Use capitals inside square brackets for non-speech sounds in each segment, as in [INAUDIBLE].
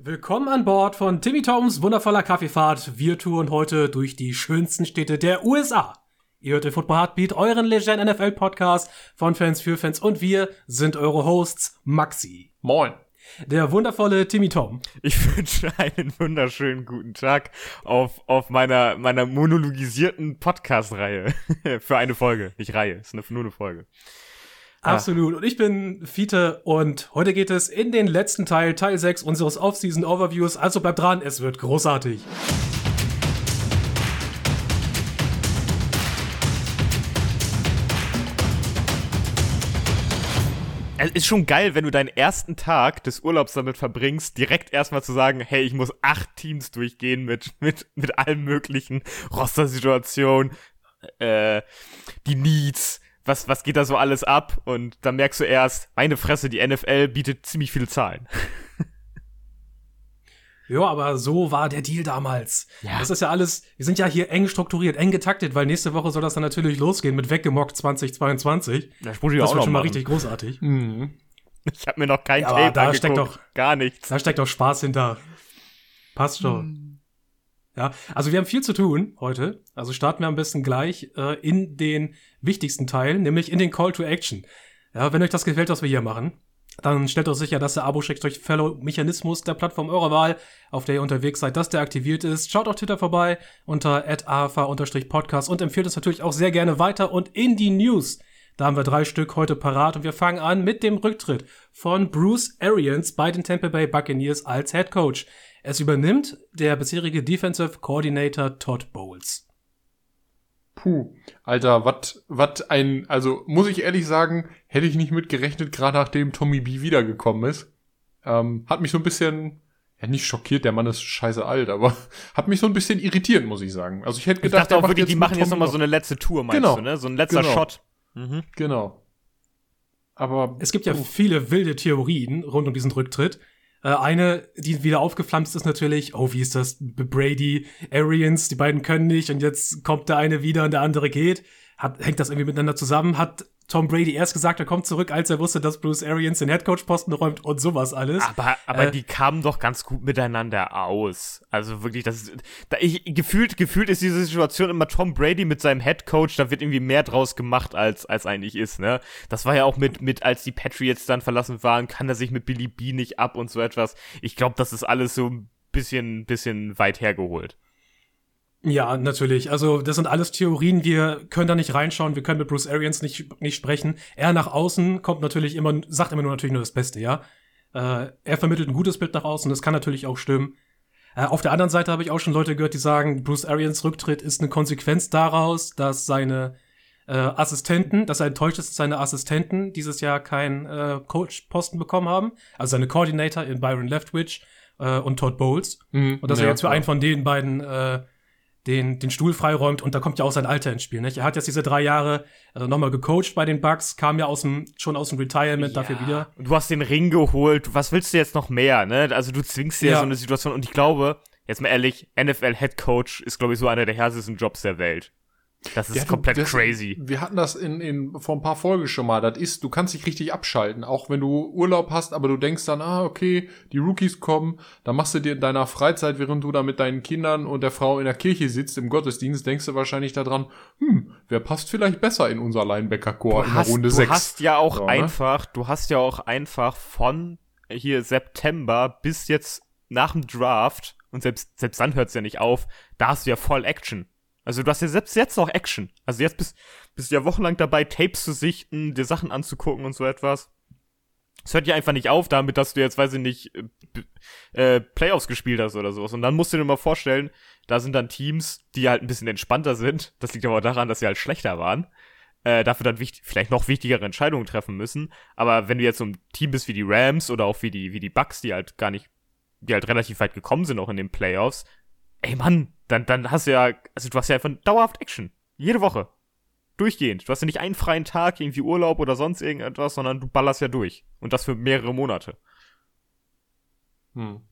Willkommen an Bord von Timmy Toms wundervoller Kaffeefahrt. Wir touren heute durch die schönsten Städte der USA. Ihr hört den Football Heartbeat, euren Legend NFL Podcast von Fans für Fans und wir sind eure Hosts Maxi. Moin. Der wundervolle Timmy Tom. Ich [LAUGHS] wünsche einen wunderschönen guten Tag auf, auf meiner, meiner monologisierten Podcast-Reihe. [LAUGHS] Für eine Folge. Nicht Reihe, ist eine, nur eine Folge. Absolut. Und ich bin Fiete und heute geht es in den letzten Teil, Teil 6 unseres Off-Season Overviews. Also bleibt dran, es wird großartig. Es ist schon geil, wenn du deinen ersten Tag des Urlaubs damit verbringst, direkt erstmal zu sagen, hey, ich muss acht Teams durchgehen mit, mit, mit allen möglichen Roster-Situationen, äh, die Needs, was, was geht da so alles ab? Und dann merkst du erst, meine Fresse, die NFL bietet ziemlich viele Zahlen. [LAUGHS] Ja, aber so war der Deal damals. Ja. Das ist ja alles, wir sind ja hier eng strukturiert, eng getaktet, weil nächste Woche soll das dann natürlich losgehen mit Weggemockt 2022. Das, das auch wird schon mal richtig großartig. Mhm. Ich habe mir noch kein ja, Tape da steckt doch gar nichts. Da steckt doch Spaß hinter. Passt schon. Mhm. Ja, also wir haben viel zu tun heute. Also starten wir am besten gleich äh, in den wichtigsten Teil, nämlich in den Call to Action. Ja, wenn euch das gefällt, was wir hier machen, dann stellt euch sicher, dass der Abo-Fellow-Mechanismus der Plattform eurer Wahl, auf der ihr unterwegs seid, dass der aktiviert ist. Schaut auf Twitter vorbei unter afa-podcast und empfiehlt es natürlich auch sehr gerne weiter und in die News. Da haben wir drei Stück heute parat und wir fangen an mit dem Rücktritt von Bruce Arians bei den Tampa Bay Buccaneers als Head Coach. Es übernimmt der bisherige Defensive Coordinator Todd Bowles. Puh, Alter, was was ein, also muss ich ehrlich sagen, hätte ich nicht mit gerechnet, gerade nachdem Tommy B wiedergekommen ist. Ähm, hat mich so ein bisschen, ja nicht schockiert, der Mann ist scheiße alt, aber [LAUGHS] hat mich so ein bisschen irritiert, muss ich sagen. Also ich hätte gedacht, ich dachte auch wirklich, die machen jetzt nochmal so eine letzte Tour, meinst genau. du, ne? So ein letzter genau. Shot. Mhm. Genau. Aber es gibt ja oh. viele wilde Theorien rund um diesen Rücktritt. Äh, eine, die wieder aufgeflammt ist, ist natürlich, oh, wie ist das? Brady, Arians, die beiden können nicht und jetzt kommt der eine wieder und der andere geht. Hat, hängt das irgendwie miteinander zusammen? Hat Tom Brady erst gesagt, er kommt zurück, als er wusste, dass Bruce Arians den Headcoach-Posten räumt und sowas alles. Aber, aber äh, die kamen doch ganz gut miteinander aus. Also wirklich, das ist, da ich, gefühlt, gefühlt ist diese Situation immer Tom Brady mit seinem Headcoach, da wird irgendwie mehr draus gemacht, als, als eigentlich ist, ne? Das war ja auch mit, mit, als die Patriots dann verlassen waren, kann er sich mit Billy B nicht ab und so etwas. Ich glaube, das ist alles so ein bisschen, bisschen weit hergeholt. Ja, natürlich. Also, das sind alles Theorien. Wir können da nicht reinschauen. Wir können mit Bruce Arians nicht, nicht sprechen. Er nach außen kommt natürlich immer, sagt immer nur natürlich nur das Beste, ja. Äh, er vermittelt ein gutes Bild nach außen. Das kann natürlich auch stimmen. Äh, auf der anderen Seite habe ich auch schon Leute gehört, die sagen, Bruce Arians Rücktritt ist eine Konsequenz daraus, dass seine äh, Assistenten, dass er enttäuscht ist, dass seine Assistenten dieses Jahr keinen äh, Coach-Posten bekommen haben. Also seine Coordinator in Byron Leftwich äh, und Todd Bowles. Mhm, und dass ja, er jetzt für einen von den beiden äh, den, den Stuhl freiräumt und da kommt ja auch sein Alter ins Spiel. Nicht? Er hat jetzt diese drei Jahre also nochmal gecoacht bei den Bucks, kam ja aus dem, schon aus dem Retirement ja. dafür wieder. Du hast den Ring geholt, was willst du jetzt noch mehr? Ne? Also du zwingst dir ja. so eine Situation und ich glaube, jetzt mal ehrlich, NFL Head Coach ist glaube ich so einer der härtesten Jobs der Welt. Das ist ja, komplett das, crazy. Wir hatten das in, in, vor ein paar Folgen schon mal. Das ist, du kannst dich richtig abschalten, auch wenn du Urlaub hast, aber du denkst dann, ah, okay, die Rookies kommen, dann machst du dir in deiner Freizeit, während du da mit deinen Kindern und der Frau in der Kirche sitzt, im Gottesdienst, denkst du wahrscheinlich daran, hm, wer passt vielleicht besser in unser Linebacker-Chor in der Runde 6. Du hast ja auch so, ne? einfach, du hast ja auch einfach von hier September bis jetzt nach dem Draft, und selbst, selbst dann hört es ja nicht auf, da hast du ja voll Action. Also du hast ja selbst jetzt noch Action. Also jetzt bist, bist du ja wochenlang dabei, Tapes zu sichten, dir Sachen anzugucken und so etwas. Es hört ja einfach nicht auf damit, dass du jetzt, weiß ich nicht, äh, äh, Playoffs gespielt hast oder sowas. Und dann musst du dir mal vorstellen, da sind dann Teams, die halt ein bisschen entspannter sind. Das liegt aber daran, dass sie halt schlechter waren. Äh, dafür dann wichtig, vielleicht noch wichtigere Entscheidungen treffen müssen. Aber wenn du jetzt so ein Team bist wie die Rams oder auch wie die, wie die Bucks, die halt gar nicht, die halt relativ weit gekommen sind auch in den Playoffs, ey Mann, dann, dann hast du ja, also du hast ja einfach dauerhaft Action. Jede Woche. Durchgehend. Du hast ja nicht einen freien Tag, irgendwie Urlaub oder sonst irgendetwas, sondern du ballerst ja durch. Und das für mehrere Monate. Hm.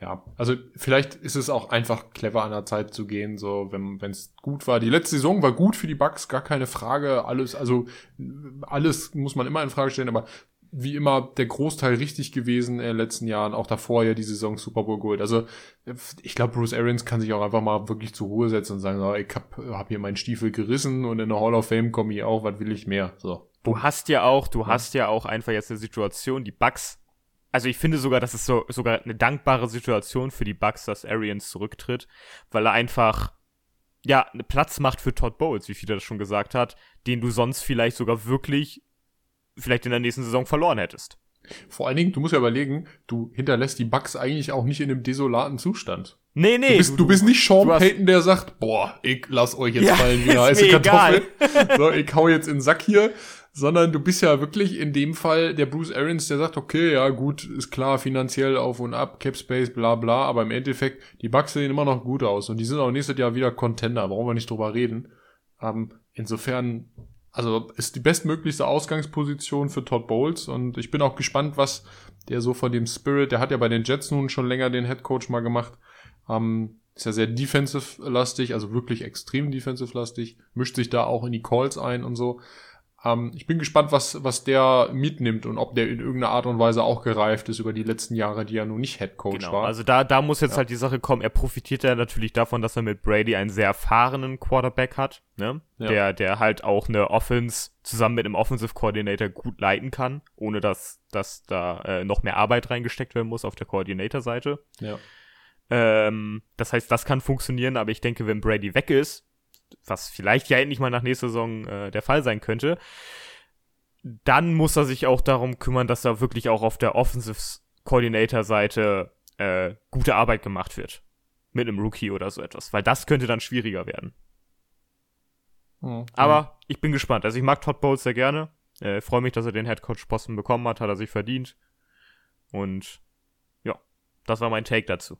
Ja, also vielleicht ist es auch einfach clever an der Zeit zu gehen, so wenn es gut war. Die letzte Saison war gut für die Bucks, gar keine Frage. Alles, also alles muss man immer in Frage stellen, aber wie immer der Großteil richtig gewesen in den letzten Jahren, auch davor ja die Saison Super Bowl geholt. Also ich glaube, Bruce Arians kann sich auch einfach mal wirklich zur Ruhe setzen und sagen, oh, ich hab, hab hier meinen Stiefel gerissen und in der Hall of Fame komme ich auch, was will ich mehr? So. Du hast ja auch, du hast ja auch einfach jetzt eine Situation, die Bucks also ich finde sogar, das ist so sogar eine dankbare Situation für die Bucks, dass Arians zurücktritt, weil er einfach ja Platz macht für Todd Bowles, wie Fieder das schon gesagt hat, den du sonst vielleicht sogar wirklich vielleicht in der nächsten Saison verloren hättest. Vor allen Dingen, du musst ja überlegen, du hinterlässt die Bugs eigentlich auch nicht in einem desolaten Zustand. Nee, nee. Du bist, du, du bist nicht Sean Payton, der sagt, boah, ich lass euch jetzt ja, fallen [LAUGHS] wie eine heiße Kartoffel. [LAUGHS] so, ich hau jetzt in den Sack hier. Sondern du bist ja wirklich in dem Fall der Bruce Arians, der sagt, okay, ja gut, ist klar, finanziell auf und ab, Cap Space, bla bla, aber im Endeffekt, die Bugs sehen immer noch gut aus und die sind auch nächstes Jahr wieder Contender, brauchen wir nicht drüber reden. Ähm, insofern also ist die bestmöglichste Ausgangsposition für Todd Bowles und ich bin auch gespannt, was der so von dem Spirit, der hat ja bei den Jets nun schon länger den Head Coach mal gemacht, ähm, ist ja sehr defensive-lastig, also wirklich extrem defensive-lastig, mischt sich da auch in die Calls ein und so. Ähm, ich bin gespannt, was, was der mitnimmt und ob der in irgendeiner Art und Weise auch gereift ist über die letzten Jahre, die er nun nicht Head Coach genau, war. Also da, da muss jetzt ja. halt die Sache kommen. Er profitiert ja natürlich davon, dass er mit Brady einen sehr erfahrenen Quarterback hat, ne? Ja. Der, der halt auch eine Offense zusammen mit einem Offensive Coordinator gut leiten kann, ohne dass, dass da äh, noch mehr Arbeit reingesteckt werden muss auf der Coordinator-Seite. Ja. Ähm, das heißt, das kann funktionieren, aber ich denke, wenn Brady weg ist, was vielleicht ja endlich mal nach nächster Saison äh, der Fall sein könnte, dann muss er sich auch darum kümmern, dass da wirklich auch auf der Offensive Coordinator Seite äh, gute Arbeit gemacht wird. Mit einem Rookie oder so etwas. Weil das könnte dann schwieriger werden. Mhm. Aber ich bin gespannt. Also ich mag Todd Bowles sehr gerne. Äh, Freue mich, dass er den Headcoach-Posten bekommen hat. Hat er sich verdient. Und ja, das war mein Take dazu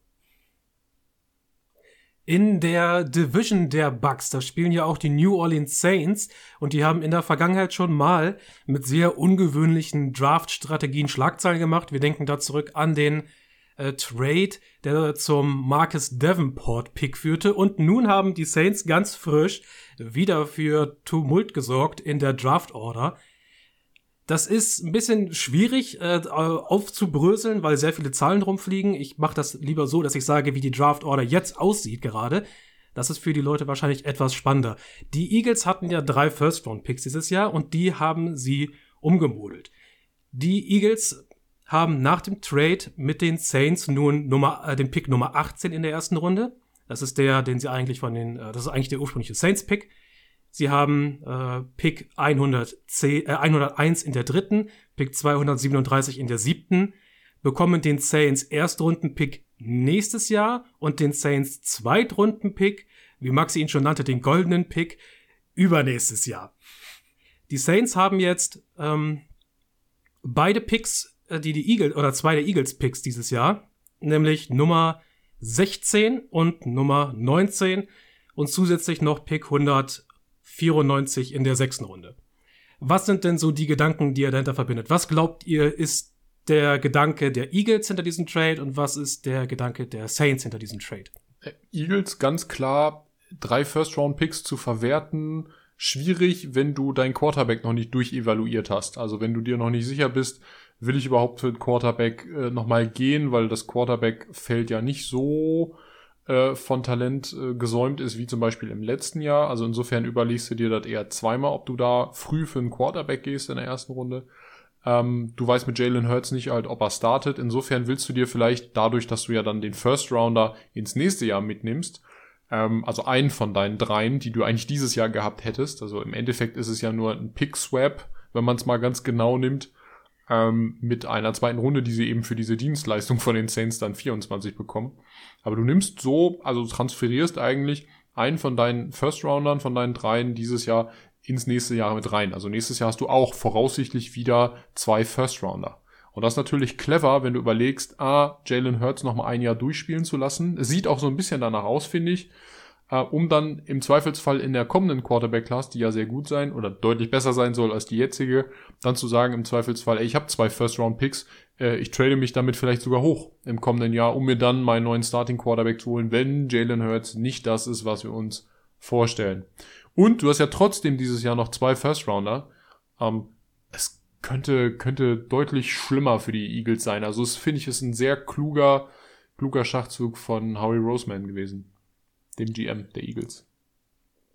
in der Division der Bucks. Da spielen ja auch die New Orleans Saints und die haben in der Vergangenheit schon mal mit sehr ungewöhnlichen Draft-Strategien Schlagzeilen gemacht. Wir denken da zurück an den äh, Trade, der zum Marcus Davenport-Pick führte. Und nun haben die Saints ganz frisch wieder für Tumult gesorgt in der Draft-Order. Das ist ein bisschen schwierig äh, aufzubröseln, weil sehr viele Zahlen rumfliegen. Ich mache das lieber so, dass ich sage, wie die Draft Order jetzt aussieht gerade. Das ist für die Leute wahrscheinlich etwas spannender. Die Eagles hatten ja drei First-Round-Picks dieses Jahr und die haben sie umgemodelt. Die Eagles haben nach dem Trade mit den Saints nun Nummer, äh, den Pick Nummer 18 in der ersten Runde. Das ist der, den sie eigentlich von den, äh, das ist eigentlich der ursprüngliche Saints-Pick. Sie haben äh, Pick 110, äh, 101 in der dritten, Pick 237 in der siebten, bekommen den Saints Erstrunden-Pick nächstes Jahr und den Saints Zweitrunden-Pick, wie Maxi ihn schon nannte, den goldenen Pick übernächstes Jahr. Die Saints haben jetzt ähm, beide Picks, äh, die die Eagles oder zwei der Eagles Picks dieses Jahr, nämlich Nummer 16 und Nummer 19 und zusätzlich noch Pick 100 94 in der sechsten Runde. Was sind denn so die Gedanken, die ihr dahinter verbindet? Was glaubt ihr, ist der Gedanke der Eagles hinter diesem Trade und was ist der Gedanke der Saints hinter diesem Trade? Äh, Eagles ganz klar, drei First-Round-Picks zu verwerten, schwierig, wenn du deinen Quarterback noch nicht durchevaluiert hast. Also wenn du dir noch nicht sicher bist, will ich überhaupt für den Quarterback äh, nochmal gehen, weil das Quarterback fällt ja nicht so äh, von Talent äh, gesäumt ist, wie zum Beispiel im letzten Jahr. Also insofern überlegst du dir das eher zweimal, ob du da früh für einen Quarterback gehst in der ersten Runde. Ähm, du weißt mit Jalen Hurts nicht halt, ob er startet. Insofern willst du dir vielleicht dadurch, dass du ja dann den First Rounder ins nächste Jahr mitnimmst, ähm, also einen von deinen dreien, die du eigentlich dieses Jahr gehabt hättest. Also im Endeffekt ist es ja nur ein Pick-Swap, wenn man es mal ganz genau nimmt ähm, mit einer zweiten Runde, die sie eben für diese Dienstleistung von den Saints dann 24 bekommen. Aber du nimmst so, also transferierst eigentlich einen von deinen First-Roundern, von deinen dreien dieses Jahr ins nächste Jahr mit rein. Also nächstes Jahr hast du auch voraussichtlich wieder zwei First-Rounder. Und das ist natürlich clever, wenn du überlegst, ah, Jalen Hurts noch mal ein Jahr durchspielen zu lassen. Sieht auch so ein bisschen danach aus, finde ich äh, um dann im Zweifelsfall in der kommenden Quarterback-Class, die ja sehr gut sein oder deutlich besser sein soll als die jetzige, dann zu sagen im Zweifelsfall, ey, ich habe zwei First-Round-Picks, äh, ich trade mich damit vielleicht sogar hoch im kommenden Jahr, um mir dann meinen neuen Starting-Quarterback zu holen, wenn Jalen Hurts nicht das ist, was wir uns vorstellen. Und du hast ja trotzdem dieses Jahr noch zwei First-Rounder. Ähm, es könnte, könnte deutlich schlimmer für die Eagles sein. Also es finde ich ist ein sehr kluger, kluger Schachzug von Howie Roseman gewesen. Dem GM der Eagles.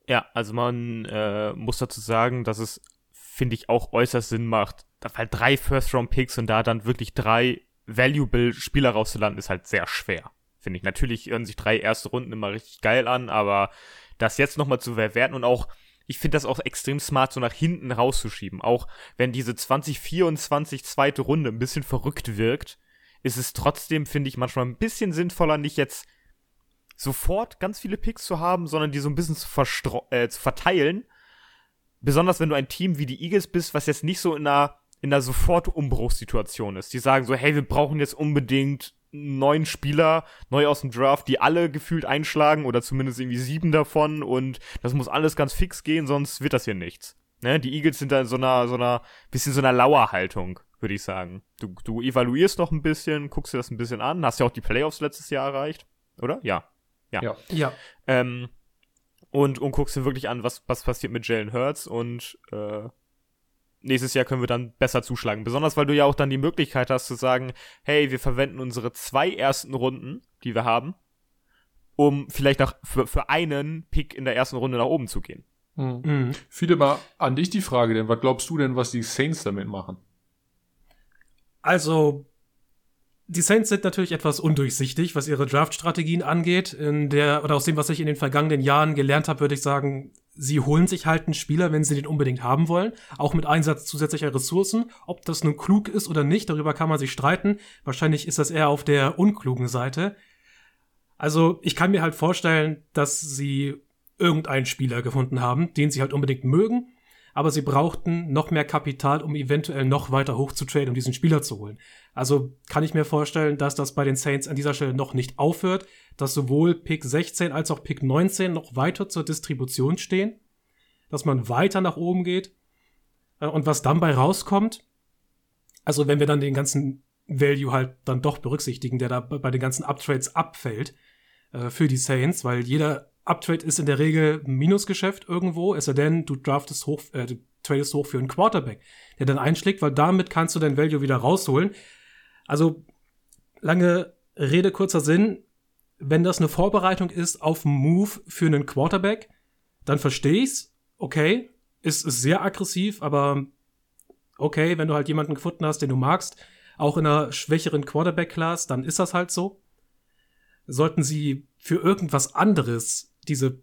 Ja, also man äh, muss dazu sagen, dass es, finde ich, auch äußerst Sinn macht, da halt drei First-Round-Picks und da dann wirklich drei valuable Spieler rauszulanden, ist halt sehr schwer, finde ich. Natürlich hören sich drei erste Runden immer richtig geil an, aber das jetzt nochmal zu verwerten und auch, ich finde das auch extrem smart, so nach hinten rauszuschieben. Auch wenn diese 2024 zweite Runde ein bisschen verrückt wirkt, ist es trotzdem, finde ich, manchmal ein bisschen sinnvoller, nicht jetzt sofort ganz viele Picks zu haben, sondern die so ein bisschen zu, äh, zu verteilen. Besonders wenn du ein Team wie die Eagles bist, was jetzt nicht so in einer, in einer Sofort-Umbruchssituation ist. Die sagen so, hey, wir brauchen jetzt unbedingt neun Spieler neu aus dem Draft, die alle gefühlt einschlagen oder zumindest irgendwie sieben davon und das muss alles ganz fix gehen, sonst wird das hier nichts. Ne? Die Eagles sind da in so einer, so einer, bisschen so einer Lauerhaltung, würde ich sagen. Du, du evaluierst noch ein bisschen, guckst dir das ein bisschen an, hast ja auch die Playoffs letztes Jahr erreicht, oder? Ja. Ja. Ja. ja. Ähm, und, und guckst dir wirklich an, was, was passiert mit Jalen Hurts und äh, nächstes Jahr können wir dann besser zuschlagen. Besonders, weil du ja auch dann die Möglichkeit hast zu sagen, hey, wir verwenden unsere zwei ersten Runden, die wir haben, um vielleicht auch für, für einen Pick in der ersten Runde nach oben zu gehen. Mhm. Mhm. Viele mal an dich die Frage, denn was glaubst du denn, was die Saints damit machen? Also, die Saints sind natürlich etwas undurchsichtig, was ihre Draft-Strategien angeht. In der, oder aus dem, was ich in den vergangenen Jahren gelernt habe, würde ich sagen, sie holen sich halt einen Spieler, wenn sie den unbedingt haben wollen, auch mit Einsatz zusätzlicher Ressourcen. Ob das nun klug ist oder nicht, darüber kann man sich streiten. Wahrscheinlich ist das eher auf der unklugen Seite. Also, ich kann mir halt vorstellen, dass sie irgendeinen Spieler gefunden haben, den sie halt unbedingt mögen aber sie brauchten noch mehr Kapital, um eventuell noch weiter hoch zu traden, um diesen Spieler zu holen. Also kann ich mir vorstellen, dass das bei den Saints an dieser Stelle noch nicht aufhört, dass sowohl Pick 16 als auch Pick 19 noch weiter zur Distribution stehen, dass man weiter nach oben geht. Äh, und was dann bei rauskommt, also wenn wir dann den ganzen Value halt dann doch berücksichtigen, der da bei den ganzen Uptrades abfällt äh, für die Saints, weil jeder Uptrade ist in der Regel ein Minusgeschäft irgendwo, es sei denn, du draftest hoch, äh, du tradest hoch für einen Quarterback, der dann einschlägt, weil damit kannst du dein Value wieder rausholen. Also, lange Rede, kurzer Sinn, wenn das eine Vorbereitung ist auf einen Move für einen Quarterback, dann verstehe ich's. Okay, ist, ist sehr aggressiv, aber okay, wenn du halt jemanden gefunden hast, den du magst, auch in einer schwächeren Quarterback-Class, dann ist das halt so. Sollten sie für irgendwas anderes diese,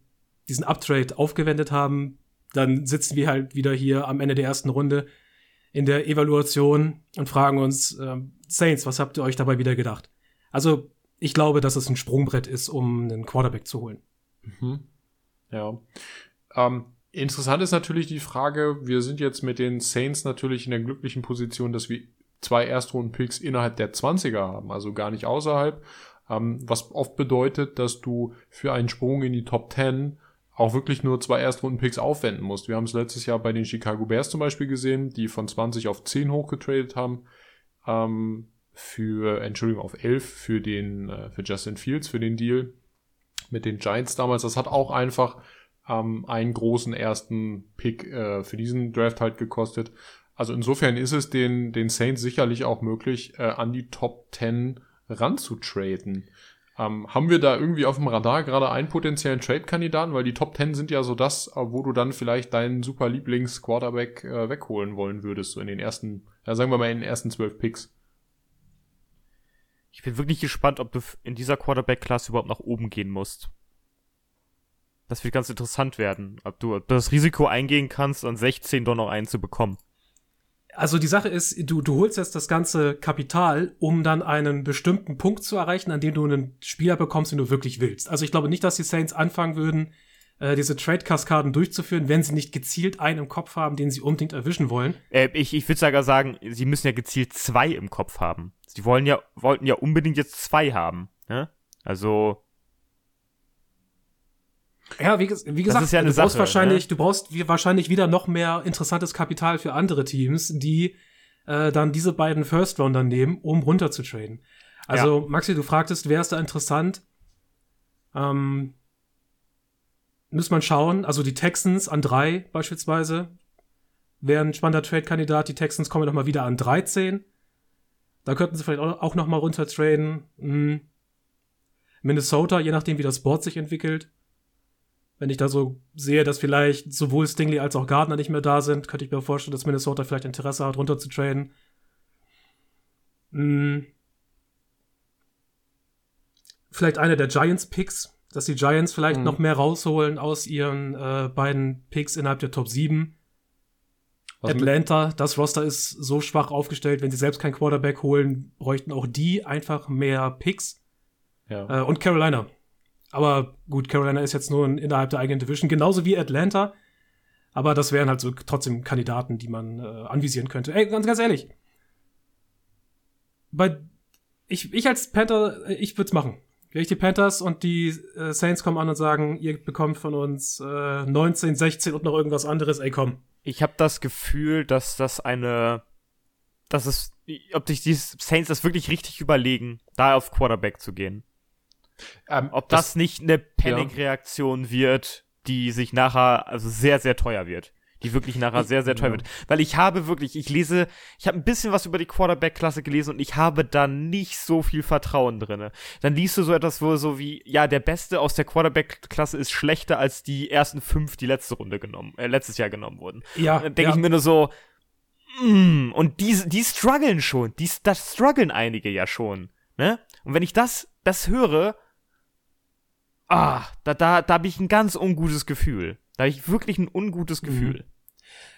diesen Uptrade aufgewendet haben, dann sitzen wir halt wieder hier am Ende der ersten Runde in der Evaluation und fragen uns, äh, Saints, was habt ihr euch dabei wieder gedacht? Also, ich glaube, dass es ein Sprungbrett ist, um einen Quarterback zu holen. Mhm. Ja. Ähm, interessant ist natürlich die Frage, wir sind jetzt mit den Saints natürlich in der glücklichen Position, dass wir zwei Erstrunden-Picks innerhalb der 20er haben, also gar nicht außerhalb. Ähm, was oft bedeutet, dass du für einen Sprung in die Top 10 auch wirklich nur zwei Erstrunden-Picks aufwenden musst. Wir haben es letztes Jahr bei den Chicago Bears zum Beispiel gesehen, die von 20 auf 10 hochgetradet haben. Ähm, für, Entschuldigung, auf 11 für den, äh, für Justin Fields, für den Deal mit den Giants damals. Das hat auch einfach ähm, einen großen ersten Pick äh, für diesen Draft halt gekostet. Also insofern ist es den, den Saints sicherlich auch möglich, äh, an die Top 10 ranzutraden. Ähm, haben wir da irgendwie auf dem Radar gerade einen potenziellen Trade-Kandidaten? Weil die Top 10 sind ja so das, äh, wo du dann vielleicht deinen super Lieblings-Quarterback äh, wegholen wollen würdest, so in den ersten, ja, sagen wir mal in den ersten zwölf Picks. Ich bin wirklich gespannt, ob du in dieser Quarterback-Klasse überhaupt nach oben gehen musst. Das wird ganz interessant werden, ob du das Risiko eingehen kannst, an 16 doch noch einen zu bekommen also die Sache ist, du, du holst jetzt das ganze Kapital, um dann einen bestimmten Punkt zu erreichen, an dem du einen Spieler bekommst, den du wirklich willst. Also ich glaube nicht, dass die Saints anfangen würden, äh, diese Trade-Kaskaden durchzuführen, wenn sie nicht gezielt einen im Kopf haben, den sie unbedingt erwischen wollen. Äh, ich ich würde sogar sagen, sie müssen ja gezielt zwei im Kopf haben. Sie wollen ja, wollten ja unbedingt jetzt zwei haben. Ne? Also ja, wie, wie gesagt, ja du Sache, brauchst wahrscheinlich, ne? du brauchst wahrscheinlich wieder noch mehr interessantes Kapital für andere Teams, die äh, dann diese beiden First Rounder nehmen, um runter zu traden. Also, ja. Maxi, du fragtest, wer ist da interessant? Ähm, muss man schauen. Also die Texans an drei beispielsweise wäre ein spannender Trade-Kandidat. Die Texans kommen nochmal wieder an 13. Da könnten sie vielleicht auch nochmal runter traden. Hm. Minnesota, je nachdem, wie das Board sich entwickelt. Wenn ich da so sehe, dass vielleicht sowohl Stingley als auch Gardner nicht mehr da sind, könnte ich mir vorstellen, dass Minnesota vielleicht Interesse hat, runter zu traden. Hm. Vielleicht einer der Giants-Picks, dass die Giants vielleicht mhm. noch mehr rausholen aus ihren äh, beiden Picks innerhalb der Top 7. Was Atlanta, das Roster ist so schwach aufgestellt, wenn sie selbst keinen Quarterback holen, bräuchten auch die einfach mehr Picks. Ja. Äh, und Carolina. Aber gut, Carolina ist jetzt nur innerhalb der eigenen Division, genauso wie Atlanta. Aber das wären halt so trotzdem Kandidaten, die man äh, anvisieren könnte. Ey, ganz, ganz ehrlich. Bei, ich, ich als Panther, äh, ich würde es machen. Gleich die Panthers und die äh, Saints kommen an und sagen, ihr bekommt von uns äh, 19, 16 und noch irgendwas anderes, ey komm. Ich habe das Gefühl, dass das eine, dass es, ob sich die Saints das wirklich richtig überlegen, da auf Quarterback zu gehen. Ähm, ob das, das, nicht eine Panic-Reaktion ja. wird, die sich nachher also sehr, sehr teuer wird die wirklich nachher sehr, sehr teuer ja. wird. Weil ich habe wirklich, ich lese, ich habe ein bisschen was über die Quarterback-Klasse gelesen und ich habe da nicht so viel Vertrauen drin. Dann liest du so etwas, wo so wie, ja, der Beste aus der Quarterback-Klasse ist schlechter als die ersten fünf, die letzte Runde genommen, äh, letztes Jahr genommen wurden. Ja. Und dann denke ja. ich mir nur so, mm, und die, die strugglen schon, die, das strugglen einige ja schon, ne? Und wenn ich das, das höre, ah, da, da, da habe ich ein ganz ungutes Gefühl. Da habe ich wirklich ein ungutes mhm. Gefühl.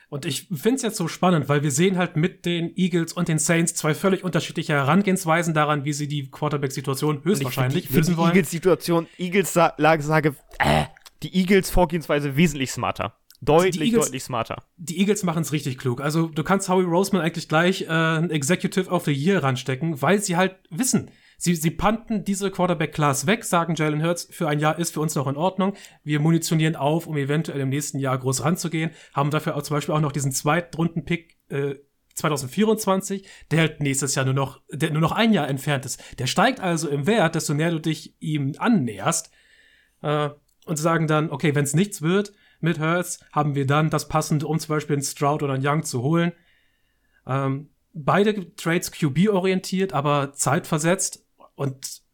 Und ich finde es jetzt so spannend, weil wir sehen halt mit den Eagles und den Saints zwei völlig unterschiedliche Herangehensweisen daran, wie sie die Quarterback-Situation höchstwahrscheinlich lösen die wollen. Eagles-Situation, Eagles-Lage sage, äh, die Eagles-Vorgehensweise wesentlich smarter. Deutlich, also Eagles, deutlich smarter. Die Eagles machen es richtig klug. Also du kannst Howie Roseman eigentlich gleich äh, ein Executive of the Year ranstecken, weil sie halt wissen, Sie, sie panten diese Quarterback-Class weg, sagen Jalen Hurts, für ein Jahr ist für uns noch in Ordnung. Wir munitionieren auf, um eventuell im nächsten Jahr groß ranzugehen. Haben dafür auch zum Beispiel auch noch diesen Zweitrunden-Pick äh, 2024, der halt nächstes Jahr nur noch, der nur noch ein Jahr entfernt ist. Der steigt also im Wert, desto näher du dich ihm annäherst. Äh, und sagen dann, okay, wenn es nichts wird mit Hurts, haben wir dann das passende, um zum Beispiel einen Stroud oder einen Young zu holen. Ähm, beide Trades QB-orientiert, aber zeitversetzt. Und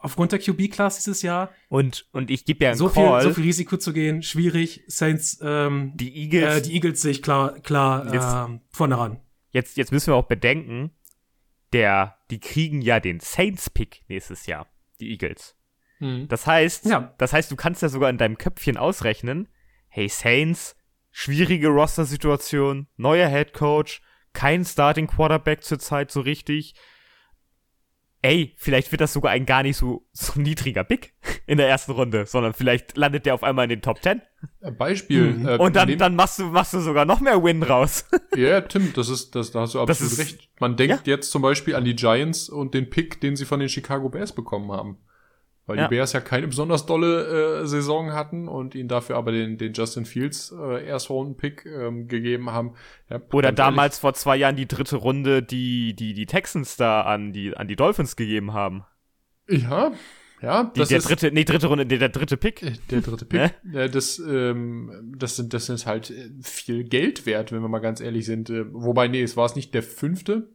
aufgrund der QB-Class dieses Jahr. Und, und ich gebe ja einen so Call. Viel, so viel Risiko zu gehen, schwierig. Saints, ähm, die Eagles, äh, die Eagles sehe ich klar, klar jetzt, ähm, vorne ran. Jetzt, jetzt müssen wir auch bedenken, der, die kriegen ja den Saints-Pick nächstes Jahr, die Eagles. Hm. Das heißt, ja. das heißt, du kannst ja sogar in deinem Köpfchen ausrechnen, hey Saints, schwierige Roster-Situation, neuer Head Coach, kein Starting Quarterback zurzeit so richtig ey, vielleicht wird das sogar ein gar nicht so, so niedriger Pick [LAUGHS] in der ersten Runde, sondern vielleicht landet der auf einmal in den Top 10. Äh, Beispiel. Mhm. Äh, und dann, dann machst du, machst du sogar noch mehr Win raus. [LAUGHS] Ja, Tim, das ist, das, da hast du absolut ist, recht. Man denkt ja? jetzt zum Beispiel an die Giants und den Pick, den sie von den Chicago Bears bekommen haben. Weil ja. die Bears ja keine besonders dolle äh, Saison hatten und ihnen dafür aber den, den Justin Fields äh, Erstrunden-Pick ähm, gegeben haben. Ja, Oder damals ehrlich, vor zwei Jahren die dritte Runde, die die, die Texans da an die, an die Dolphins gegeben haben. Ja, ja. Die, das der ist, dritte, nee, dritte Runde, der, der dritte Pick. Äh, der dritte Pick. [LAUGHS] Ne? Ja, das, ähm, das sind, das sind halt äh, viel Geld wert, wenn wir mal ganz ehrlich sind. Äh, wobei, nee, es war es nicht der fünfte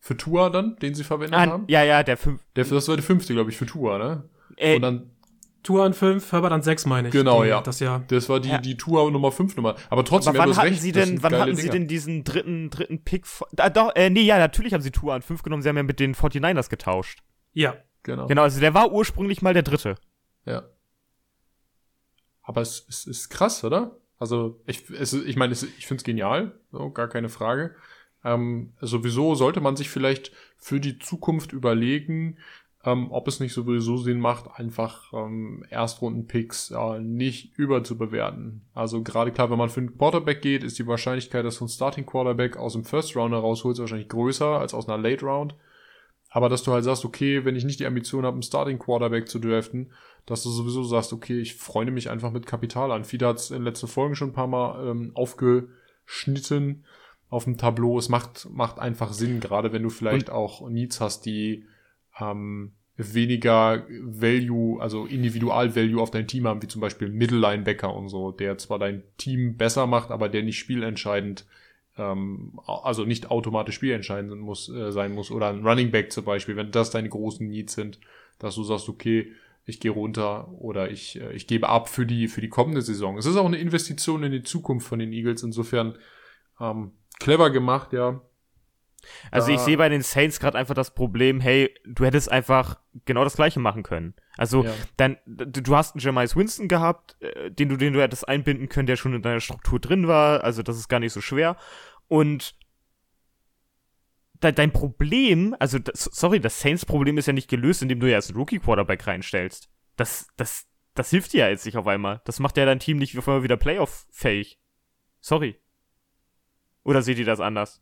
für Tour dann, den sie verwendet ah, haben? Ja, ja, der fünfte. Das war der fünfte, glaube ich, für Tour, ne? Äh, und dann Tour an 5, Herbert an 6, meine ich. Genau, die, ja. Das Jahr. Das war die, ja. die Tour Nummer 5 Nummer. Aber trotzdem, Aber wann hatten recht, sie denn, wann hatten Dinger. sie denn diesen dritten, dritten Pick? Ah, doch, äh, nee, ja, natürlich haben sie Tour an 5 genommen. Sie haben ja mit den 49ers getauscht. Ja. Genau. Genau, also der war ursprünglich mal der dritte. Ja. Aber es, es ist krass, oder? Also, ich, es, ich meine, ich finde es genial, so, gar keine Frage. Ähm, sowieso sollte man sich vielleicht für die Zukunft überlegen, ähm, ob es nicht sowieso Sinn macht, einfach ähm, Erstrunden-Picks äh, nicht überzubewerten. Also gerade klar, wenn man für einen Quarterback geht, ist die Wahrscheinlichkeit, dass du einen Starting Quarterback aus dem First Round herausholst, wahrscheinlich größer als aus einer Late Round. Aber dass du halt sagst, okay, wenn ich nicht die Ambition habe, einen Starting Quarterback zu draften, dass du sowieso sagst, okay, ich freue mich einfach mit Kapital an. Fieda hat es in den letzten Folgen schon ein paar Mal ähm, aufgeschnitten auf dem Tableau. Es macht, macht einfach Sinn, gerade wenn du vielleicht Und auch Needs hast, die ähm, weniger Value, also Individual-Value auf dein Team haben, wie zum Beispiel ein Mittellinebacker und so, der zwar dein Team besser macht, aber der nicht spielentscheidend, ähm, also nicht automatisch spielentscheidend muss, äh, sein muss. Oder ein Running Back zum Beispiel, wenn das deine großen Needs sind, dass du sagst, okay, ich gehe runter oder ich, äh, ich gebe ab für die, für die kommende Saison. Es ist auch eine Investition in die Zukunft von den Eagles, insofern ähm, clever gemacht, ja. Also ich sehe bei den Saints gerade einfach das Problem, hey, du hättest einfach genau das gleiche machen können. Also ja. dann, du hast einen Jamais Winston gehabt, äh, den du, den du hättest einbinden können, der schon in deiner Struktur drin war, also das ist gar nicht so schwer. Und dein Problem, also das, sorry, das Saints-Problem ist ja nicht gelöst, indem du ja als Rookie-Quarterback reinstellst. Das, das, das hilft dir ja jetzt nicht auf einmal. Das macht ja dein Team nicht auf einmal wieder Playoff-fähig. Sorry. Oder seht ihr das anders?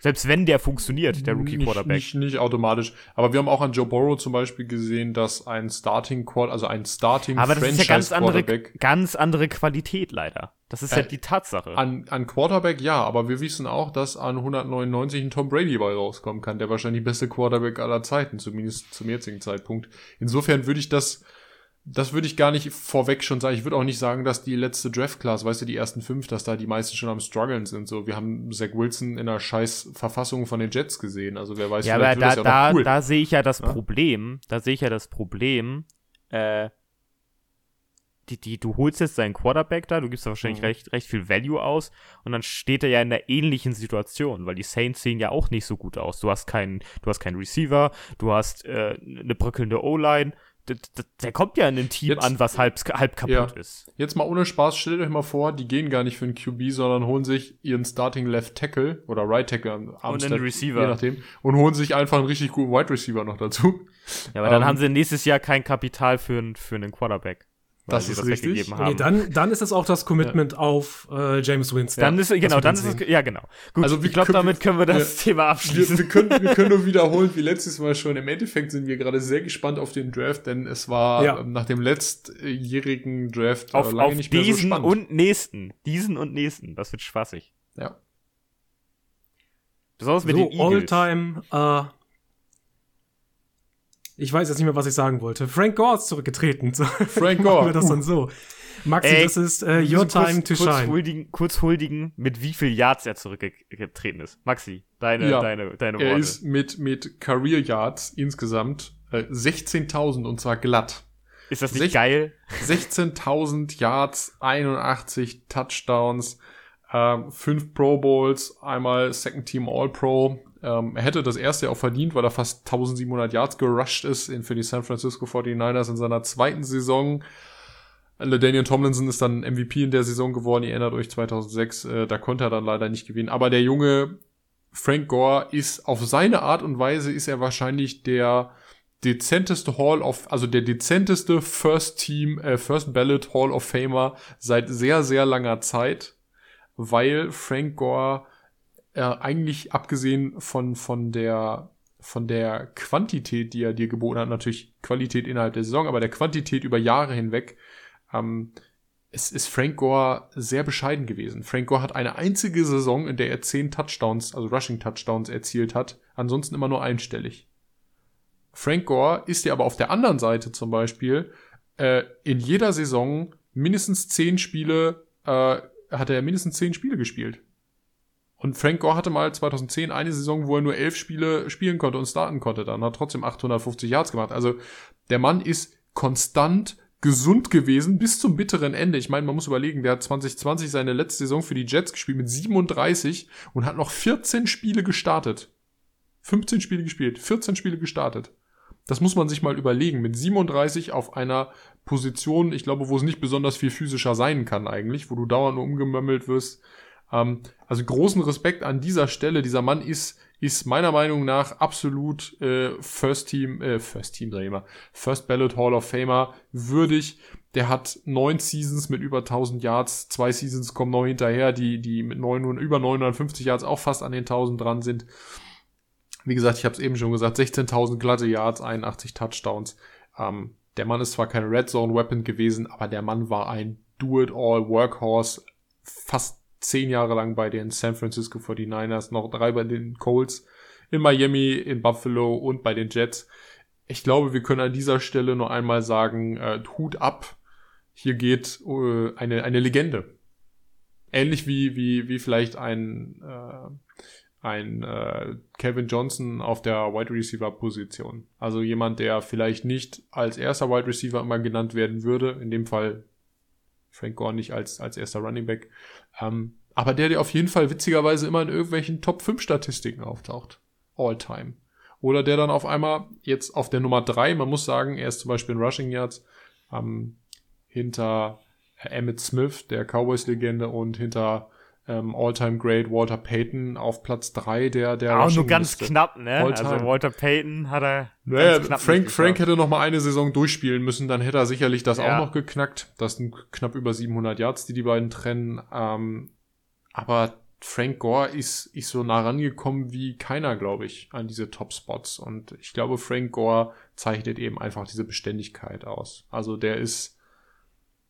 Selbst wenn der funktioniert, der Rookie Quarterback. Nicht, nicht, nicht, automatisch. Aber wir haben auch an Joe Burrow zum Beispiel gesehen, dass ein Starting Quarter, also ein Starting Aber das Franchise ist ja ganz andere, ganz andere Qualität leider. Das ist äh, ja die Tatsache. An, an Quarterback ja, aber wir wissen auch, dass an 199 ein Tom Brady bei rauskommen kann, der wahrscheinlich beste Quarterback aller Zeiten, zumindest zum jetzigen Zeitpunkt. Insofern würde ich das das würde ich gar nicht vorweg schon sagen. Ich würde auch nicht sagen, dass die letzte Draft-Class, weißt du, die ersten fünf, dass da die meisten schon am struggeln sind. So, wir haben Zach Wilson in einer scheiß Verfassung von den Jets gesehen. Also wer weiß, ja, aber da, ja da, cool. da sehe ich ja das ja? Problem, da sehe ich ja das Problem, äh, die, die, du holst jetzt deinen Quarterback da, du gibst da wahrscheinlich mhm. recht, recht viel Value aus und dann steht er ja in einer ähnlichen Situation, weil die Saints sehen ja auch nicht so gut aus. Du hast keinen, du hast keinen Receiver, du hast äh, eine bröckelnde O-Line, der kommt ja in ein Team jetzt, an, was halb, halb kaputt ja. ist. Jetzt mal ohne Spaß, stellt euch mal vor, die gehen gar nicht für einen QB, sondern holen sich ihren Starting Left Tackle oder Right Tackle am und einen Receiver. je nachdem, und holen sich einfach einen richtig guten Wide Receiver noch dazu. Ja, aber dann ähm, haben sie nächstes Jahr kein Kapital für, für einen Quarterback das ist das richtig. Haben. Nee, dann, dann ist es auch das Commitment ja. auf äh, James Winston. Dann ist genau, dann ist es ja genau. Gut, also ich glaube, damit können wir das ja, Thema abschließen. Wir, wir, können, wir können nur [LAUGHS] wiederholen, wie letztes Mal schon. Im Endeffekt sind wir gerade sehr gespannt auf den Draft, denn es war ja. ähm, nach dem letztjährigen Draft auf, lange auf nicht mehr diesen so spannend. und nächsten, diesen und nächsten. Das wird spaßig. Ja. Besonders mit so, den Eagles. All-Time äh, ich weiß jetzt nicht mehr, was ich sagen wollte. Frank Gore ist zurückgetreten. [LAUGHS] Frank Gore. wir das dann so. Maxi, Ey, das ist uh, your time kurz, to kurz shine. Huldigen, kurz huldigen, mit wie viel Yards er zurückgetreten ist. Maxi, deine, ja, deine, deine Worte. Er ist mit, mit Career Yards insgesamt äh, 16.000 und zwar glatt. Ist das nicht Sech geil? [LAUGHS] [LAUGHS] 16.000 Yards, 81 Touchdowns, äh, 5 Pro Bowls, einmal Second Team All Pro, ähm, er hätte das erste auch verdient, weil er fast 1700 Yards gerusht ist in, für die San Francisco 49ers in seiner zweiten Saison. Daniel Tomlinson ist dann MVP in der Saison geworden, ihr erinnert euch 2006, äh, da konnte er dann leider nicht gewinnen. Aber der junge Frank Gore ist auf seine Art und Weise ist er wahrscheinlich der dezenteste Hall of, also der dezenteste First Team, äh, First Ballot Hall of Famer seit sehr, sehr langer Zeit, weil Frank Gore äh, eigentlich abgesehen von, von der von der Quantität, die er dir geboten hat, natürlich Qualität innerhalb der Saison, aber der Quantität über Jahre hinweg, ähm, es ist Frank Gore sehr bescheiden gewesen. Frank Gore hat eine einzige Saison, in der er zehn Touchdowns, also Rushing Touchdowns erzielt hat, ansonsten immer nur einstellig. Frank Gore ist ja aber auf der anderen Seite zum Beispiel äh, in jeder Saison mindestens zehn Spiele, äh, hat er mindestens zehn Spiele gespielt. Und Frank Gore hatte mal 2010 eine Saison, wo er nur elf Spiele spielen konnte und starten konnte. Dann hat trotzdem 850 Yards gemacht. Also der Mann ist konstant gesund gewesen bis zum bitteren Ende. Ich meine, man muss überlegen, der hat 2020 seine letzte Saison für die Jets gespielt mit 37 und hat noch 14 Spiele gestartet. 15 Spiele gespielt, 14 Spiele gestartet. Das muss man sich mal überlegen. Mit 37 auf einer Position, ich glaube, wo es nicht besonders viel physischer sein kann eigentlich, wo du dauernd nur umgemömmelt wirst. Ähm, also großen Respekt an dieser Stelle. Dieser Mann ist, ist meiner Meinung nach absolut äh, First Team, äh, First Team, sag ich mal, First Ballot Hall of Famer würdig. Der hat neun Seasons mit über 1000 Yards, zwei Seasons kommen noch hinterher, die, die mit neun, über 950 Yards auch fast an den 1000 dran sind. Wie gesagt, ich habe es eben schon gesagt, 16.000 glatte Yards, 81 Touchdowns. Ähm, der Mann ist zwar kein Red Zone Weapon gewesen, aber der Mann war ein Do-it-all Workhorse, fast zehn Jahre lang bei den San Francisco 49ers, noch drei bei den Colts in Miami, in Buffalo und bei den Jets. Ich glaube, wir können an dieser Stelle noch einmal sagen, äh, Hut ab. Hier geht äh, eine, eine Legende. Ähnlich wie, wie, wie vielleicht ein, äh, ein äh, Kevin Johnson auf der Wide Receiver Position. Also jemand, der vielleicht nicht als erster Wide Receiver immer genannt werden würde. In dem Fall Frank Gore nicht als, als erster Running Back. Ähm, aber der, der auf jeden Fall witzigerweise immer in irgendwelchen Top 5 Statistiken auftaucht. All time. Oder der dann auf einmal jetzt auf der Nummer 3, man muss sagen, er ist zum Beispiel in Rushing Yards, ähm, hinter Emmett Smith, der Cowboys-Legende, und hinter ähm, All-Time Great Walter Payton auf Platz 3 der der Auch nur ganz knapp, ne? Also Walter Payton hat er naja, Frank Frank hätte noch mal eine Saison durchspielen müssen, dann hätte er sicherlich das ja. auch noch geknackt. Das sind knapp über 700 Yards, die die beiden trennen. Ähm, aber Frank Gore ist, ist so nah rangekommen wie keiner, glaube ich, an diese Top-Spots. Und ich glaube, Frank Gore zeichnet eben einfach diese Beständigkeit aus. Also der ist,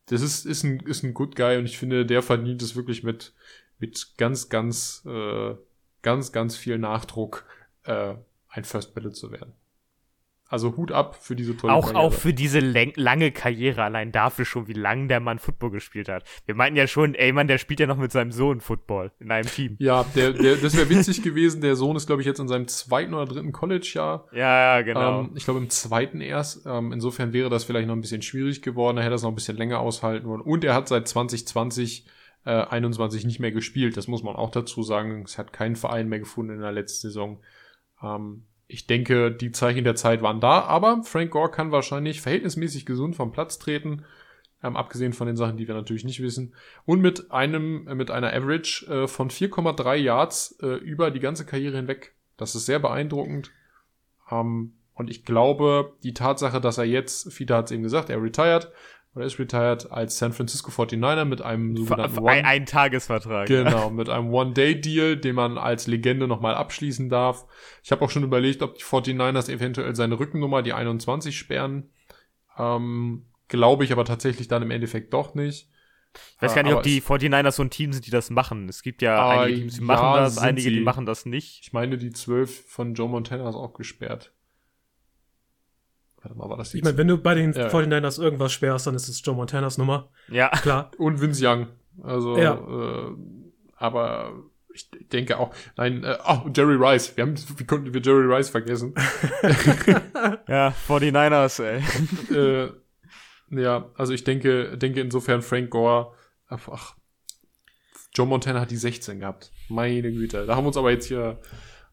das ist, ist ein, ist ein Good Guy und ich finde, der verdient es wirklich mit, mit ganz, ganz, äh, ganz, ganz viel Nachdruck äh, ein First Ballot zu werden. Also Hut ab für diese tolle auch, Karriere. Auch für diese lange Karriere, allein dafür schon, wie lange der Mann Football gespielt hat. Wir meinten ja schon, ey Mann, der spielt ja noch mit seinem Sohn Football in einem Team. Ja, der, der, das wäre witzig gewesen. Der Sohn ist, glaube ich, jetzt in seinem zweiten oder dritten College-Jahr. Ja, ja, genau. Ähm, ich glaube, im zweiten erst. Ähm, insofern wäre das vielleicht noch ein bisschen schwierig geworden. Er hätte das noch ein bisschen länger aushalten wollen. Und er hat seit 2020 äh, 21 nicht mehr gespielt. Das muss man auch dazu sagen. Es hat keinen Verein mehr gefunden in der letzten Saison. Ähm, ich denke, die Zeichen der Zeit waren da, aber Frank Gore kann wahrscheinlich verhältnismäßig gesund vom Platz treten, ähm, abgesehen von den Sachen, die wir natürlich nicht wissen, und mit einem, äh, mit einer Average äh, von 4,3 Yards äh, über die ganze Karriere hinweg. Das ist sehr beeindruckend. Ähm, und ich glaube, die Tatsache, dass er jetzt, Fida hat es eben gesagt, er retired, oder ist retired als San Francisco 49er mit einem sogenannten One, ein, Tagesvertrag. Genau, mit einem One-Day-Deal, den man als Legende nochmal abschließen darf. Ich habe auch schon überlegt, ob die 49ers eventuell seine Rückennummer, die 21, sperren. Ähm, Glaube ich aber tatsächlich dann im Endeffekt doch nicht. Ich weiß gar nicht, aber ob die 49ers so ein Team sind, die das machen. Es gibt ja äh, einige Teams, die ja, machen das, einige, sie. die machen das nicht. Ich meine, die 12 von Joe Montana ist auch gesperrt. Warte mal, war das Ich meine, wenn du bei den ja. 49ers irgendwas sperrst, dann ist es Joe Montanas Nummer. Ja. Klar. [LAUGHS] Und Vince Young. Also, ja. äh, aber ich denke auch, nein, äh, oh, Jerry Rice. Wir haben, wie konnten wir Jerry Rice vergessen? [LAUGHS] ja, 49ers, ey. [LAUGHS] äh, ja, also ich denke, denke insofern Frank Gore, ach, Joe Montana hat die 16 gehabt. Meine Güte. Da haben wir uns aber jetzt hier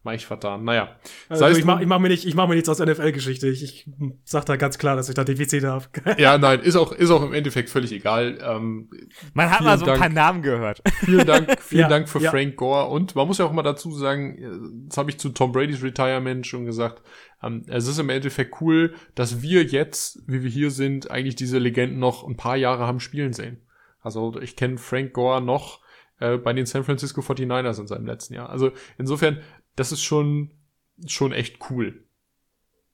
Mach ich vertan. Naja. Also ich mache ich mach mir, nicht, ich mach mir nichts aus NFL-Geschichte. Ich, ich sag da ganz klar, dass ich da Defizite habe. [LAUGHS] ja, nein, ist auch, ist auch im Endeffekt völlig egal. Ähm, man hat mal so ein paar Namen gehört. Vielen Dank, [LAUGHS] vielen ja, Dank für ja. Frank Gore. Und man muss ja auch mal dazu sagen, das habe ich zu Tom Brady's Retirement schon gesagt. Ähm, es ist im Endeffekt cool, dass wir jetzt, wie wir hier sind, eigentlich diese Legenden noch ein paar Jahre haben spielen sehen. Also ich kenne Frank Gore noch äh, bei den San Francisco 49ers in seinem letzten Jahr. Also insofern, das ist schon, schon echt cool.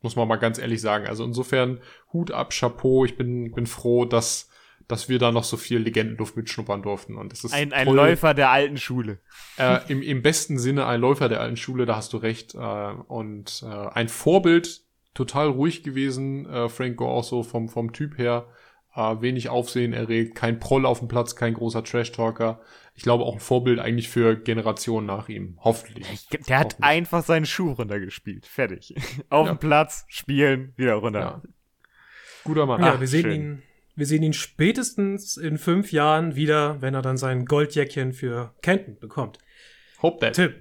Muss man mal ganz ehrlich sagen. Also insofern, Hut ab, Chapeau. Ich bin, bin froh, dass, dass wir da noch so viel Legendenluft mitschnuppern durften. Und das ist ein, ein Läufer der alten Schule. Äh, im, Im besten Sinne ein Läufer der alten Schule, da hast du recht. Äh, und äh, ein Vorbild, total ruhig gewesen, äh, Frank Gore auch so vom, vom Typ her. Äh, wenig Aufsehen erregt, kein Proll auf dem Platz, kein großer Trash-Talker ich glaube, auch ein Vorbild eigentlich für Generationen nach ihm. Hoffentlich. Der hat Hoffentlich. einfach seinen Schuh runtergespielt. Fertig. [LAUGHS] Auf ja. dem Platz, spielen, wieder runter. Ja. Guter Mann. Ja, Ach, wir sehen schön. ihn. Wir sehen ihn spätestens in fünf Jahren wieder, wenn er dann sein Goldjäckchen für Kenton bekommt. Hope that. Tim.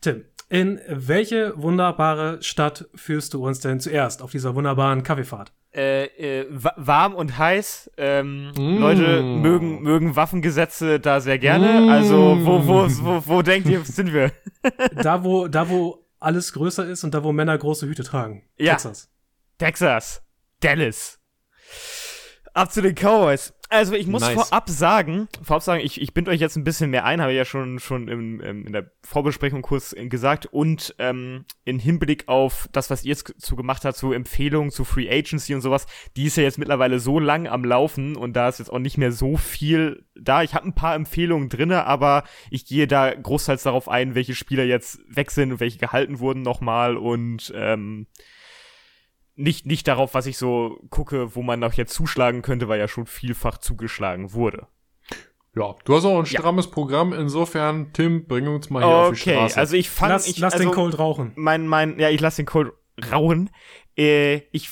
Tim, in welche wunderbare Stadt führst du uns denn zuerst auf dieser wunderbaren Kaffeefahrt? Äh, äh, warm und heiß. Ähm, mm. Leute mögen, mögen Waffengesetze da sehr gerne. Mm. Also, wo, wo, wo, wo denkt ihr, sind wir? [LAUGHS] da, wo, da, wo alles größer ist und da, wo Männer große Hüte tragen. Ja. Texas. Texas. Dallas. Ab zu den Cowboys. Also ich muss Nice. vorab sagen, vorab sagen, ich, ich bind euch jetzt ein bisschen mehr ein, habe ich ja schon, schon im, im, in der Vorbesprechung kurz gesagt. Und ähm, in Hinblick auf das, was ihr jetzt zu gemacht habt, zu Empfehlungen, zu Free Agency und sowas, die ist ja jetzt mittlerweile so lang am Laufen und da ist jetzt auch nicht mehr so viel da. Ich habe ein paar Empfehlungen drinne, aber ich gehe da großteils darauf ein, welche Spieler jetzt weg sind und welche gehalten wurden nochmal und ähm, nicht, nicht darauf, was ich so gucke, wo man noch jetzt zuschlagen könnte, weil ja schon vielfach zugeschlagen wurde. Ja, du hast auch ein Ja. strammes Programm. Insofern, Tim, bring uns mal hier auf die Okay, Straße. also ich fange, Lass, ich, lass also den Cold rauchen. mein, mein, ja, ich lass den Cold rauen. Äh, ich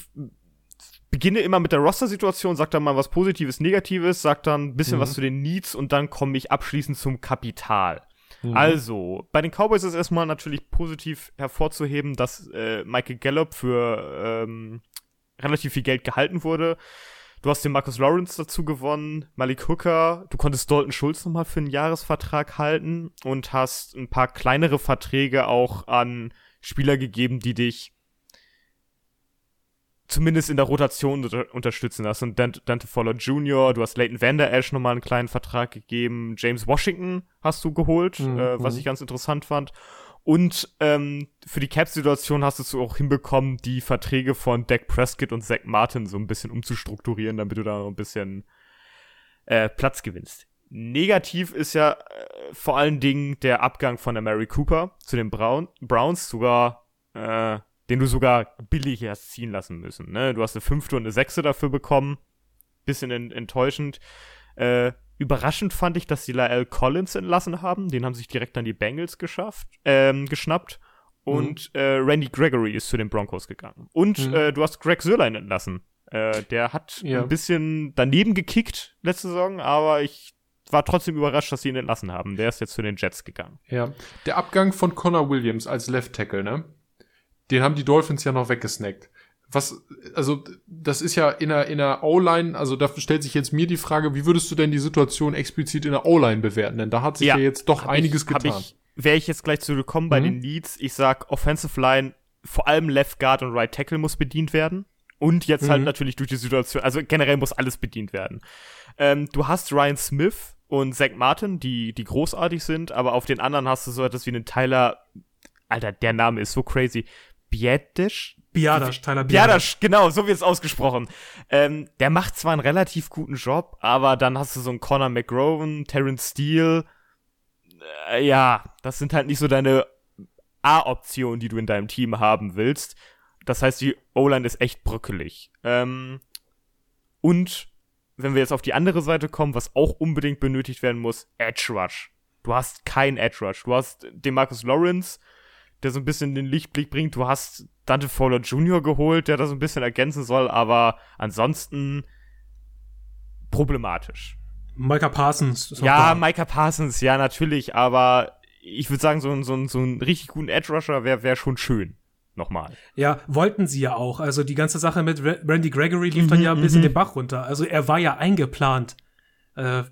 beginne immer mit der Roster-Situation, sag dann mal was Positives, Negatives, sag dann ein bisschen Mhm. was zu den Needs und dann komme ich abschließend zum Kapital. Mhm. Also, bei den Cowboys ist erstmal natürlich positiv hervorzuheben, dass äh, Michael Gallup für ähm, relativ viel Geld gehalten wurde. Du hast den Marcus Lawrence dazu gewonnen, Malik Hooker, du konntest Dalton Schulz nochmal für einen Jahresvertrag halten und hast ein paar kleinere Verträge auch an Spieler gegeben, die dich zumindest in der Rotation unter unterstützen. Das sind Dante, Dante Fowler Jr., du hast Leighton Vander Esch nochmal einen kleinen Vertrag gegeben, James Washington hast du geholt, Mhm, äh, was mhm. ich ganz interessant fand. Und ähm, für die Cap-Situation hast du es auch hinbekommen, die Verträge von Dak Prescott und Zach Martin so ein bisschen umzustrukturieren, damit du da noch ein bisschen äh, Platz gewinnst. Negativ ist ja äh, vor allen Dingen der Abgang von der Mary Cooper zu den Brown Browns, sogar, äh, den du sogar billig hast ziehen lassen müssen. Ne? Du hast eine fünfte und eine sechste dafür bekommen. Bisschen en enttäuschend. Äh, überraschend fand ich, dass sie Lael Collins entlassen haben. Den haben sich direkt an die Bengals geschafft, ähm, geschnappt. Und äh, Randy Gregory ist zu den Broncos gegangen. Und Mhm. äh, du hast Greg Sörlein entlassen. Äh, der hat Ja. ein bisschen daneben gekickt letzte Saison, aber ich war trotzdem überrascht, dass sie ihn entlassen haben. Der ist jetzt zu den Jets gegangen. Ja, der Abgang von Connor Williams als Left Tackle, ne? Den haben die Dolphins ja noch weggesnackt. Was, also, das ist ja in der, in der O-Line, also da stellt sich jetzt mir die Frage, wie würdest du denn die Situation explizit in der O-Line bewerten? Denn da hat sich ja, Ja, jetzt doch einiges ich, getan. Wäre ich jetzt gleich zu gekommen bei Mhm. den Leads, ich sag, Offensive Line, vor allem Left Guard und Right Tackle muss bedient werden. Und jetzt halt Mhm. natürlich durch die Situation, also generell muss alles bedient werden. Ähm, du hast Ryan Smith und Zach Martin, die, die großartig sind, aber auf den anderen hast du so etwas wie einen Tyler, Alter, der Name ist so crazy. Biedisch? Biadasch, Tyler Biadasch. Biadasch, genau, so wird es ausgesprochen. Ähm, der macht zwar einen relativ guten Job, aber dann hast du so einen Conor McGroven, Terrence Steele. Äh, ja, das sind halt nicht so deine A-Optionen, die du in deinem Team haben willst. Das heißt, die O-Line ist echt bröckelig. Ähm, und wenn wir jetzt auf die andere Seite kommen, was auch unbedingt benötigt werden muss, Edge Rush. Du hast kein Edge Rush. Du hast den Marcus Lawrence, der so ein bisschen den Lichtblick bringt. Du hast Dante Fowler Jr. geholt, der das so ein bisschen ergänzen soll, aber ansonsten problematisch. Micah Parsons ist Ja. Micah Parsons, ja, natürlich, aber ich würde sagen, so, ein- so, ein- so einen richtig guten Edge Rusher wäre wär schon schön. Nochmal. Ja, wollten sie ja auch. Also die ganze Sache mit Ra- Randy Gregory lief dann Mhm, ja ein bisschen mhm. den Bach runter. Also er war ja eingeplant. Äh,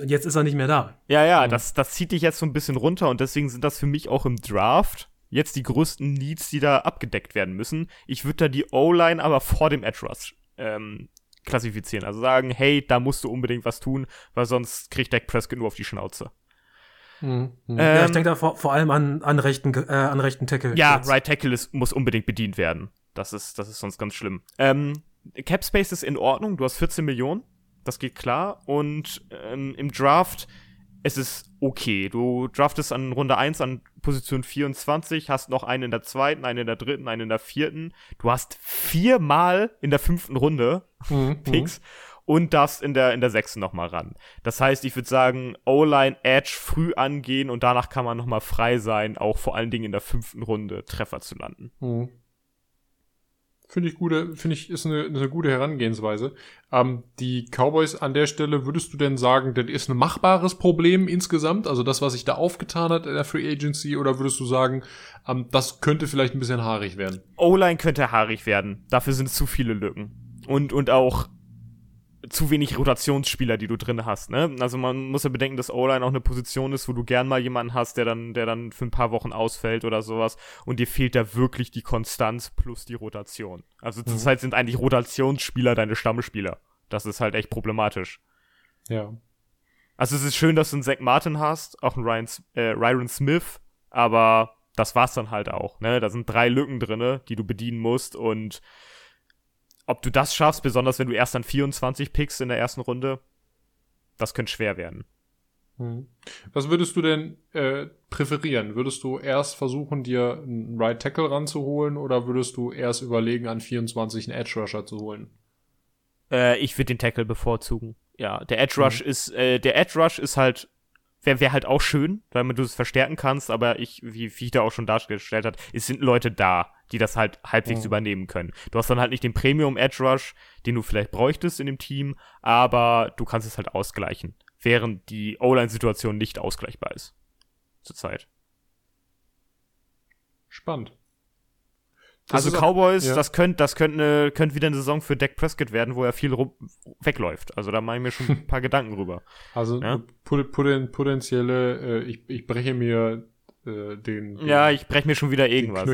und jetzt ist er nicht mehr da. Ja, ja, das, das zieht dich jetzt so ein bisschen runter und deswegen sind das für mich auch im Draft jetzt die größten Needs, die da abgedeckt werden müssen. Ich würde da die O-Line aber vor dem Edge Rush ähm, klassifizieren. Also sagen, hey, da musst du unbedingt was tun, weil sonst kriegt Dak Prescott nur auf die Schnauze. Mhm. Mhm. ja, ich Ähm, denke da vor, vor allem an, an, rechten, äh, an rechten Tackle. Ja, jetzt. Right Tackle ist, muss unbedingt bedient werden. Das ist, das ist sonst ganz schlimm. Ähm, Cap Space ist in Ordnung. Du hast 14 Millionen. Das geht klar. Und ähm, im Draft, es ist okay. Du draftest an Runde 1 an Position 24, hast noch einen in der zweiten, einen in der dritten, einen in der vierten. Du hast viermal in der fünften Runde Mhm. Picks und darfst in der, in der sechsten nochmal ran. Das heißt, ich würde sagen, O-Line Edge früh angehen und danach kann man nochmal frei sein, auch vor allen Dingen in der fünften Runde Treffer zu landen. Mhm. Finde ich gute, finde ich, ist eine, eine gute Herangehensweise. Ähm, die Cowboys an der Stelle, würdest du denn sagen, das ist ein machbares Problem insgesamt? Also das, was sich da aufgetan hat in der Free Agency, oder würdest du sagen, ähm, das könnte vielleicht ein bisschen haarig werden? O-Line könnte haarig werden. Dafür sind zu viele Lücken. Und, und auch zu wenig Rotationsspieler, die du drin hast, ne? Also man muss ja bedenken, dass O-Line auch eine Position ist, wo du gern mal jemanden hast, der dann, der dann für ein paar Wochen ausfällt oder sowas. Und dir fehlt da wirklich die Konstanz plus die Rotation. Also zurzeit sind eigentlich Rotationsspieler deine Stammspieler. Das ist halt echt problematisch. Ja. Also es ist schön, dass du einen Zach Martin hast, auch einen Ryan, äh, Ryan Smith, aber das war's dann halt auch. Ne? Da sind drei Lücken drinne, die du bedienen musst und ob du das schaffst, besonders wenn du erst dann 24 pickst in der ersten Runde, das könnte schwer werden. Hm. Was würdest du denn äh, präferieren? Würdest du erst versuchen, dir einen Right Tackle ranzuholen oder würdest du erst überlegen, an 24 einen Edge Rusher zu holen? Äh, ich würde den Tackle bevorzugen. Ja, der Edge Rush mhm. ist, äh, der Edge Rush ist halt, wäre wär halt auch schön, weil du es verstärken kannst, aber ich, wie, da auch schon dargestellt hat, es sind Leute da, die das halt halbwegs mhm. übernehmen können. Du hast dann halt nicht den Premium Edge Rush, den du vielleicht bräuchtest in dem Team, aber du kannst es halt ausgleichen während die O-Line-Situation nicht ausgleichbar ist. Zurzeit. Spannend. Das also Cowboys, ja. das könnte das könnte ne, könnt wieder eine Saison für Dak Prescott werden, wo er viel wegläuft. Also da mache ich mir schon ein [LAUGHS] paar Gedanken drüber. Also ja? potenzielle, äh, ich, ich breche mir äh, den, den, Ja, ich breche mir schon wieder irgendwas.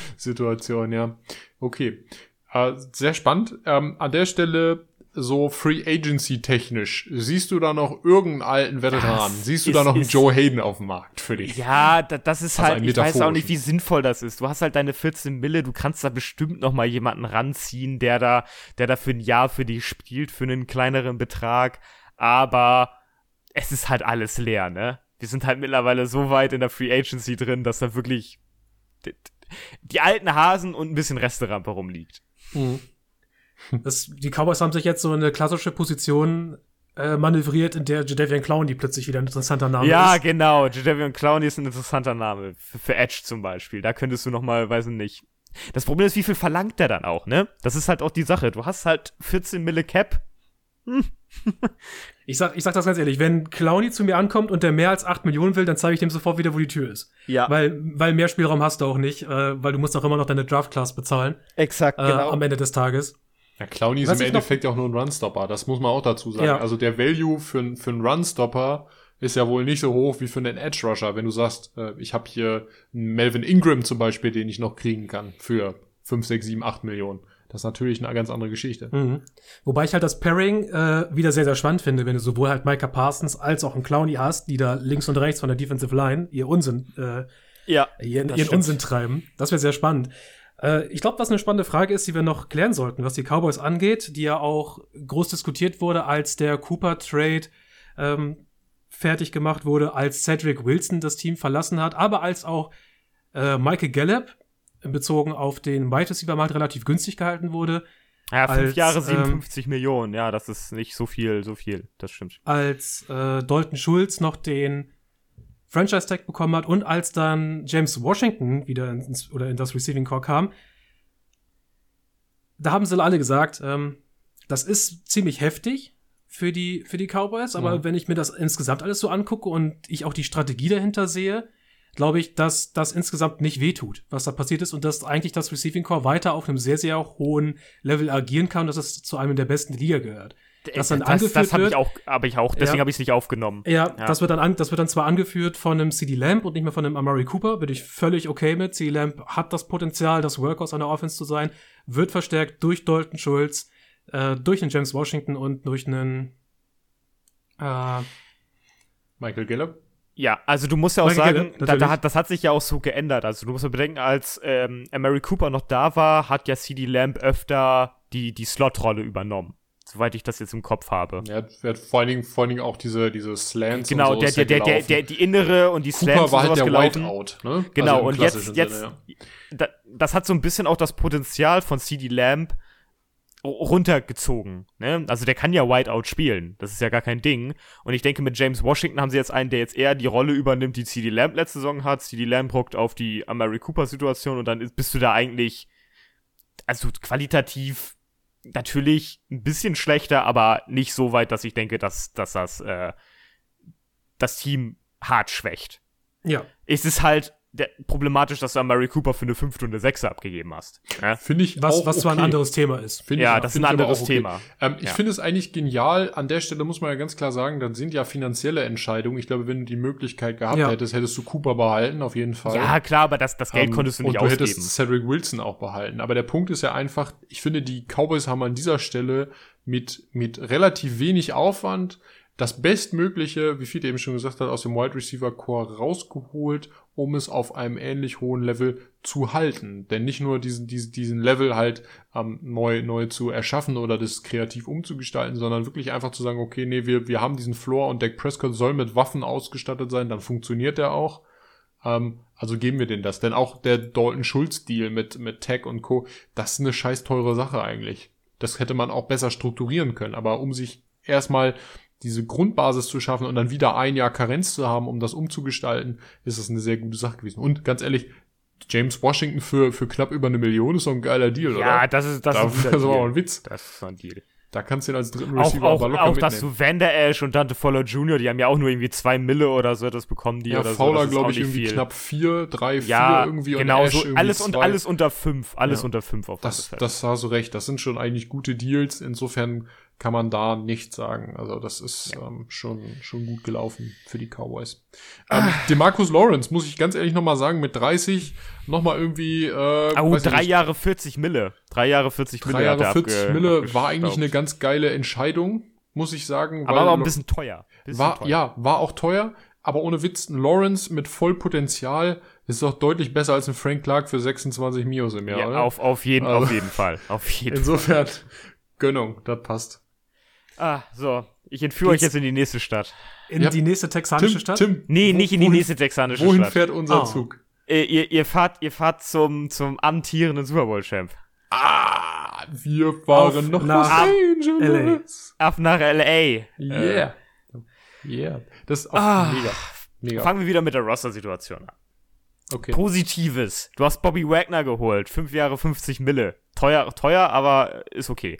[LAUGHS] Situation, ja. ja. Okay. Äh, sehr spannend. Ähm, an der Stelle so Free Agency technisch, siehst du da noch irgendeinen alten Veteran? Das siehst du ist, da noch einen Joe Hayden auf dem Markt für dich? Ja, da, das ist also halt, ich weiß auch nicht, wie sinnvoll das ist. Du hast halt deine 14 Mille, du kannst da bestimmt noch mal jemanden ranziehen, der da, der da für ein Jahr für dich spielt, für einen kleineren Betrag, aber es ist halt alles leer, ne? Wir sind halt mittlerweile so weit in der Free Agency drin, dass da wirklich die, die alten Hasen und ein bisschen Resterampe rumliegt. Mhm. Das, die Cowboys haben sich jetzt so eine klassische Position äh, manövriert, in der Jadavian Clowney plötzlich wieder ein interessanter Name ja, ist. Ja, genau. Jadavian Clowney ist ein interessanter Name. Für, für Edge zum Beispiel. Da könntest du noch mal, weiß ich nicht. Das Problem ist, wie viel verlangt der dann auch, ne? Das ist halt auch die Sache. Du hast halt 14 Mille Cap. Hm. ich, sag, ich sag das ganz ehrlich, wenn Clowny zu mir ankommt und der mehr als 8 Millionen will, dann zeige ich dem sofort wieder, wo die Tür ist. Ja. Weil, weil mehr Spielraum hast du auch nicht, äh, weil du musst auch immer noch deine Draft-Class bezahlen. Exakt, äh, genau. Am Ende des Tages. Ja, Clowny ist im Endeffekt ja auch nur ein Runstopper, das muss man auch dazu sagen. Ja. Also der Value für, für einen Runstopper ist ja wohl nicht so hoch wie für einen Edge Rusher. Wenn du sagst, äh, ich habe hier einen Melvin Ingram zum Beispiel, den ich noch kriegen kann für 5, 6, 7, 8 Millionen. Das ist natürlich eine ganz andere Geschichte. Mhm. Wobei ich halt das Pairing äh, wieder sehr, sehr spannend finde, wenn du sowohl halt Micah Parsons als auch einen Clowny hast, die da links und rechts von der Defensive Line ihr Unsinn, äh, ja, ihren, ihren Unsinn treiben. Das wäre sehr spannend. Äh, ich glaube, was eine spannende Frage ist, die wir noch klären sollten, was die Cowboys angeht, die ja auch groß diskutiert wurde, als der Cooper-Trade ähm, fertig gemacht wurde, als Cedric Wilson das Team verlassen hat, aber als auch äh, Michael Gallup bezogen auf den Wide Receiver Markt relativ günstig gehalten wurde. Ja, fünf als, Jahre 57 ähm, Millionen, ja, das ist nicht so viel, so viel, das stimmt. Als äh, Dalton Schulz noch den Franchise-Tag bekommen hat und als dann James Washington wieder ins, oder in das Receiving Core kam, da haben sie alle gesagt, ähm, das ist ziemlich heftig für die, für die Cowboys, aber ja. wenn ich mir das insgesamt alles so angucke und ich auch die Strategie dahinter sehe, glaube ich, dass das insgesamt nicht wehtut, was da passiert ist und dass eigentlich das Receiving Core weiter auf einem sehr, sehr hohen Level agieren kann und dass es zu einem der besten Liga gehört das dann das, angeführt das hab wird. Ich auch, habe ich auch, deswegen ja. habe ich es nicht aufgenommen. Ja, ja, Das, wird dann an, das wird dann zwar angeführt von einem CD Lamp und nicht mehr von einem Amari Cooper, bin ich völlig okay mit. CD Lamp hat das Potenzial, das Workhorse einer Offense zu sein, wird verstärkt durch Dalton Schulz, äh, durch einen James Washington und durch einen äh, Michael Gallup. Ja, also du musst ja auch Michael sagen, da, da hat, das hat sich ja auch so geändert. Also du musst ja bedenken, als ähm, Amari Cooper noch da war, hat ja CD Lamp öfter die, die Slot-Rolle übernommen soweit ich das jetzt im Kopf habe. Ja, er hat vor allen Dingen, vor allen Dingen auch diese, diese Slants genau, und so der, der, der, der, die innere und die Slants Cooper war halt der gelaufen. Whiteout, ne? Genau, also und jetzt, jetzt, Sinne, ja. das hat so ein bisschen auch das Potenzial von CD Lamp runtergezogen. Ne? Also der kann ja Whiteout spielen. Das ist ja gar kein Ding. Und ich denke, mit James Washington haben sie jetzt einen, der jetzt eher die Rolle übernimmt, die CD Lamp letzte Saison hat. CD Lamp rockt auf die Amari Cooper-Situation und dann bist du da eigentlich, also qualitativ natürlich ein bisschen schlechter, aber nicht so weit, dass ich denke, dass, dass das äh, das Team hart schwächt. Ja. Es ist halt der, problematisch, dass du an Murray Cooper für eine 5 Stunde 6 abgegeben hast. Ja? Finde ich was, auch was zwar ein anderes Thema ist. Find ja, ich, das ist ein anderes okay. Thema. Ähm, ich ja. finde es eigentlich genial. An der Stelle muss man ja ganz klar sagen, dann sind ja finanzielle Entscheidungen. Ich glaube, wenn du die Möglichkeit gehabt ja. hättest, hättest du Cooper behalten, auf jeden Fall. Ja, klar, aber das, das Geld ähm, konntest du nicht ausgeben. Und du hättest Cedric Wilson auch behalten. Aber der Punkt ist ja einfach, ich finde, die Cowboys haben an dieser Stelle mit, mit relativ wenig Aufwand das Bestmögliche, wie viel eben schon gesagt hat, aus dem Wide Receiver Core rausgeholt, um es auf einem ähnlich hohen Level zu halten. Denn nicht nur diesen, diesen, diesen Level halt ähm, neu, neu zu erschaffen oder das kreativ umzugestalten, sondern wirklich einfach zu sagen, okay, nee, wir, wir haben diesen Floor und Dak Prescott soll mit Waffen ausgestattet sein, dann funktioniert der auch. Ähm, also geben wir denen das. Denn auch der Dalton Schulz-Deal mit, mit Tech und Co., das ist eine scheiß teure Sache eigentlich. Das hätte man auch besser strukturieren können. Aber um sich erstmal diese Grundbasis zu schaffen und dann wieder ein Jahr Karenz zu haben, um das umzugestalten, ist das eine sehr gute Sache gewesen. Und ganz ehrlich, James Washington für, für knapp über eine Million ist doch ein geiler Deal, ja, oder? Ja, das ist, das da, ist [LAUGHS] das auch ein Witz. Das ist ein Deal. Da kannst du ihn als dritten Receiver auch, aber locker auch dass du Van Der Esch und Dante Fowler Jr., die haben ja auch nur irgendwie zwei Mille oder so das bekommen die ja, oder Fowler, so. glaube ich, irgendwie viel. knapp vier, drei, ja, vier irgendwie genau und so alles und alles unter fünf, alles ja. unter fünf auf das. Das hast du recht. Das sind schon eigentlich gute Deals. Insofern kann man da nichts sagen. Also das ist ja. ähm, schon, schon gut gelaufen für die Cowboys. Ähm, ah. Demarcus Lawrence, muss ich ganz ehrlich nochmal sagen, mit 30 nochmal irgendwie äh, Oh, drei Jahre 40 Mille. Drei Jahre 40 Mille. Drei Jahre 40 Mille war eigentlich eine ganz geile Entscheidung, muss ich sagen. Aber war auch ein bisschen teuer. Bisschen war, teuer. Ja, war auch teuer. Aber ohne Witz, ein Lawrence mit Vollpotenzial ist doch deutlich besser als ein Frank Clark für 26 Mios im Jahr, ja, oder? Auf, auf, jeden, also, auf jeden Fall. Auf jeden [LAUGHS] insofern, Fall. Gönnung, das passt. Ah, so. Ich entführe euch jetzt in die nächste Stadt. In ja. die nächste texanische Tim, Stadt? Tim, nee, nicht in die nächste texanische wohin Stadt. Wohin fährt unser oh. Zug? Ihr, ihr, ihr, fahrt, ihr fahrt zum, zum amtierenden Super Bowl-Champ. Ah, wir fahren Auf noch nach Los Angeles. Auf nach L.A. Yeah. Yeah. Das ist auch Ah. mega. Mega. Fangen wir wieder mit der Roster-Situation an. Okay. Positives. Du hast Bobby Wagner geholt. Fünf Jahre 50 Mille. Teuer, teuer, aber ist okay.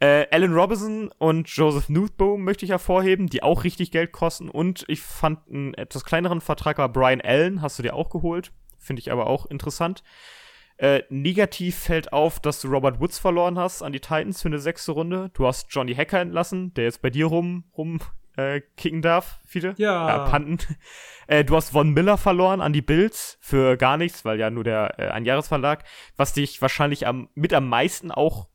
Äh, Alan Robinson und Joseph Newthboom möchte ich hervorheben, die auch richtig Geld kosten. Und ich fand einen etwas kleineren Vertrag war Brian Allen, hast du dir auch geholt. Finde ich aber auch interessant. Äh, negativ fällt auf, dass du Robert Woods verloren hast an die Titans für eine sechste Runde. Du hast Johnny Hacker entlassen, der jetzt bei dir rum, rum äh, kicken darf, viele. Ja. ja panten. [LAUGHS] Äh, du hast Von Miller verloren an die Bills für gar nichts, weil ja nur der äh, Einjahresverlag. Was dich wahrscheinlich am, mit am meisten auch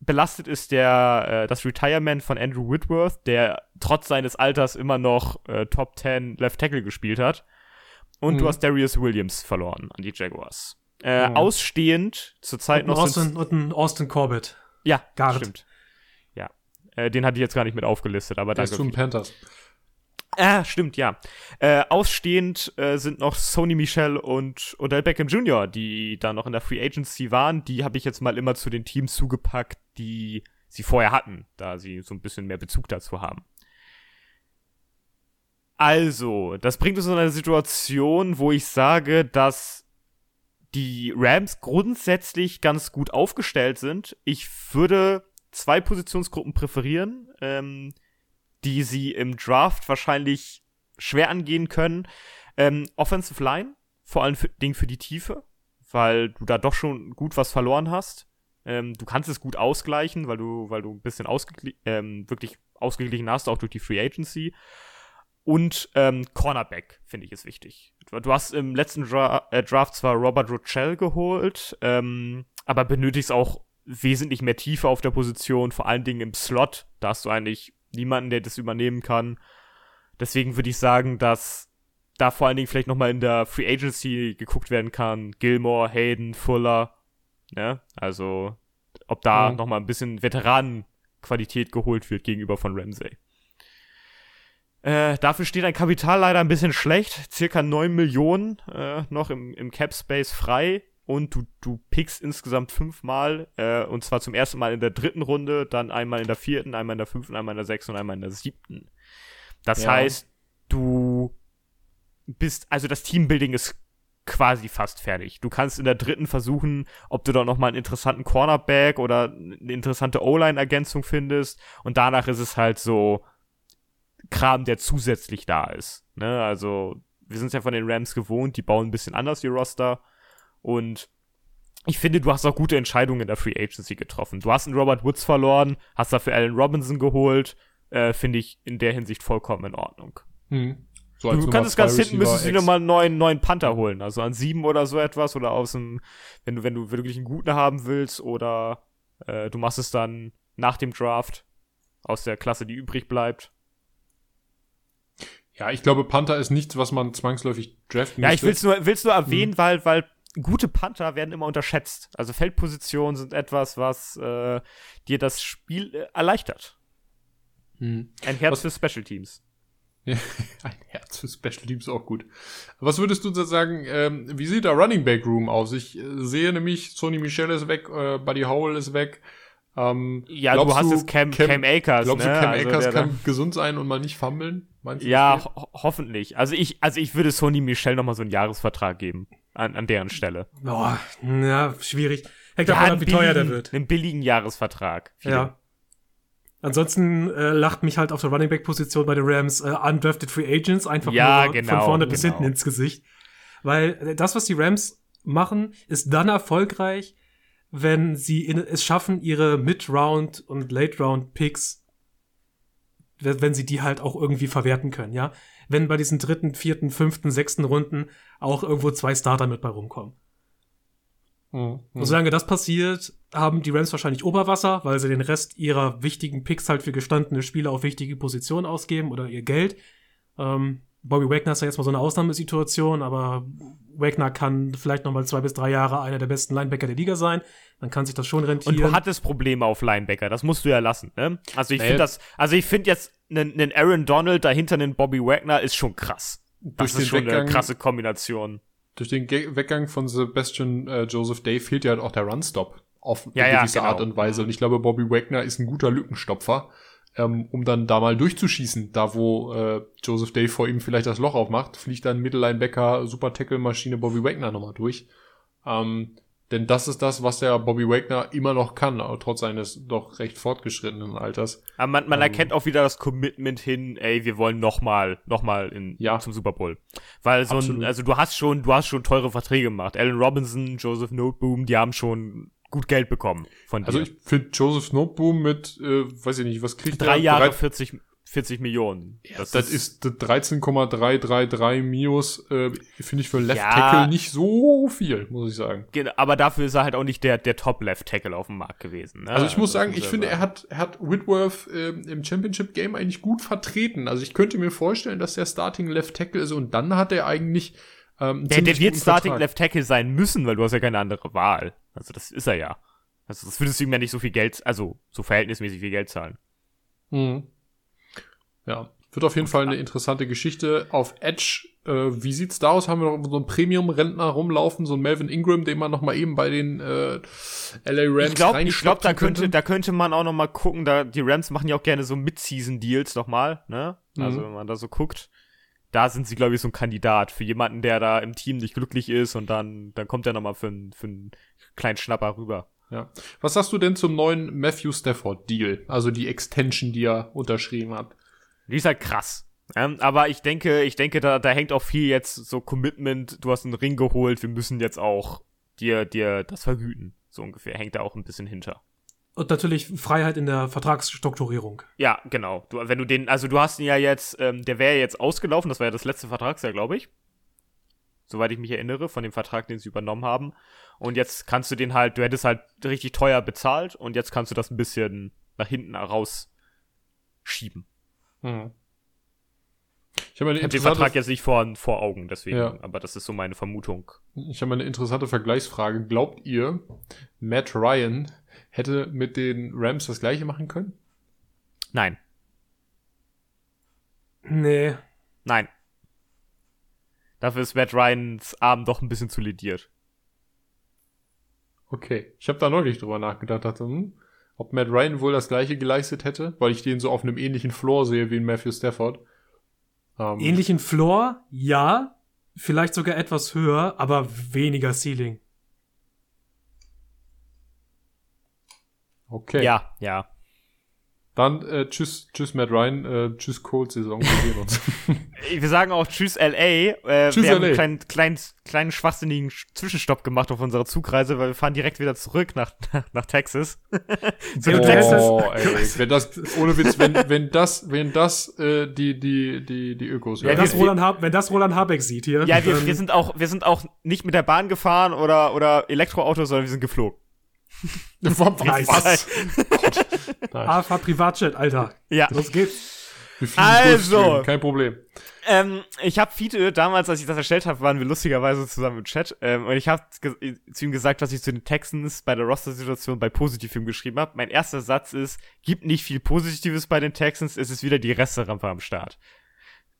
belastet ist der äh, das Retirement von Andrew Whitworth, der trotz seines Alters immer noch äh, Top 10 Left Tackle gespielt hat. Und Mhm. du hast Darius Williams verloren an die Jaguars. Äh, Mhm. Ausstehend zurzeit noch Austin, und ein Austin Corbett. ja, Guard. stimmt. Äh, den hatte ich jetzt gar nicht mit aufgelistet, aber danke. zu den Panthers. Ah, stimmt, ja. Äh, ausstehend äh, sind noch Sony Michel und Odell Beckham Jr., die da noch in der Free Agency waren. Die habe ich jetzt mal immer zu den Teams zugepackt, die sie vorher hatten, da sie so ein bisschen mehr Bezug dazu haben. Also, das bringt uns in eine Situation, wo ich sage, dass die Rams grundsätzlich ganz gut aufgestellt sind. Ich würde zwei Positionsgruppen präferieren. Ähm, die sie im Draft wahrscheinlich schwer angehen können. Ähm, Offensive Line, vor allem für, Ding für die Tiefe, weil du da doch schon gut was verloren hast. Ähm, du kannst es gut ausgleichen, weil du, weil du ein bisschen ausgegli ähm, wirklich ausgeglichen hast, auch durch die Free Agency. Und ähm, Cornerback, finde ich, ist wichtig. Du, du hast im letzten Dra äh, Draft zwar Robert Rochelle geholt, ähm, aber benötigst auch wesentlich mehr Tiefe auf der Position, vor allen Dingen im Slot. Da hast du eigentlich niemanden, der das übernehmen kann. Deswegen würde ich sagen, dass da vor allen Dingen vielleicht noch mal in der Free Agency geguckt werden kann. Gilmore, Hayden, Fuller. Ne? Also, ob da Mhm. noch mal ein bisschen Veteranenqualität geholt wird gegenüber von Ramsey. Äh, dafür steht ein Kapital leider ein bisschen schlecht. Circa 9 Millionen äh, noch im, im Cap Space frei. Und du, du pickst insgesamt fünfmal, äh, und zwar zum ersten Mal in der dritten Runde, dann einmal in der vierten, einmal in der fünften, einmal in der sechsten und einmal in der siebten. Das Ja. heißt, du bist, also das Teambuilding ist quasi fast fertig. Du kannst in der dritten versuchen, ob du da noch mal einen interessanten Cornerback oder eine interessante O-Line-Ergänzung findest. Und danach ist es halt so Kram, der zusätzlich da ist. Ne? Also, wir sind ja von den Rams gewohnt, die bauen ein bisschen anders ihr Roster. Und ich finde, du hast auch gute Entscheidungen in der Free Agency getroffen. Du hast einen Robert Woods verloren, hast dafür Allen Robinson geholt. Äh, finde ich in der Hinsicht vollkommen in Ordnung. Hm. So Du kannst es ganz hinten, müsstest du dir nochmal einen neuen, neuen Panther holen. Also an sieben oder so etwas. Oder aus dem, wenn du, wenn du wirklich einen guten haben willst. Oder äh, du machst es dann nach dem Draft aus der Klasse, die übrig bleibt. Ja, ich glaube, Panther ist nichts, was man zwangsläufig draften Ja, ich will's nur, will's nur erwähnen, mhm. weil, weil gute Panther werden immer unterschätzt. Also Feldpositionen sind etwas, was äh, dir das Spiel äh, erleichtert. Mhm. Ein Herz was, für Special Teams. [LAUGHS] ein Herz für Special Teams auch gut. Was würdest du sagen, ähm, wie sieht der Running Back Room aus? Ich äh, sehe nämlich, Sony Michel ist weg, äh, Buddy Howell ist weg. Ähm, ja, du hast jetzt Cam, Cam, Cam Akers. Glaubst ne? du, Cam also Akers kann gesund sein und mal nicht fummeln? Meinst du ja, ho hoffentlich. Also ich, also ich würde Sony Michel noch mal so einen Jahresvertrag geben an, an deren Stelle. Boah, ja, schwierig. Hängt davon ab, wie teuer der wird. Einen billigen Jahresvertrag. Viele. Ja. Ansonsten äh, lacht mich halt auf der Running Back Position bei den Rams äh, undrafted Free Agents einfach ja, nur genau, von vorne genau. bis hinten ins Gesicht. Weil äh, das, was die Rams machen, ist dann erfolgreich, wenn sie in, es schaffen, ihre Mid-Round und Late-Round-Picks, wenn sie die halt auch irgendwie verwerten können, ja. Wenn bei diesen dritten, vierten, fünften, sechsten Runden auch irgendwo zwei Starter mit bei rumkommen. Mhm. Und solange das passiert, haben die Rams wahrscheinlich Oberwasser, weil sie den Rest ihrer wichtigen Picks halt für gestandene Spieler auf wichtige Positionen ausgeben oder ihr Geld. Ähm, Bobby Wagner ist ja jetzt mal so eine Ausnahmesituation, aber Wagner kann vielleicht noch mal zwei bis drei Jahre einer der besten Linebacker der Liga sein. Dann kann sich das schon rentieren. Und du hattest Probleme auf Linebacker, das musst du ja lassen. Ne? Also ich finde das, also ich finde jetzt einen Aaron Donald dahinter einen Bobby Wagner ist schon krass. Das Durch ist schon Weggang, eine krasse Kombination. Durch den Ge Weggang von Sebastian äh, Joseph Day fehlt ja halt auch der Runstop auf ja, eine gewisse ja, genau. Art und Weise. Und ich glaube, Bobby Wagner ist ein guter Lückenstopfer ähm, um dann da mal durchzuschießen. Da, wo äh, Joseph Day vor ihm vielleicht das Loch aufmacht, fliegt dann Mittellinebacker, Super Tackle-Maschine Bobby Wagner nochmal durch. Ähm, denn das ist das, was der Bobby Wagner immer noch kann, trotz seines doch recht fortgeschrittenen Alters. Aber man, man ähm, erkennt auch wieder das Commitment hin, ey, wir wollen nochmal, nochmal in, ja, zum Super Bowl. Weil so absolut. ein, also du hast schon, du hast schon teure Verträge gemacht. Allen Robinson, Joseph Noteboom, die haben schon gut Geld bekommen von also dir. Also ich finde Joseph Noteboom mit, äh, weiß ich nicht, was kriegt Drei Jahre 40, 40 Millionen. Ja, das, das ist, ist 13,333 Mios, äh, finde ich für Left ja, Tackle nicht so viel, muss ich sagen. Aber dafür ist er halt auch nicht der, der Top Left Tackle auf dem Markt gewesen. Ne? Also ich muss sagen, ich finde, er hat, er hat Whitworth äh, im Championship Game eigentlich gut vertreten. Also ich könnte mir vorstellen, dass der Starting Left Tackle ist und dann hat er eigentlich ähm, der, der wird Starting Vertrag. Left Tackle sein müssen, weil du hast ja keine andere Wahl. Also das ist er ja. Also das würdest du ihm ja nicht so viel Geld, also so verhältnismäßig viel Geld zahlen. Mhm. Ja, wird auf jeden Fall eine interessante Geschichte. Auf Edge, äh, wie sieht's da aus? Haben wir noch so einen Premium-Rentner rumlaufen, so einen Melvin Ingram, den man noch mal eben bei den äh, LA Rams Ich glaube, ich glaub, da könnte, da könnte man auch noch mal gucken. Da die Rams machen ja auch gerne so Mid-Season-Deals noch mal, ne? Also mhm. wenn man da so guckt da sind sie, glaube ich, so ein Kandidat für jemanden, der da im Team nicht glücklich ist und dann, dann kommt er nochmal für, für einen kleinen Schnapper rüber. Ja. Was sagst du denn zum neuen Matthew Stafford Deal? Also die Extension, die er unterschrieben hat. Die ist halt krass. Ähm, aber ich denke, ich denke, da, da hängt auch viel jetzt so Commitment. Du hast einen Ring geholt, wir müssen jetzt auch dir, dir das vergüten. So ungefähr. Hängt da auch ein bisschen hinter. Und natürlich Freiheit in der Vertragsstrukturierung. Ja, genau. Du, wenn du den, also du hast ihn ja jetzt, ähm, der wäre jetzt ausgelaufen, das war ja das letzte Vertragsjahr, glaube ich. Soweit ich mich erinnere, von dem Vertrag, den sie übernommen haben. Und jetzt kannst du den halt, du hättest halt richtig teuer bezahlt und jetzt kannst du das ein bisschen nach hinten rausschieben. Hm. Ich habe hab den Vertrag jetzt nicht vor, vor Augen, deswegen, ja. aber das ist so meine Vermutung. Ich habe eine interessante Vergleichsfrage. Glaubt ihr, Matt Ryan hätte mit den Rams das gleiche machen können? Nein. Nee. Nein. Dafür ist Matt Ryans Arm doch ein bisschen zu lediert. Okay. Ich habe da neulich drüber nachgedacht, dachte, hm, ob Matt Ryan wohl das gleiche geleistet hätte, weil ich den so auf einem ähnlichen Floor sehe wie in Matthew Stafford. Ähm, ähnlichen Floor, ja. Vielleicht sogar etwas höher, aber weniger Ceiling. Okay. Ja, ja. Dann äh, tschüss, tschüss Matt Ryan, äh, tschüss Cold-Saison, wir sehen uns. [LAUGHS] wir sagen auch tschüss LA. Äh, tschüss wir LA. haben einen kleinen, kleinen, kleinen schwachsinnigen Zwischenstopp gemacht auf unserer Zugreise, weil wir fahren direkt wieder zurück nach, nach, [LAUGHS] nach Texas. [LAUGHS] oh, ey, wenn das, ohne Witz, wenn, wenn das, wenn das äh, die, die, die, die Ökos ja, wenn, das Roland ha wenn das Roland Habeck sieht hier. Ja, wir, wir sind auch, wir sind auch nicht mit der Bahn gefahren oder, oder Elektroauto, sondern wir sind geflogen. Was? AFA [LAUGHS] Privatchat, Alter. Ja. Los geht's. Also. Kein Problem. Ähm, ich habe Fiete, damals, als ich das erstellt habe, waren wir lustigerweise zusammen im Chat. Ähm, und ich habe zu ihm gesagt, was ich zu den Texans bei der Roster-Situation bei Positivfilm geschrieben habe. Mein erster Satz ist, gibt nicht viel Positives bei den Texans, es ist wieder die Resterampe am Start.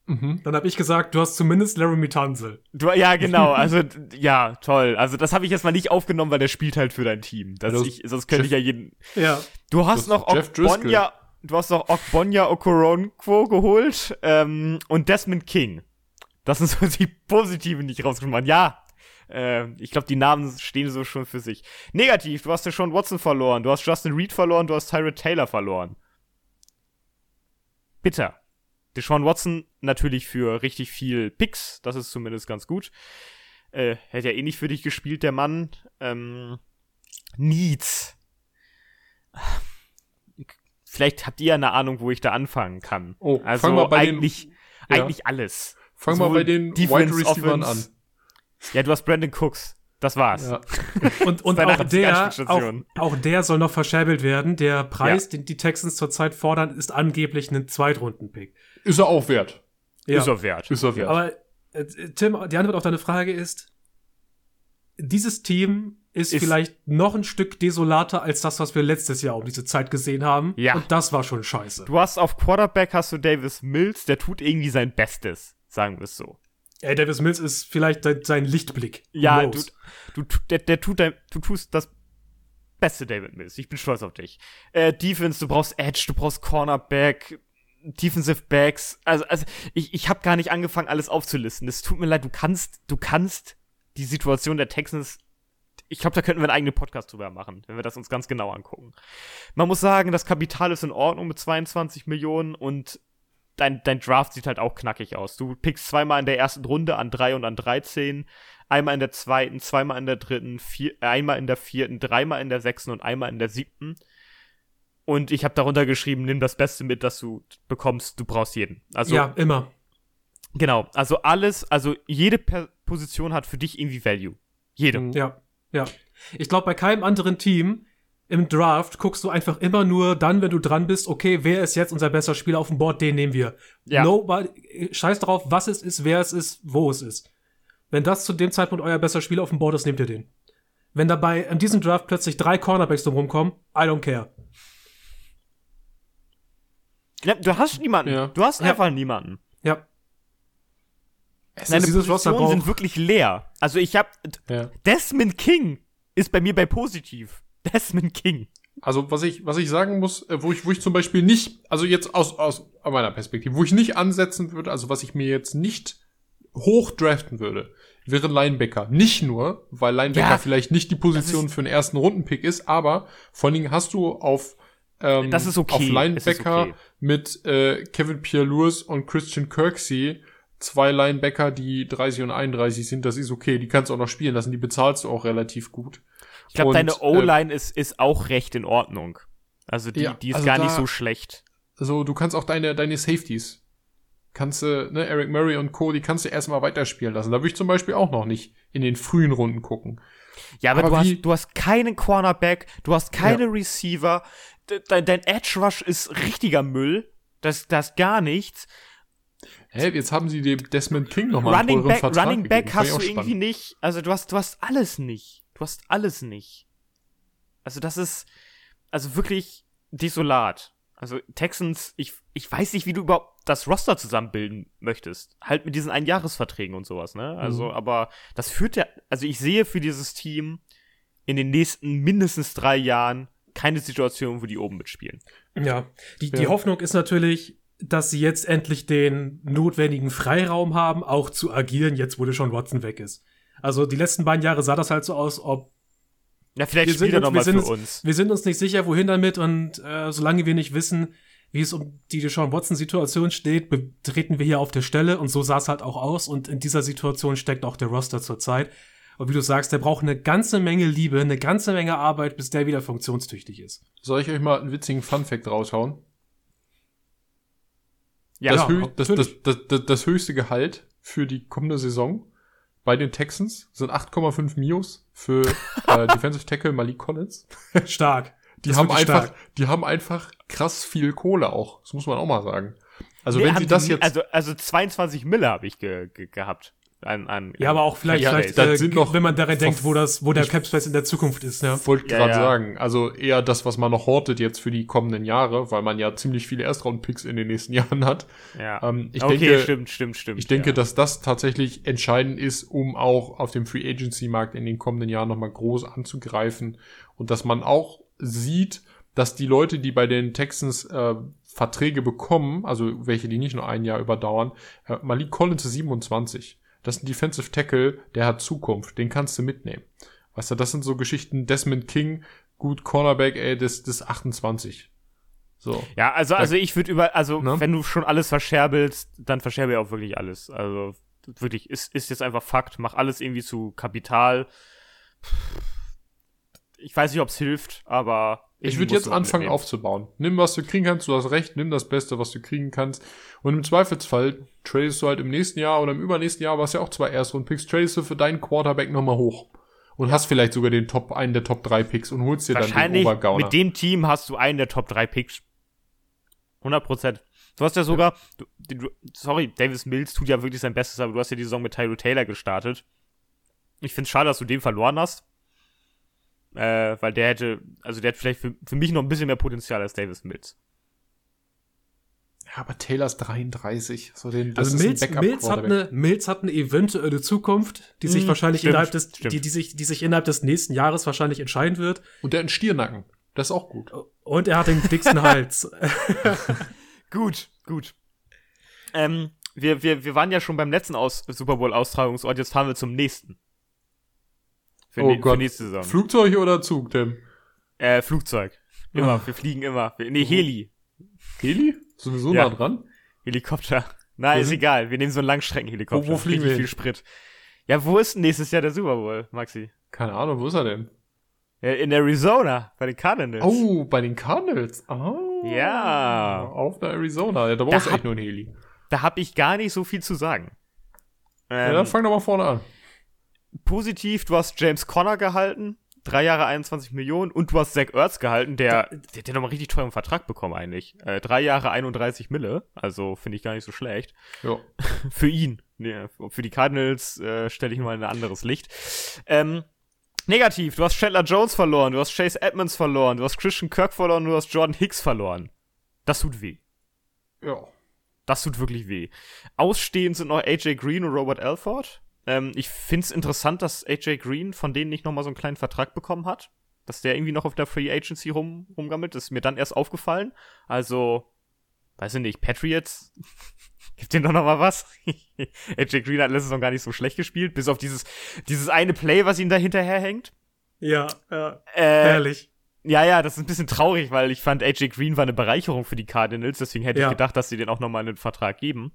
Mhm. Dann habe ich gesagt, du hast zumindest Laramie Tunzel. Du, ja, genau, also ja, toll. Also das habe ich jetzt mal nicht aufgenommen, weil der spielt halt für dein Team. Das du ich, sonst könnte ich ja jeden. Ja. Du hast noch Jeff. Okbonya, du hast noch Okbonya Okoronkwo geholt ähm, und Desmond King. Das sind [LAUGHS] so die positiven, die ich rausgeschrieben habe. Ja, äh, ich glaube, die Namen stehen so schon für sich. Negativ, du hast ja schon Watson verloren, du hast Justin Reed verloren, du hast Tyrod Taylor verloren. Bitter. Deshaun Watson natürlich für richtig viel Picks, das ist zumindest ganz gut. Äh, hätte ja eh nicht für dich gespielt, der Mann. Ähm, Needs. Vielleicht habt ihr eine Ahnung, wo ich da anfangen kann. Oh, also fang mal bei den- eigentlich, Ja. eigentlich alles. Fang mal Sowohl bei den Defense, Wide Receivern an. Ja, du hast Brandon Cooks. Das war's. Ja. [LAUGHS] Und, und auch der, auch, auch der soll noch verscherbelt werden. Der Preis, Ja. den die Texans zurzeit fordern, ist angeblich ein Zweitrunden-Pick. Ist er auch wert. Ja. Ist er wert. Ist er wert. Aber äh, Tim, die Antwort auf deine Frage ist, dieses Team ist, Ist- vielleicht noch ein Stück desolater als das, was wir letztes Jahr um diese Zeit gesehen haben. Ja. Und das war schon scheiße. Du hast auf Quarterback hast du Davis Mills, der tut irgendwie sein Bestes, sagen wir es so. Ey, Davis Mills ist vielleicht sein, sein Lichtblick. Ja, du, du, der, der tut dein, du tust das beste David Mills. Ich bin stolz auf dich. Äh, Defense, du brauchst Edge, du brauchst Cornerback, Defensive Backs. Also, also ich, ich habe gar nicht angefangen, alles aufzulisten. Es tut mir leid, du kannst, du kannst die Situation der Texans. Ich glaube, da könnten wir einen eigenen Podcast drüber machen, wenn wir das uns ganz genau angucken. Man muss sagen, das Kapital ist in Ordnung mit 22 Millionen und dein, dein Draft sieht halt auch knackig aus. Du pickst zweimal in der ersten Runde an 3 und an 13, einmal in der zweiten, zweimal in der dritten, vier, einmal in der vierten, dreimal in der sechsten und einmal in der siebten. Und ich habe darunter geschrieben, nimm das Beste mit, das du bekommst, du brauchst jeden. Also ja, immer. genau, also alles, also jede per Position hat für dich irgendwie Value. Jede. Mhm. Ja, ja. Ich glaube, bei keinem anderen Team im Draft guckst du einfach immer nur dann, wenn du dran bist, okay, wer ist jetzt unser bester Spieler auf dem Board, den nehmen wir. Ja. Nobody, scheiß drauf, was es ist, wer es ist, wo es ist. Wenn das zu dem Zeitpunkt euer bester Spieler auf dem Board ist, nehmt ihr den. Wenn dabei in diesem Draft plötzlich drei Cornerbacks drum kommen, I don't care. Ja, du hast niemanden. Ja. Du hast einfach niemanden. Ja. Es Deine ist Positionen sind wirklich leer. Also ich habe. Desmond King ist bei mir bei positiv. [LAUGHS] Desmond King. Also was ich, was ich sagen muss, äh, wo ich, wo ich zum Beispiel nicht, also jetzt aus, aus meiner Perspektive, wo ich nicht ansetzen würde, also was ich mir jetzt nicht hoch draften würde, wäre Linebacker. Nicht nur, weil Linebacker Ja, vielleicht nicht die Position für einen ersten Rundenpick ist, aber vor allen Dingen hast du auf ähm, Das ist okay. auf Linebacker okay. mit äh, Kevin Pierre-Lewis und Christian Kirksey zwei Linebacker, die 30 und 31 sind, das ist okay. Die kannst du auch noch spielen lassen, die bezahlst du auch relativ gut. Ich glaube, deine äh, O-Line ist, ist auch recht in Ordnung. Also die, Ja, die ist also gar da- nicht so schlecht. Also du kannst auch deine, deine Safeties, kannst du, ne, Eric Murray und Co., die kannst du erstmal weiterspielen lassen. Da würde ich zum Beispiel auch noch nicht in den frühen Runden gucken. Ja, aber, aber du, hast, du hast keinen Cornerback, du hast keine Receiver, de, dein, dein Edge Rush ist richtiger Müll. Das, das gar nichts. Hä, jetzt haben sie dem Desmond King nochmal einen Running teuren Back, Vertrag Running. Back hast du auch irgendwie spannend. nicht. Also du hast, du hast alles nicht. Du hast alles nicht. Also das ist, also wirklich desolat. Also Texans, ich, ich weiß nicht, wie du überhaupt das Roster zusammenbilden möchtest. Halt mit diesen Einjahresverträgen und sowas, ne? Also, Mhm. aber das führt ja, also ich sehe für dieses Team in den nächsten mindestens drei Jahren keine Situation, wo die oben mitspielen. Ja. Die, die Ja. Hoffnung ist natürlich, dass sie jetzt endlich den notwendigen Freiraum haben, auch zu agieren, jetzt wo schon Watson weg ist. Also die letzten beiden Jahre sah das halt so aus, ob Ja, vielleicht Wir sind spielt er uns- nochmal für uns- uns. wir sind uns nicht sicher, wohin damit und äh, solange wir nicht wissen, wie es um die Deshaun Watson-Situation steht, betreten wir hier auf der Stelle und so sah es halt auch aus und in dieser Situation steckt auch der Roster zurzeit. Und wie du sagst, der braucht eine ganze Menge Liebe, eine ganze Menge Arbeit, bis der wieder funktionstüchtig ist. Soll ich euch mal einen witzigen Funfact raushauen? Ja, das, ja, das, das, das, das, das höchste Gehalt für die kommende Saison bei den Texans sind 8,5 Mios für [LAUGHS] äh, Defensive Tackle Malik Collins. Stark. Die Das haben einfach, stark. die haben einfach krass viel Kohle auch. Das muss man auch mal sagen. Also Nee, wenn sie das die- jetzt. Also, also 22 Mille habe ich ge ge gehabt. An, an, Ja, aber auch vielleicht, Ja, vielleicht das äh, sind noch- wenn man daran denkt, wo das, wo der Ich- Cap Space in der Zukunft ist, ja. wollte Ja, gerade ja. sagen, also eher das, was man noch hortet jetzt für die kommenden Jahre, weil man ja ziemlich viele Erstrunden-Picks in den nächsten [LAUGHS] Jahren hat. ja. Ähm, ich okay, denke, stimmt, stimmt, stimmt. Ich denke, ja. dass das tatsächlich entscheidend ist, um auch auf dem Free Agency Markt in den kommenden Jahren nochmal groß anzugreifen und dass man auch sieht, dass die Leute, die bei den Texans äh, Verträge bekommen, also welche, die nicht nur ein Jahr überdauern, äh, Malik Collins ist 27. Das ist ein Defensive Tackle, der hat Zukunft, den kannst du mitnehmen. Weißt du, das sind so Geschichten, Desmond King, gut, Cornerback, ey, das, das ist 28. So. Ja, also, also ich würde über, also Ne? wenn du schon alles verscherbelst, dann verscherbe auch wirklich alles. Also wirklich, ist, ist jetzt einfach Fakt, mach alles irgendwie zu Kapital. Ich weiß nicht, ob es hilft, aber Ich würde jetzt anfangen mitnehmen. aufzubauen. Nimm, was du kriegen kannst, du hast recht, nimm das Beste, was du kriegen kannst. Und im Zweifelsfall tradest du halt im nächsten Jahr oder im übernächsten Jahr, was ja auch zwei Erstrunden-Picks, tradest du für deinen Quarterback nochmal hoch. Und hast vielleicht sogar den Top, einen der Top 3 Picks und holst dir dann den Wahrscheinlich Obergauner. mit dem Team hast du einen der Top 3 Picks. 100 Prozent. Du hast ja sogar, du, du, sorry, Davis Mills tut ja wirklich sein Bestes, aber du hast ja die Saison mit Tyrell Taylor gestartet. Ich finde es schade, dass du den verloren hast. Äh, weil der hätte, also der hat vielleicht für, für mich noch ein bisschen mehr Potenzial als Davis Mills. ja, aber Taylor ist 33. So den, das Also Mills, Mills, hat eine, Mills hat eine eventuelle Zukunft, die sich Mhm, wahrscheinlich stimmt, innerhalb des, stimmt. die, die sich, die sich innerhalb des nächsten Jahres wahrscheinlich entscheiden wird. Und der hat einen Stiernacken. Das ist auch gut. Und er hat den dicksten [LAUGHS] Hals. [LAUGHS] Gut, gut. Ähm, wir, wir, wir waren ja schon beim letzten Aus Super Bowl-Austragungsort, jetzt fahren wir zum nächsten. Für, Oh für Gott. nächste Saison. Flugzeug oder Zug, Tim? Äh, Flugzeug. Immer, Ah. wir fliegen immer. Wir, nee, Heli. Heli? Sind wir so Ja. nah dran? Helikopter. Na, ist egal. Wir nehmen so einen Langstreckenhelikopter. Wo- wo fliegen wir viel Sprit. Ja, wo ist nächstes Jahr der Super Bowl, Maxi? Keine Ahnung, wo ist er denn? In Arizona, bei den Cardinals. Oh, bei den Cardinals. Oh. Ja. Auf der Arizona. Ja, da brauchst du echt nur einen Heli. Da hab ich gar nicht so viel zu sagen. Ja, Ähm, dann fang doch mal vorne an. Positiv, du hast James Conner gehalten, drei Jahre 21 Millionen, und du hast Zach Ertz gehalten, der, der hat ja nochmal richtig teuren Vertrag bekommen eigentlich. Äh, drei Jahre 31 Mille, also finde ich gar nicht so schlecht. Ja. [LAUGHS] Für ihn. Nee, für die Cardinals äh, stelle ich mal in ein anderes Licht. Ähm, negativ, du hast Chandler Jones verloren, du hast Chase Edmonds verloren, du hast Christian Kirk verloren, du hast Jordan Hicks verloren. Das tut weh. Ja. Das tut wirklich weh. Ausstehend sind noch AJ Green und Robert Alford. Ähm, ich find's interessant, dass AJ Green von denen nicht nochmal so einen kleinen Vertrag bekommen hat. Dass der irgendwie noch auf der Free Agency rum, rumgammelt. Das ist mir dann erst aufgefallen. Also, weiß ich nicht, Patriots, [LAUGHS] gibt denen doch noch mal was. [LAUGHS] AJ Green hat letztes Saison gar nicht so schlecht gespielt, bis auf dieses, dieses eine Play, was ihm da hinterherhängt. ja, ja, Äh, herrlich. ja, ja, das ist ein bisschen traurig, weil ich fand, AJ Green war eine Bereicherung für die Cardinals, deswegen hätte Ja. ich gedacht, dass sie den auch nochmal einen Vertrag geben.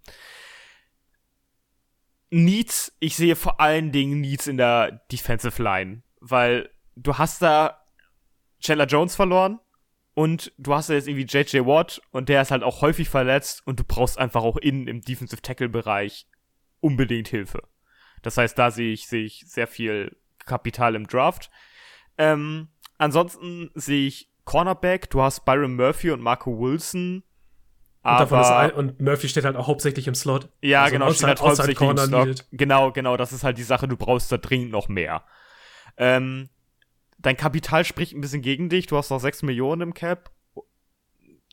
Needs, ich sehe vor allen Dingen Needs in der Defensive Line, weil du hast da Chandler Jones verloren und du hast da jetzt irgendwie JJ Watt und der ist halt auch häufig verletzt und du brauchst einfach auch innen im Defensive Tackle Bereich unbedingt Hilfe. Das heißt, da sehe ich, sehe ich sehr viel Kapital im Draft. Ähm, ansonsten sehe ich Cornerback, du hast Byron Murphy und Marco Wilson. Und, Aber, ein, und Murphy steht halt auch hauptsächlich im Slot. ja, also genau, outside- steht halt hauptsächlich im Slot. needed. Genau, genau, das ist halt die Sache, du brauchst da dringend noch mehr. Ähm, dein Kapital spricht ein bisschen gegen dich, du hast noch 6 Millionen im Cap.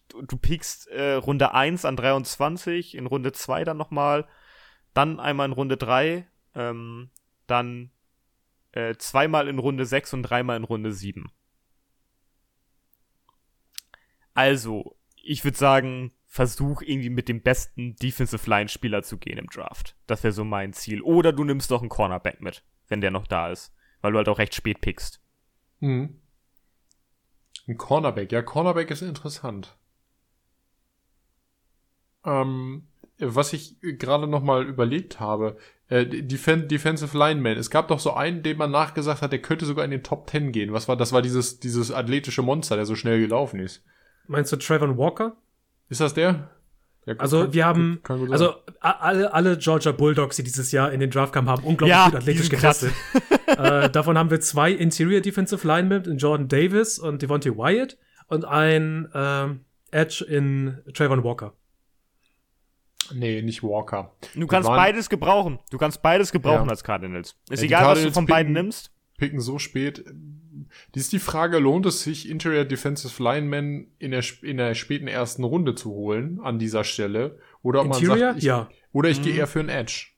Du, du pickst äh, Runde 1 an 23, in Runde 2 dann nochmal, dann einmal in Runde 3, ähm, dann äh, zweimal in Runde 6 und dreimal in Runde 7. Also, ich würde sagen, versuch irgendwie mit dem besten Defensive Line Spieler zu gehen im Draft. Das wäre so mein Ziel. Oder du nimmst doch einen Cornerback mit, wenn der noch da ist. Weil du halt auch recht spät pickst. Mhm. Ein Cornerback. Ja, Cornerback ist interessant. Ähm, was ich gerade noch mal überlegt habe, äh, Defen Defensive Lineman. Es gab doch so einen, dem man nachgesagt hat, der könnte sogar in den Top 10 gehen. Was war das? War dieses dieses athletische Monster, der so schnell gelaufen ist. Meinst du Trayvon Walker? Ist das der? Ja, kann- Also kann- wir haben, gut also alle, alle Georgia Bulldogs, die dieses Jahr in den Draft kamen, haben unglaublich Ja, gut athletisch getestet. äh, davon haben wir zwei Interior Defensive Linemen, in Jordan Davis und Devontae Wyatt und ein ähm, Edge in Trayvon Walker. Nee, nicht Walker. Du kannst waren- beides gebrauchen. Du kannst beides gebrauchen Ja. als Cardinals. Ist Ja, egal, was du Cardinals von beiden picken- nimmst. Picken so spät. Die ist die Frage, lohnt es sich, Interior Defensive Lineman in der, in der späten ersten Runde zu holen, an dieser Stelle? Oder ob man Interior? sagt, ich, ja. oder ich Mhm. gehe eher für einen Edge.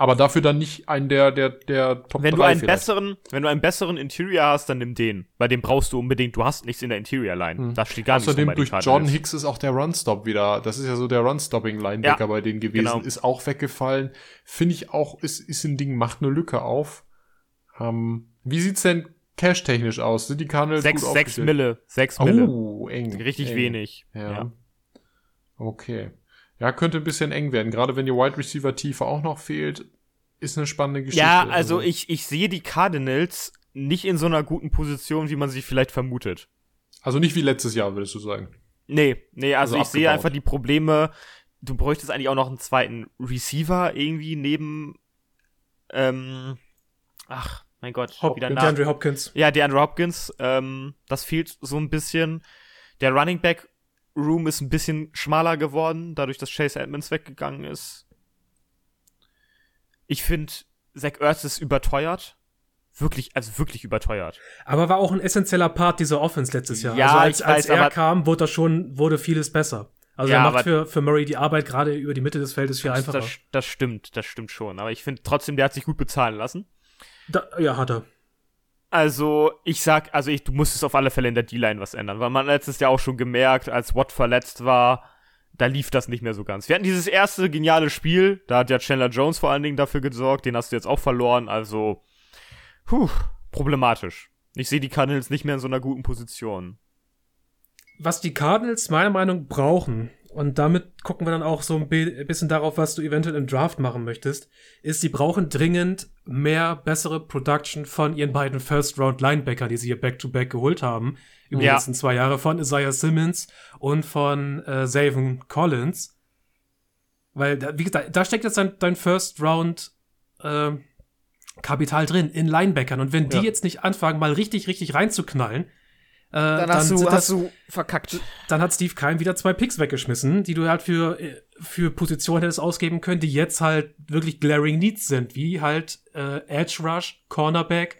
Aber dafür dann nicht einen der, der, der Top Wenn du 3 einen vielleicht. besseren, wenn du einen besseren Interior hast, dann nimm den. Bei dem brauchst du unbedingt, du hast nichts in der Interior Line. Hm. Da steht gar nichts Außerdem den durch John Cardinals. Hicks ist auch der Runstop wieder, das ist ja so der Run-Stopping-Linebacker Ja, bei denen gewesen, genau. ist auch weggefallen. Finde ich auch, ist, ist ein Ding, macht eine Lücke auf. Ähm, wie sieht's denn cash-technisch aus? Sind die Cardinals Sechs, gut sechs? Mille, sechs Mille. Oh, eng. Richtig eng. wenig. Ja. Ja. Okay. Ja, könnte ein bisschen eng werden. Gerade wenn die Wide Receiver Tiefe auch noch fehlt, ist eine spannende Geschichte. Ja, also ich, ich sehe die Cardinals nicht in so einer guten Position, wie man sie vielleicht vermutet. Also nicht wie letztes Jahr, würdest du sagen. Nee, nee, also, Also ich sehe abgebaut. einfach die Probleme. Du bräuchtest eigentlich auch noch einen zweiten Receiver irgendwie neben, ähm, ach, mein Gott, Hop, wieder der nach. Andre Hopkins. Ja, der Andrew Hopkins, ähm, das fehlt so ein bisschen. Der Running Back Room ist ein bisschen schmaler geworden, dadurch, dass Chase Edmonds weggegangen ist. Ich finde, Zach Ertz ist überteuert. Wirklich, also wirklich überteuert. Aber war auch ein essentieller Part dieser Offense letztes Jahr. Ja, also als, als weiß, er kam, wurde das schon, wurde vieles besser. Also Ja, er macht für, für Murray die Arbeit gerade über die Mitte des Feldes viel Das, einfacher. das, das stimmt, das stimmt schon. Aber ich finde trotzdem, der hat sich gut bezahlen lassen. Da, ja, hat er. Also, ich sag, also ich, du musstest auf alle Fälle in der D-Line was ändern, weil man letztes Jahr auch schon gemerkt, als Watt verletzt war, da lief das nicht mehr so ganz. Wir hatten dieses erste geniale Spiel, da hat ja Chandler Jones vor allen Dingen dafür gesorgt, den hast du jetzt auch verloren, also, puh, problematisch. Ich sehe die Cardinals nicht mehr in so einer guten Position. Was die Cardinals meiner Meinung nach brauchen, und damit gucken wir dann auch so ein bi- bisschen darauf, was du eventuell im Draft machen möchtest, ist, sie brauchen dringend mehr bessere Production von ihren beiden First-Round-Linebacker, die sie hier back-to-back geholt haben, über die Ja. letzten zwei Jahre, von Isaiah Simmons und von äh, Zayvon Collins. Weil, da, wie gesagt, da steckt jetzt dein, dein First-Round äh, Kapital drin, in Linebackern. Und wenn die Ja. jetzt nicht anfangen, mal richtig, richtig reinzuknallen, äh, sind das, du verkackt. dann hat Steve Keim wieder zwei Picks weggeschmissen, die du halt für, äh, für Positionen hättest ausgeben können, die jetzt halt wirklich glaring Needs sind, wie halt äh, Edge Rush, Cornerback,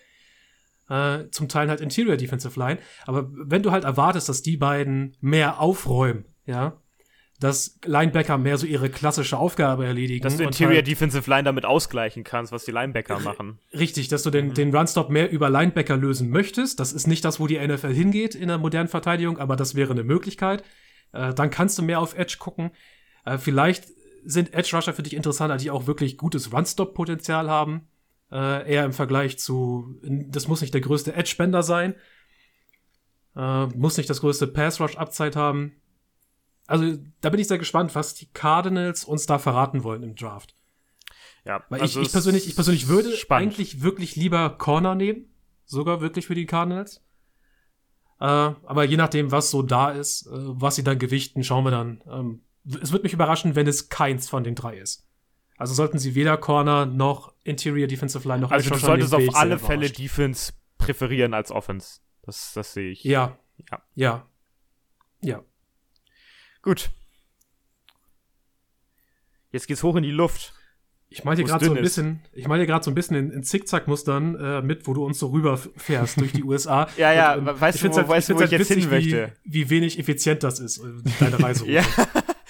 äh, zum Teil halt Interior Defensive Line. Aber wenn du halt erwartest, dass die beiden mehr aufräumen, ja, dass Linebacker mehr so ihre klassische Aufgabe erledigen. Dass du und Interior halt, Defensive Line damit ausgleichen kannst, was die Linebacker machen. Richtig, dass du Mhm. den, den Runstop mehr über Linebacker lösen möchtest. Das ist nicht das, wo die NFL hingeht in der modernen Verteidigung, aber das wäre eine Möglichkeit. Äh, dann kannst du mehr auf Edge gucken. Äh, vielleicht sind Edge Rusher für dich interessanter, die auch wirklich gutes Runstop-Potenzial haben. Äh, eher im Vergleich zu, das muss nicht der größte Edge-Spender sein. Äh, muss nicht das größte Pass-Rush-Upside haben. Also, da bin ich sehr gespannt, was die Cardinals uns da verraten wollen im Draft. Ja, Weil also ich, ich persönlich, ich persönlich würde spannend. eigentlich wirklich lieber Corner nehmen. Sogar wirklich für die Cardinals. Äh, aber je nachdem, was so da ist, äh, was sie dann gewichten, schauen wir dann. Ähm, es wird mich überraschen, wenn es keins von den drei ist. Also sollten sie weder Corner noch Interior Defensive Line noch Also du solltest auf alle Fälle. Defense präferieren als Offense. Das, das sehe ich. Ja. Ja. Ja. Ja. Gut. Jetzt geht's hoch in die Luft. Ich meine hier Wo's gerade so ein bisschen, ich meine hier gerade so ein bisschen in, in Zickzack-Mustern äh, mit, wo du uns so rüberfährst durch die USA. [LAUGHS] Ja, ja, Und, ähm, weißt ich du, wo- halt, weißt du, wo find's ich jetzt hin möchte? Wie, wie wenig effizient das ist, äh, deine [LAUGHS] Reise. Ja,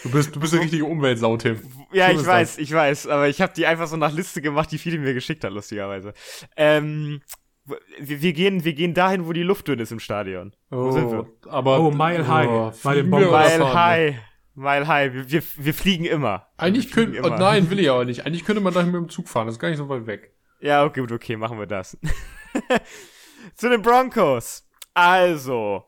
Du bist, du bist eine richtige Umweltsau, Tim. ja ich weiß, ich weiß, aber ich habe die einfach so nach Liste gemacht, die viele mir geschickt hat, lustigerweise. Ähm, wir, wir, gehen, wir gehen dahin, wo die Luft dünn ist im Stadion. Wo sind wir? aber, Oh, Mile High, bei den oder Mile? High. Mile High. Wir, wir, wir fliegen immer. Eigentlich Wir fliegen könnte, oh, nein, will ich aber nicht. Eigentlich könnte man dahin mit dem Zug fahren. Das ist gar nicht so weit weg. Ja, okay, gut, okay, machen wir das. [LAUGHS] zu den Broncos. Also,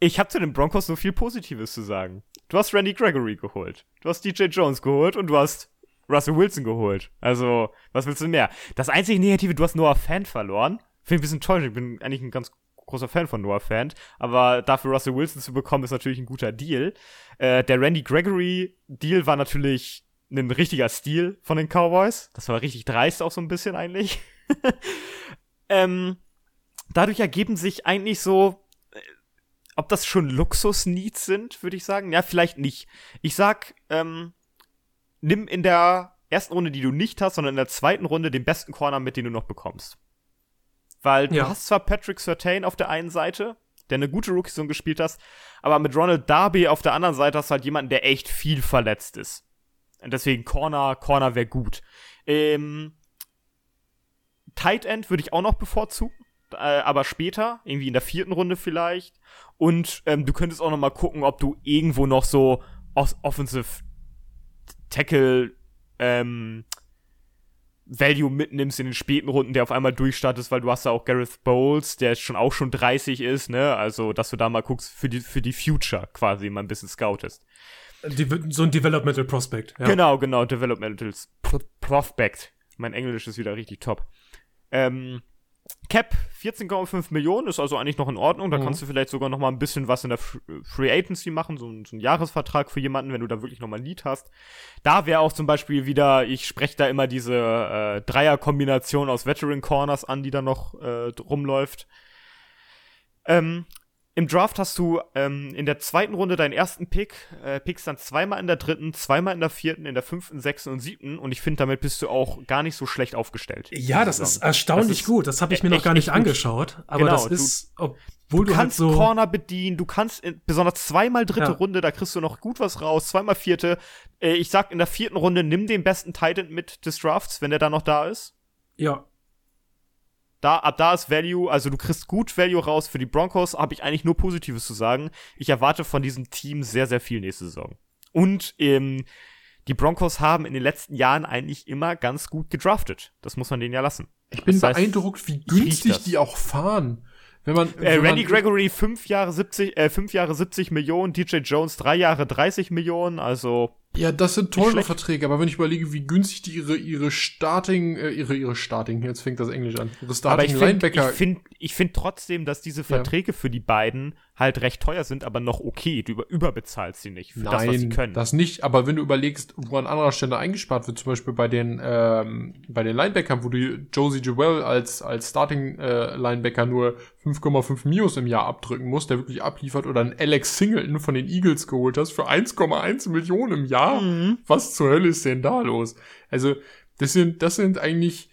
ich habe zu den Broncos nur viel Positives zu sagen. Du hast Randy Gregory geholt. Du hast DJ Jones geholt und du hast Russell Wilson geholt. Also, was willst du mehr? Das einzige Negative, du hast Noah Fan verloren. Finde ich ein bisschen enttäuschend. Ich bin eigentlich ein ganz großer Fan von Noah Fan. Aber dafür Russell Wilson zu bekommen, ist natürlich ein guter Deal. Äh, der Randy Gregory Deal war natürlich ein richtiger Stil von den Cowboys. Das war richtig dreist auch so ein bisschen eigentlich. [LAUGHS] ähm, dadurch ergeben sich eigentlich so äh, ob das schon Luxus-Needs sind, würde ich sagen. Ja, vielleicht nicht. Ich sag, ähm, nimm in der ersten Runde, die du nicht hast, sondern in der zweiten Runde den besten Corner mit, den du noch bekommst. Weil du Ja. hast zwar Patrick Sertain auf der einen Seite, der eine gute Rookie-Saison gespielt hast, aber mit Ronald Darby auf der anderen Seite hast du halt jemanden, der echt viel verletzt ist. Und deswegen Corner, Corner wäre gut. Ähm, Tight End würde ich auch noch bevorzugen, äh, aber später, irgendwie in der vierten Runde vielleicht. Und ähm, du könntest auch noch mal gucken, ob du irgendwo noch so Offensive Tackle ähm, Value mitnimmst in den späten Runden, der auf einmal durchstartest, weil du hast da auch Gareth Bowles, der schon auch schon 30 ist, ne? Also, dass du da mal guckst für die, für die Future quasi mal ein bisschen scoutest. Die, so ein Developmental Prospect. Ja. Genau, genau, Developmental Pro Prospect. Mein Englisch ist wieder richtig top. Ähm, Cap 14,5 Millionen ist also eigentlich noch in Ordnung. Da Mhm. kannst du vielleicht sogar noch mal ein bisschen was in der F- Free Agency machen, so, ein- so ein Jahresvertrag für jemanden, wenn du da wirklich noch mal ein Lied hast. Da wäre auch zum Beispiel wieder, ich spreche da immer diese äh, Dreier-Kombination aus Veteran Corners an, die da noch äh, rumläuft. Ähm, Im Draft hast du ähm, in der zweiten Runde deinen ersten Pick, äh, pickst dann zweimal in der dritten, zweimal in der vierten, in der fünften, sechsten und siebten und ich finde, damit bist du auch gar nicht so schlecht aufgestellt. Ja, das ist erstaunlich Das ist gut. Das habe ich mir noch echt- gar nicht gut. angeschaut. Aber Genau, das ist, obwohl Du du, halt kannst so. Corner bedienen, du kannst in, besonders zweimal dritte Ja. Runde, da kriegst du noch gut was raus, zweimal vierte. Äh, ich sag in der vierten Runde, nimm den besten Titan mit des Drafts, wenn der da noch da ist. Ja, Da, ab da ist Value, also du kriegst gut Value raus. Für die Broncos habe ich eigentlich nur Positives zu sagen. Ich erwarte von diesem Team sehr, sehr viel nächste Saison. Und ähm, die Broncos haben in den letzten Jahren eigentlich immer ganz gut gedraftet. Das muss man denen ja lassen. Ich bin Das heißt, beeindruckt, wie günstig die auch fahren. Wenn man, Äh, wenn Randy man, Gregory fünf Jahre 70, äh, fünf Jahre 70 Millionen, DJ Jones drei Jahre 30 Millionen, also Ja, das sind teure. Verträge, aber wenn ich überlege, wie günstig die ihre, ihre Starting, äh, ihre, ihre Starting, jetzt fängt das Englisch an, ihre aber Starting ich finde Linebacker, ich find, ich find trotzdem, dass diese Verträge für die beiden halt recht teuer sind, aber noch okay. Du über, überbezahlst sie nicht für Nein, das, was sie können. das nicht. Aber wenn du überlegst, wo an anderer Stelle eingespart wird, zum Beispiel bei den ähm, bei den Linebackern, wo du Josie Jewell als als Starting äh, Linebacker nur 5,5 Mios im Jahr abdrücken musst, der wirklich abliefert, oder einen Alex Singleton von den Eagles geholt hast für 1,1 Millionen im Jahr. Mhm. Was zur Hölle ist denn da los? Also das sind das sind eigentlich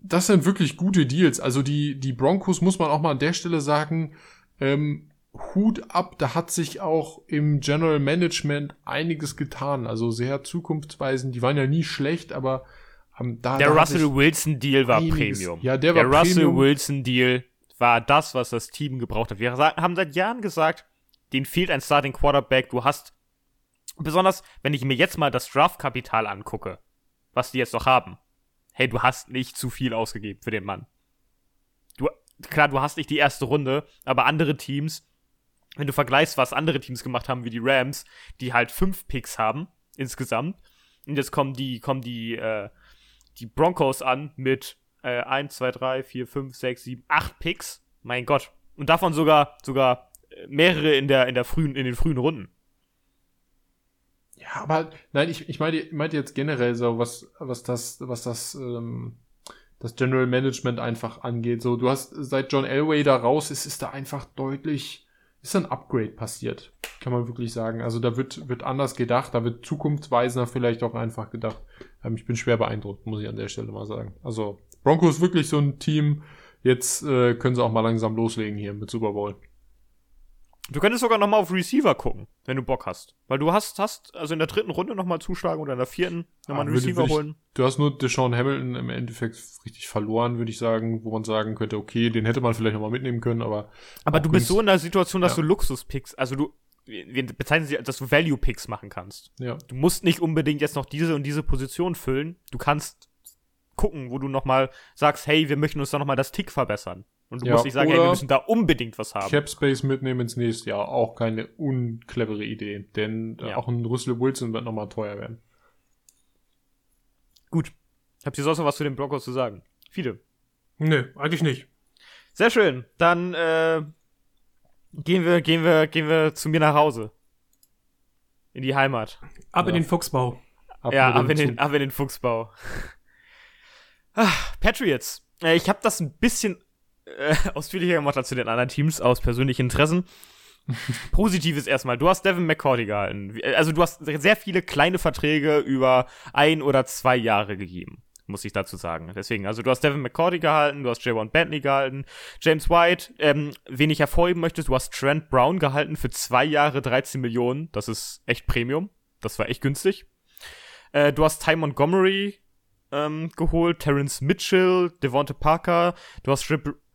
das sind wirklich gute Deals. Also die, die Broncos muss man auch mal an der Stelle sagen, ähm, Hut ab, da hat sich auch im General Management einiges getan. Also sehr zukunftsweisend. Die waren ja nie schlecht, aber ähm, da, Der da Russell Wilson Deal war einiges- Premium. Ja, der war Russell Premium. Wilson Deal war das, was das Team gebraucht hat. Wir haben seit Jahren gesagt, denen fehlt ein Starting Quarterback. Du hast, besonders wenn ich mir jetzt mal das Draftkapital angucke, was die jetzt noch haben. Hey, du hast nicht zu viel ausgegeben für den Mann. Klar, du hast nicht die erste Runde, aber andere Teams, wenn du vergleichst, was andere Teams gemacht haben, wie die Rams, die halt fünf Picks haben insgesamt, und jetzt kommen die, kommen die, äh, die Broncos an mit äh, 1, 2, 3, 4, 5, 6, 7, 8 Picks. Mein Gott. Und davon sogar, sogar äh, mehrere in der, in der frühen, in den frühen Runden. Ja, aber nein, ich, ich meine, ich meinte jetzt generell so, was, was das, was das, ähm, das General Management einfach angeht. So, du hast seit John Elway da raus ist, ist da einfach deutlich, ist ein Upgrade passiert. Kann man wirklich sagen. Also da wird, wird anders gedacht, da wird zukunftsweisender vielleicht auch einfach gedacht. Ähm, ich bin schwer beeindruckt, muss ich an der Stelle mal sagen. Also, Broncos ist wirklich so ein Team, jetzt äh, können sie auch mal langsam loslegen hier mit Super Bowl. Du könntest sogar noch mal auf Receiver gucken, wenn du Bock hast. Weil du hast, hast also in der dritten Runde noch mal zuschlagen oder in der vierten noch mal Ah, einen Receiver ich- holen. Du hast nur Deshaun Hamilton im Endeffekt richtig verloren, würde ich sagen, wo man sagen könnte, okay, den hätte man vielleicht nochmal mitnehmen können, aber. Aber du bist so in der Situation, dass Ja. du Luxus-Picks, also du, wir bezeichnen sie, dass du Value-Picks machen kannst. Ja. Du musst nicht unbedingt jetzt noch diese und diese Position füllen. Du kannst gucken, wo du noch mal sagst, hey, wir möchten uns da noch mal das Tick verbessern. Und du Ja, musst nicht sagen, hey, wir müssen da unbedingt was haben. Cap Space mitnehmen ins nächste Jahr, auch keine unclevere Idee, denn äh, Ja. auch ein Russell Wilson wird nochmal teuer werden. Gut. Habt ihr sonst noch was zu den Broncos zu sagen? Viele. Nö, eigentlich nicht. Sehr schön. Dann äh, gehen wir, gehen wir, gehen wir zu mir nach Hause. In die Heimat. Ab in Ja. den Fuchsbau. Ab ja, ab in, den, ab in den Fuchsbau. [LAUGHS] Ah, Patriots. Äh, ich habe das ein bisschen äh, [LAUGHS] ausführlicher gemacht als zu den anderen Teams aus persönlichen Interessen. [LAUGHS] Positives erstmal. Du hast Devin McCourty gehalten. Also du hast sehr viele kleine Verträge über ein oder zwei Jahre gegeben, muss ich dazu sagen. Deswegen, also du hast Devin McCourty gehalten, du hast J1 Bentley gehalten, James White, ähm, wen ich hervorheben möchte, du hast Trent Brown gehalten für zwei Jahre 13 Millionen. Das ist echt Premium. Das war echt günstig. Äh, du hast Ty Montgomery ähm, geholt, Terrence Mitchell, Devonte Parker, du hast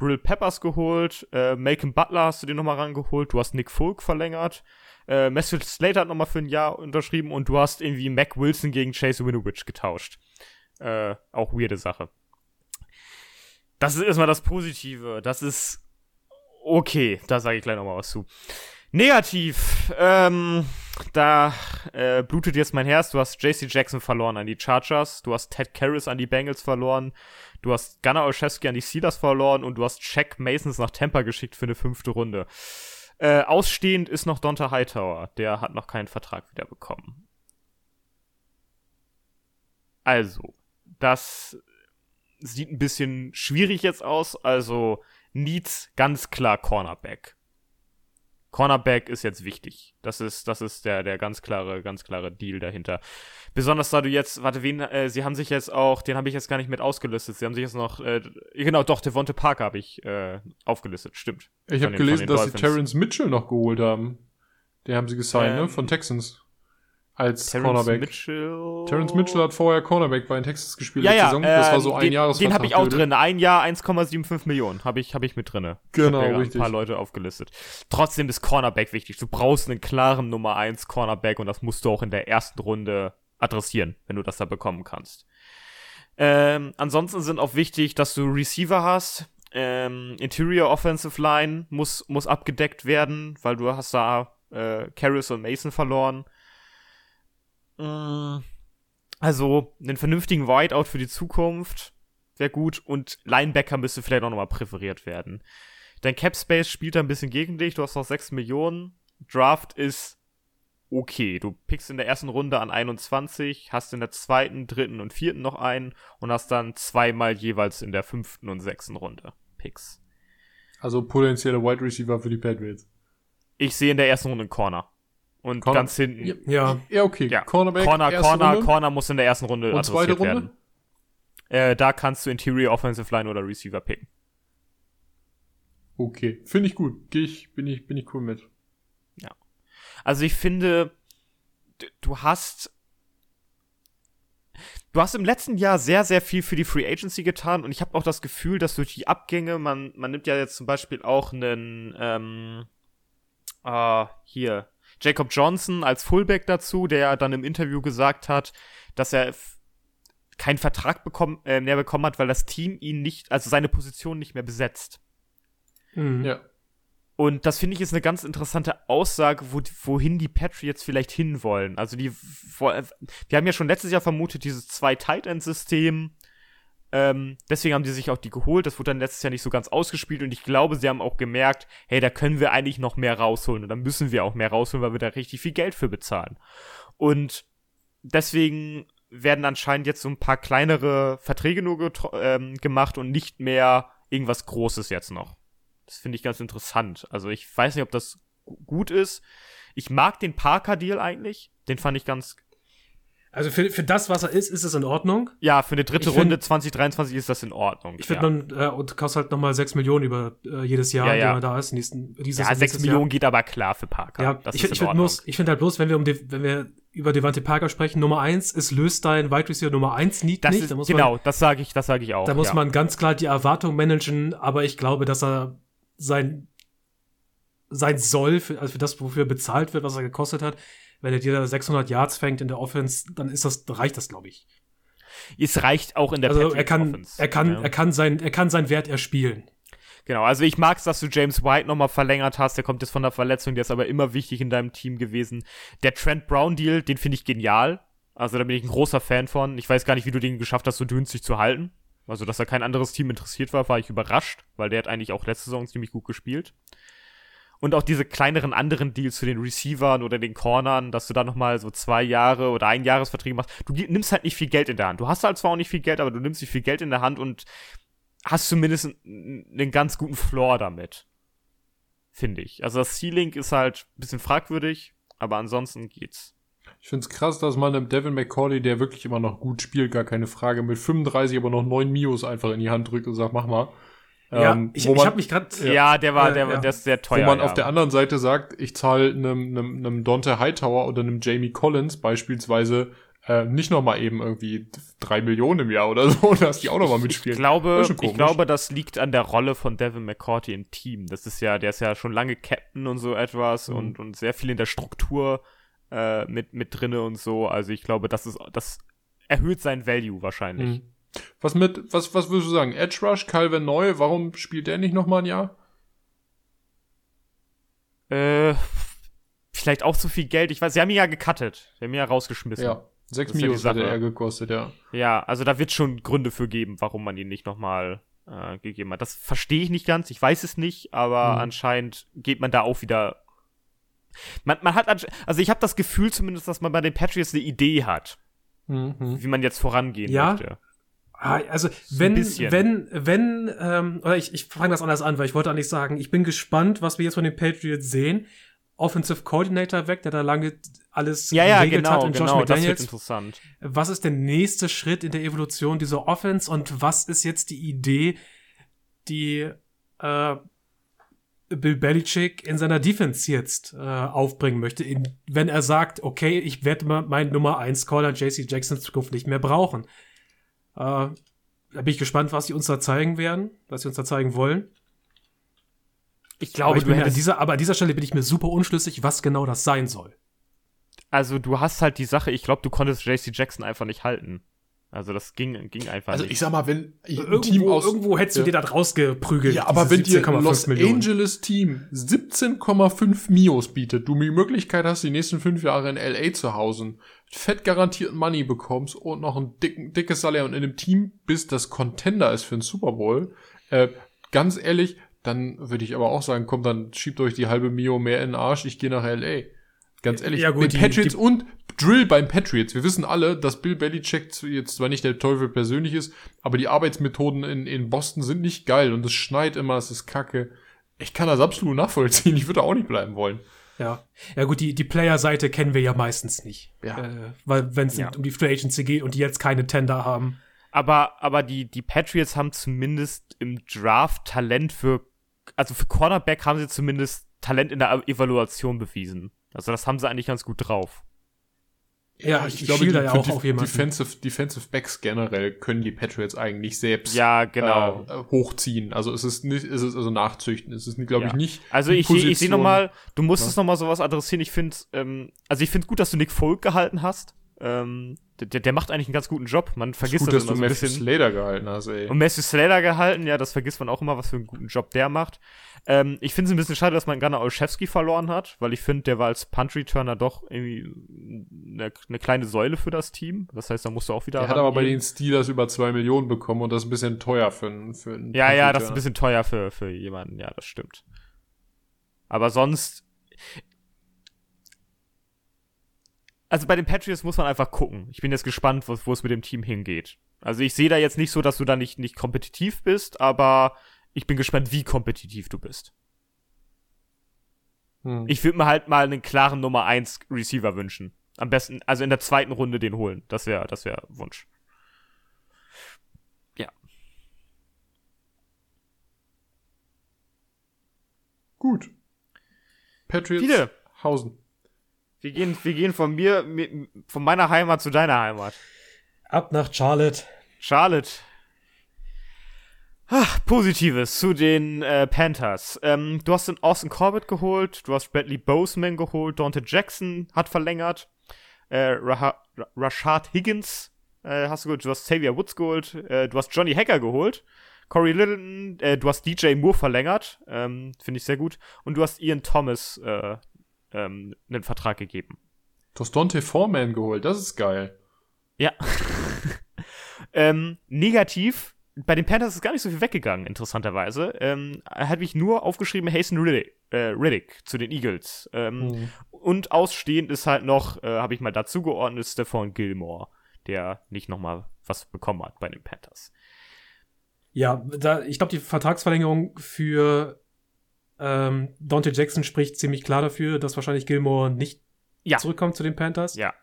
Brill Peppers geholt, äh, Malcolm Butler hast du dir nochmal rangeholt, du hast Nick Folk verlängert, äh, Matthew Slater hat nochmal für ein Jahr unterschrieben und du hast irgendwie Mac Wilson gegen Chase Winovich getauscht. Äh, auch weirde Sache. Das ist erstmal das Positive. Das ist okay. Da sage ich gleich nochmal was zu. Negativ, ähm, da äh, blutet jetzt mein Herz. Du hast JC Jackson verloren an die Chargers, du hast Ted Karras an die Bengals verloren, du hast Gunnar Olszewski an die Steelers verloren und du hast Jack Masons nach Tampa geschickt für eine fünfte Runde. Äh, ausstehend ist noch Donta Hightower, der hat noch keinen Vertrag wieder bekommen. Also, das sieht ein bisschen schwierig jetzt aus. Also, Needs ganz klar Cornerback. Cornerback ist jetzt wichtig. Das ist, das ist der, der ganz klare, ganz klare Deal dahinter. Besonders da du jetzt, warte, wen, äh, sie haben sich jetzt auch, den habe ich jetzt gar nicht mit ausgelistet. Sie haben sich jetzt noch, äh, genau, doch, Devonte Parker habe ich äh, aufgelistet, stimmt. Ich habe gelesen, dass sie Terrence Mitchell noch geholt haben. Den haben sie gesigned, ne? ähm, ne? Von Texans als Terrence Cornerback. Mitchell. Terrence Mitchell hat vorher Cornerback bei den Texas gespielt ja, ja, Saison. Das war so ein den, Jahresvertrag. Den habe ich auch drin. Ein Jahr 1,75 Millionen habe ich, hab ich mit drin. Genau, ich richtig. Ein paar Leute aufgelistet. Trotzdem ist Cornerback wichtig. Du brauchst einen klaren Nummer 1 Cornerback und das musst du auch in der ersten Runde adressieren, wenn du das da bekommen kannst. Ähm, ansonsten sind auch wichtig, dass du Receiver hast. Ähm, Interior Offensive Line muss, muss abgedeckt werden, weil du hast da äh, Karras und Mason verloren. Mm, also, einen vernünftigen Whiteout für die Zukunft wäre gut und Linebacker müsste vielleicht auch nochmal präferiert werden. Dein Cap Space spielt da ein bisschen gegen dich, du hast noch 6 Millionen. Draft ist okay. Du pickst in der ersten Runde an 21, hast in der zweiten, dritten und vierten noch einen und hast dann zweimal jeweils in der fünften und sechsten Runde Picks. Also potenzielle Wide Receiver für die Patriots. Ich sehe in der ersten Runde einen Corner. Und Corner ganz hinten. Ja. Ja, okay. Ja. Cornerback, Corner, Corner, Runde. Corner muss in der ersten Runde Und zweite Runde? werden. Äh, da kannst du Interior Offensive Line oder Receiver picken. Okay, finde ich gut. Geh ich, bin ich, bin ich cool mit. Ja. Also ich finde, du hast Du hast im letzten Jahr sehr, sehr viel für die Free Agency getan und ich habe auch das Gefühl, dass durch die Abgänge, man, man nimmt ja jetzt zum Beispiel auch einen, ähm, äh, hier, Jacob Johnson als Fullback dazu, der dann im Interview gesagt hat, dass er keinen Vertrag bekommen, äh, mehr bekommen hat, weil das Team ihn nicht, also seine Position nicht mehr besetzt. Mhm. Ja. Und das finde ich ist eine ganz interessante Aussage, wo, wohin die Patriots vielleicht hinwollen. Also die, wir haben ja schon letztes Jahr vermutet, dieses zwei Tight End System, ähm, deswegen haben die sich auch die geholt. Das wurde dann letztes Jahr nicht so ganz ausgespielt und ich glaube, sie haben auch gemerkt, hey, da können wir eigentlich noch mehr rausholen und da müssen wir auch mehr rausholen, weil wir da richtig viel Geld für bezahlen. Und deswegen werden anscheinend jetzt so ein paar kleinere Verträge nur ähm, gemacht und nicht mehr irgendwas Großes jetzt noch. Das finde ich ganz interessant. Also ich weiß nicht, ob das gut ist. Ich mag den Parker-Deal eigentlich. Den fand ich ganz, also für, für das, was er ist, ist es in Ordnung. Ja, für eine dritte ich Runde 2023 ist das in Ordnung. Ich finde, ja. man äh, und kostet halt nochmal 6 Millionen über äh, jedes Jahr, ja, ja. er da ist. Nächsten, dieses, ja, 6 Millionen Jahr. geht aber klar für Parker. Ja, das ich, ich finde bloß, ich finde halt bloß, wenn wir um die, wenn wir über Devante Parker sprechen, Nummer 1 ist löst dein Wide Receiver Nummer 1 Need das nicht. Ist, da muss genau, man, das sage ich, das sage ich auch. Da muss ja. man ganz klar die Erwartung managen, aber ich glaube, dass er sein sein soll, für, also für das, wofür bezahlt wird, was er gekostet hat, wenn er dir 600 Yards fängt in der Offense, dann ist das, reicht das, glaube ich. Es reicht auch in der also er kann, Offense. Er kann, ja. er kann sein, er kann sein Wert erspielen. Genau, also ich mag's, dass du James White nochmal verlängert hast. Der kommt jetzt von der Verletzung, der ist aber immer wichtig in deinem Team gewesen. Der Trent Brown Deal, den finde ich genial. Also da bin ich ein großer Fan von. Ich weiß gar nicht, wie du den geschafft hast, so günstig zu halten. Also, dass da kein anderes Team interessiert war, war ich überrascht, weil der hat eigentlich auch letzte Saison ziemlich gut gespielt. Und auch diese kleineren anderen Deals zu den Receivern oder den Cornern, dass du da nochmal so zwei Jahre oder ein Jahresverträge machst. Du nimmst halt nicht viel Geld in der Hand. Du hast halt zwar auch nicht viel Geld, aber du nimmst nicht viel Geld in der Hand und hast zumindest einen ganz guten Floor damit. Finde ich. Also das Ceiling ist halt ein bisschen fragwürdig, aber ansonsten geht's. Ich finde es krass, dass man einem Devin McCauley, der wirklich immer noch gut spielt, gar keine Frage, mit 35 aber noch 9 Mios einfach in die Hand drückt und sagt, mach mal. Ja, ähm, ich, ich habe mich gerade. Ja, ja, der war, der, äh, ja. der ist sehr teuer. Wo man ja. auf der anderen Seite sagt, ich zahle einem, einem, einem Dante Hightower oder einem Jamie Collins beispielsweise äh, nicht noch mal eben irgendwie drei Millionen im Jahr oder [LAUGHS] so, dass die auch noch mal mitspielen. Ich glaube, ich glaube, das liegt an der Rolle von Devin McCourty im Team. Das ist ja, der ist ja schon lange Captain und so etwas mhm. und, und sehr viel in der Struktur äh, mit, mit drinne und so. Also ich glaube, das ist, das erhöht sein Value wahrscheinlich. Mhm. Was mit, was, was würdest du sagen? Edge Rush, Calvin Neu, warum spielt der nicht noch mal ein Jahr? Äh, vielleicht auch zu viel Geld. Ich weiß, sie haben ihn ja gecuttet. Sie haben ihn ja rausgeschmissen. Ja. Sechs Minus ja hätte er gekostet, ja. Ja, also da wird schon Gründe für geben, warum man ihn nicht nochmal äh, gegeben hat. Das verstehe ich nicht ganz, ich weiß es nicht, aber mhm. anscheinend geht man da auch wieder. Man, man hat, also ich habe das Gefühl zumindest, dass man bei den Patriots eine Idee hat, mhm. wie man jetzt vorangehen ja. möchte. Ah, also wenn, wenn, wenn, ähm, oder ich, ich fange das anders an, weil ich wollte eigentlich sagen, ich bin gespannt, was wir jetzt von den Patriots sehen. Offensive Coordinator weg, der da lange alles ja, ja, genau, hat und Josh genau, McDaniels. Das wird interessant. Was ist der nächste Schritt in der Evolution dieser Offense und was ist jetzt die Idee, die äh, Bill Belichick in seiner Defense jetzt äh, aufbringen möchte, in, wenn er sagt, okay, ich werde meinen Nummer 1 Caller JC Jackson in Zukunft nicht mehr brauchen. Äh, da bin ich gespannt, was sie uns da zeigen werden, was sie uns da zeigen wollen. Ich glaube, aber, ich bin an dieser, aber an dieser Stelle bin ich mir super unschlüssig, was genau das sein soll. Also du hast halt die Sache, ich glaube, du konntest JC Jackson einfach nicht halten. Also das ging, ging einfach also nicht. ich sag mal, wenn irgendwo, Team aus, irgendwo hättest ja. du dir da rausgeprügelt. Ja, aber wenn dir Los Millionen. Angeles Team 17,5 Mios bietet, du die Möglichkeit hast, die nächsten fünf Jahre in LA zu hausen, fett garantierten Money bekommst und noch ein dicken, dickes Salär und in einem Team bist, das Contender ist für den Super Bowl, äh, ganz ehrlich, dann würde ich aber auch sagen, komm, dann schiebt euch die halbe Mio mehr in den Arsch, ich gehe nach LA. Ganz ehrlich, ja, gut, die, Patriots die, und Drill beim Patriots. Wir wissen alle, dass Bill Belichick jetzt zwar nicht der Teufel persönlich ist, aber die Arbeitsmethoden in, in Boston sind nicht geil und es schneit immer, es ist kacke. Ich kann das absolut nachvollziehen. Ich würde auch nicht bleiben wollen. Ja. Ja, gut, die, die Player-Seite kennen wir ja meistens nicht. Ja. Äh, weil, wenn es ja. um die Free Agency geht und die jetzt keine Tender haben. Aber, aber die, die Patriots haben zumindest im Draft Talent für, also für Cornerback haben sie zumindest Talent in der Evaluation bewiesen. Also das haben sie eigentlich ganz gut drauf. Ja, ich, ich glaube, die, ja auch auf Defensive, Defensive Backs generell können die Patriots eigentlich selbst ja, genau. äh, hochziehen. Also es ist nicht, es ist also nachzüchten. Es ist, glaube ja. ich, nicht. Also ich, Position, ich sehe nochmal, du musstest ja. noch mal sowas adressieren. Ich finde, ähm, also ich finde gut, dass du Nick Folk gehalten hast. Ähm, der, der macht eigentlich einen ganz guten Job. Man vergisst das, gut, das dass du Matthew Slater gehalten hast, ey. Und Matthew Slater gehalten, ja, das vergisst man auch immer, was für einen guten Job der macht. Ähm, ich finde es ein bisschen schade, dass man Gunnar Olszewski verloren hat, weil ich finde, der war als Punt-Returner doch irgendwie eine, eine, kleine Säule für das Team. Das heißt, da musst du auch wieder. Er hat aber bei den Steelers über zwei Millionen bekommen und das ist ein bisschen teuer für einen, für einen Ja, ja, das ist ein bisschen teuer für, für jemanden, ja, das stimmt. Aber sonst, also bei den Patriots muss man einfach gucken. Ich bin jetzt gespannt, wo, wo es mit dem Team hingeht. Also ich sehe da jetzt nicht so, dass du da nicht, nicht kompetitiv bist, aber ich bin gespannt, wie kompetitiv du bist. Hm. Ich würde mir halt mal einen klaren Nummer 1 Receiver wünschen. Am besten, also in der zweiten Runde den holen. Das wäre, das wäre Wunsch. Ja. Gut. Patriots Viele. Hausen. Wir gehen, wir gehen von mir, von meiner Heimat zu deiner Heimat. Ab nach Charlotte. Charlotte. Ach, Positives zu den äh, Panthers. Ähm, du hast den Austin Corbett geholt, du hast Bradley Boseman geholt, Dante Jackson hat verlängert, äh, Rah Rashad Higgins äh, hast du geholt, du hast Xavier Woods geholt, äh, du hast Johnny Hacker geholt, Corey Littleton, äh, du hast DJ Moore verlängert, ähm, finde ich sehr gut, und du hast Ian Thomas äh, ähm, einen Vertrag gegeben. Du hast Dante Foreman geholt, das ist geil. Ja. [LAUGHS] ähm, negativ bei den Panthers ist gar nicht so viel weggegangen, interessanterweise. Ähm, habe ich nur aufgeschrieben Hasten Riddick, äh, Riddick zu den Eagles. Ähm, mhm. Und ausstehend ist halt noch, äh, habe ich mal dazu geordnet, Stephon Gilmore, der nicht nochmal was bekommen hat bei den Panthers. Ja, da, ich glaube, die Vertragsverlängerung für ähm, Dante Jackson spricht ziemlich klar dafür, dass wahrscheinlich Gilmore nicht Ja. zurückkommt zu den Panthers. Ja.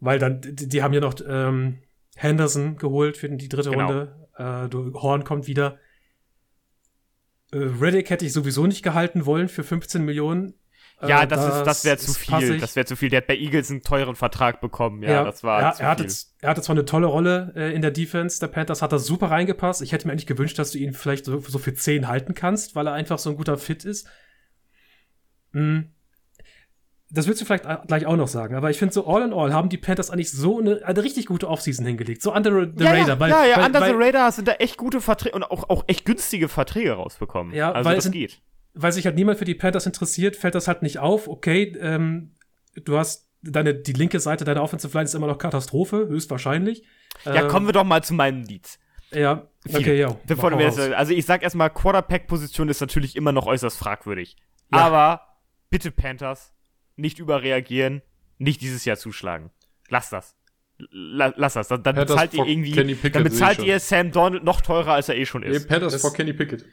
Weil dann, die, die haben ja noch ähm, Henderson geholt für die dritte Genau. Runde. Äh, du, Horn kommt wieder. Äh, Reddick hätte ich sowieso nicht gehalten wollen für 15 Millionen. Äh, Ja, das, ist, das wäre zu viel. Das wäre zu viel. Der hat bei Eagles einen teuren Vertrag bekommen. Ja, das war er, zu er, hatte, viel. er hatte zwar eine tolle Rolle äh, in der Defense der Panthers, hat da super reingepasst. Ich hätte mir eigentlich gewünscht, dass du ihn vielleicht so, so für 10 halten kannst, weil er einfach so ein guter Fit ist. Hm. Das willst du vielleicht gleich auch noch sagen, aber ich finde so all in all haben die Panthers eigentlich so eine, eine richtig gute Offseason hingelegt. So under the ja, radar. ja, weil, ja, ja weil, under weil, the radar sind da echt gute Verträge und auch, auch echt günstige Verträge rausbekommen. Ja, also weil das es- geht. Weil sich halt niemand für die Panthers interessiert, fällt das halt nicht auf. Okay, ähm, du hast deine, die linke Seite deiner Offensive Line ist immer noch Katastrophe, höchstwahrscheinlich. Ja, Ähm, kommen wir doch mal zu meinen Leads. Ja, Viele. okay, ja. Bevor du mir also ich sag erstmal, Quarterback-Position ist natürlich immer noch äußerst fragwürdig. Ja. Aber bitte Panthers, nicht überreagieren, nicht dieses Jahr zuschlagen. Lass das. La lass das. Dann, dann Panthers bezahlt ihr irgendwie, dann bezahlt ihr Sam Donald noch teurer, als er eh schon Nee, ist. Panthers Das- vor Kenny Pickett.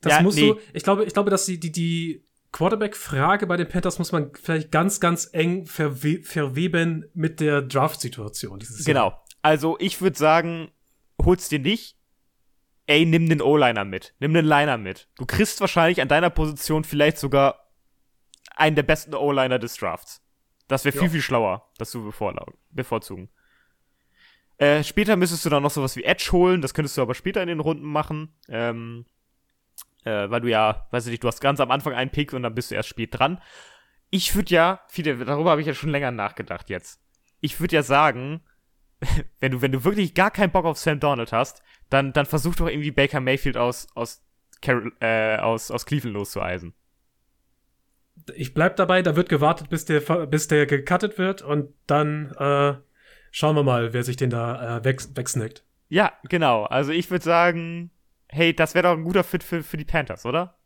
Das Ja, musst nee. du, ich glaube, ich glaube, dass die, die, die Quarterback-Frage bei den Panthers muss man vielleicht ganz, ganz eng verwe verweben mit der Draft-Situation dieses Jahr. Genau. Also ich würde sagen, hol's dir nicht. Ey, nimm den O-Liner mit. Nimm den Liner mit. Du kriegst wahrscheinlich an deiner Position vielleicht sogar einen der besten O-Liner des Drafts. Das wäre viel, Ja. viel schlauer, das zu bevorzugen. Äh, später müsstest du dann noch sowas wie Edge holen, das könntest du aber später in den Runden machen. Ähm, äh, weil du ja, weiß ich nicht, du hast ganz am Anfang einen Pick und dann bist du erst spät dran. Ich würde ja, viele, darüber habe ich ja schon länger nachgedacht jetzt. Ich würde ja sagen, [LAUGHS] wenn du, wenn du wirklich gar keinen Bock auf Sam Donald hast, dann, dann versuch doch irgendwie Baker Mayfield aus, aus, Carol, äh, aus, aus Cleveland loszueisen. Ich bleib dabei, da wird gewartet, bis der, bis der gecuttet wird und dann äh, schauen wir mal, wer sich den da äh, weg, wegsnackt. Ja, genau. Also ich würde sagen, hey, das wäre doch ein guter Fit für, für die Panthers, oder?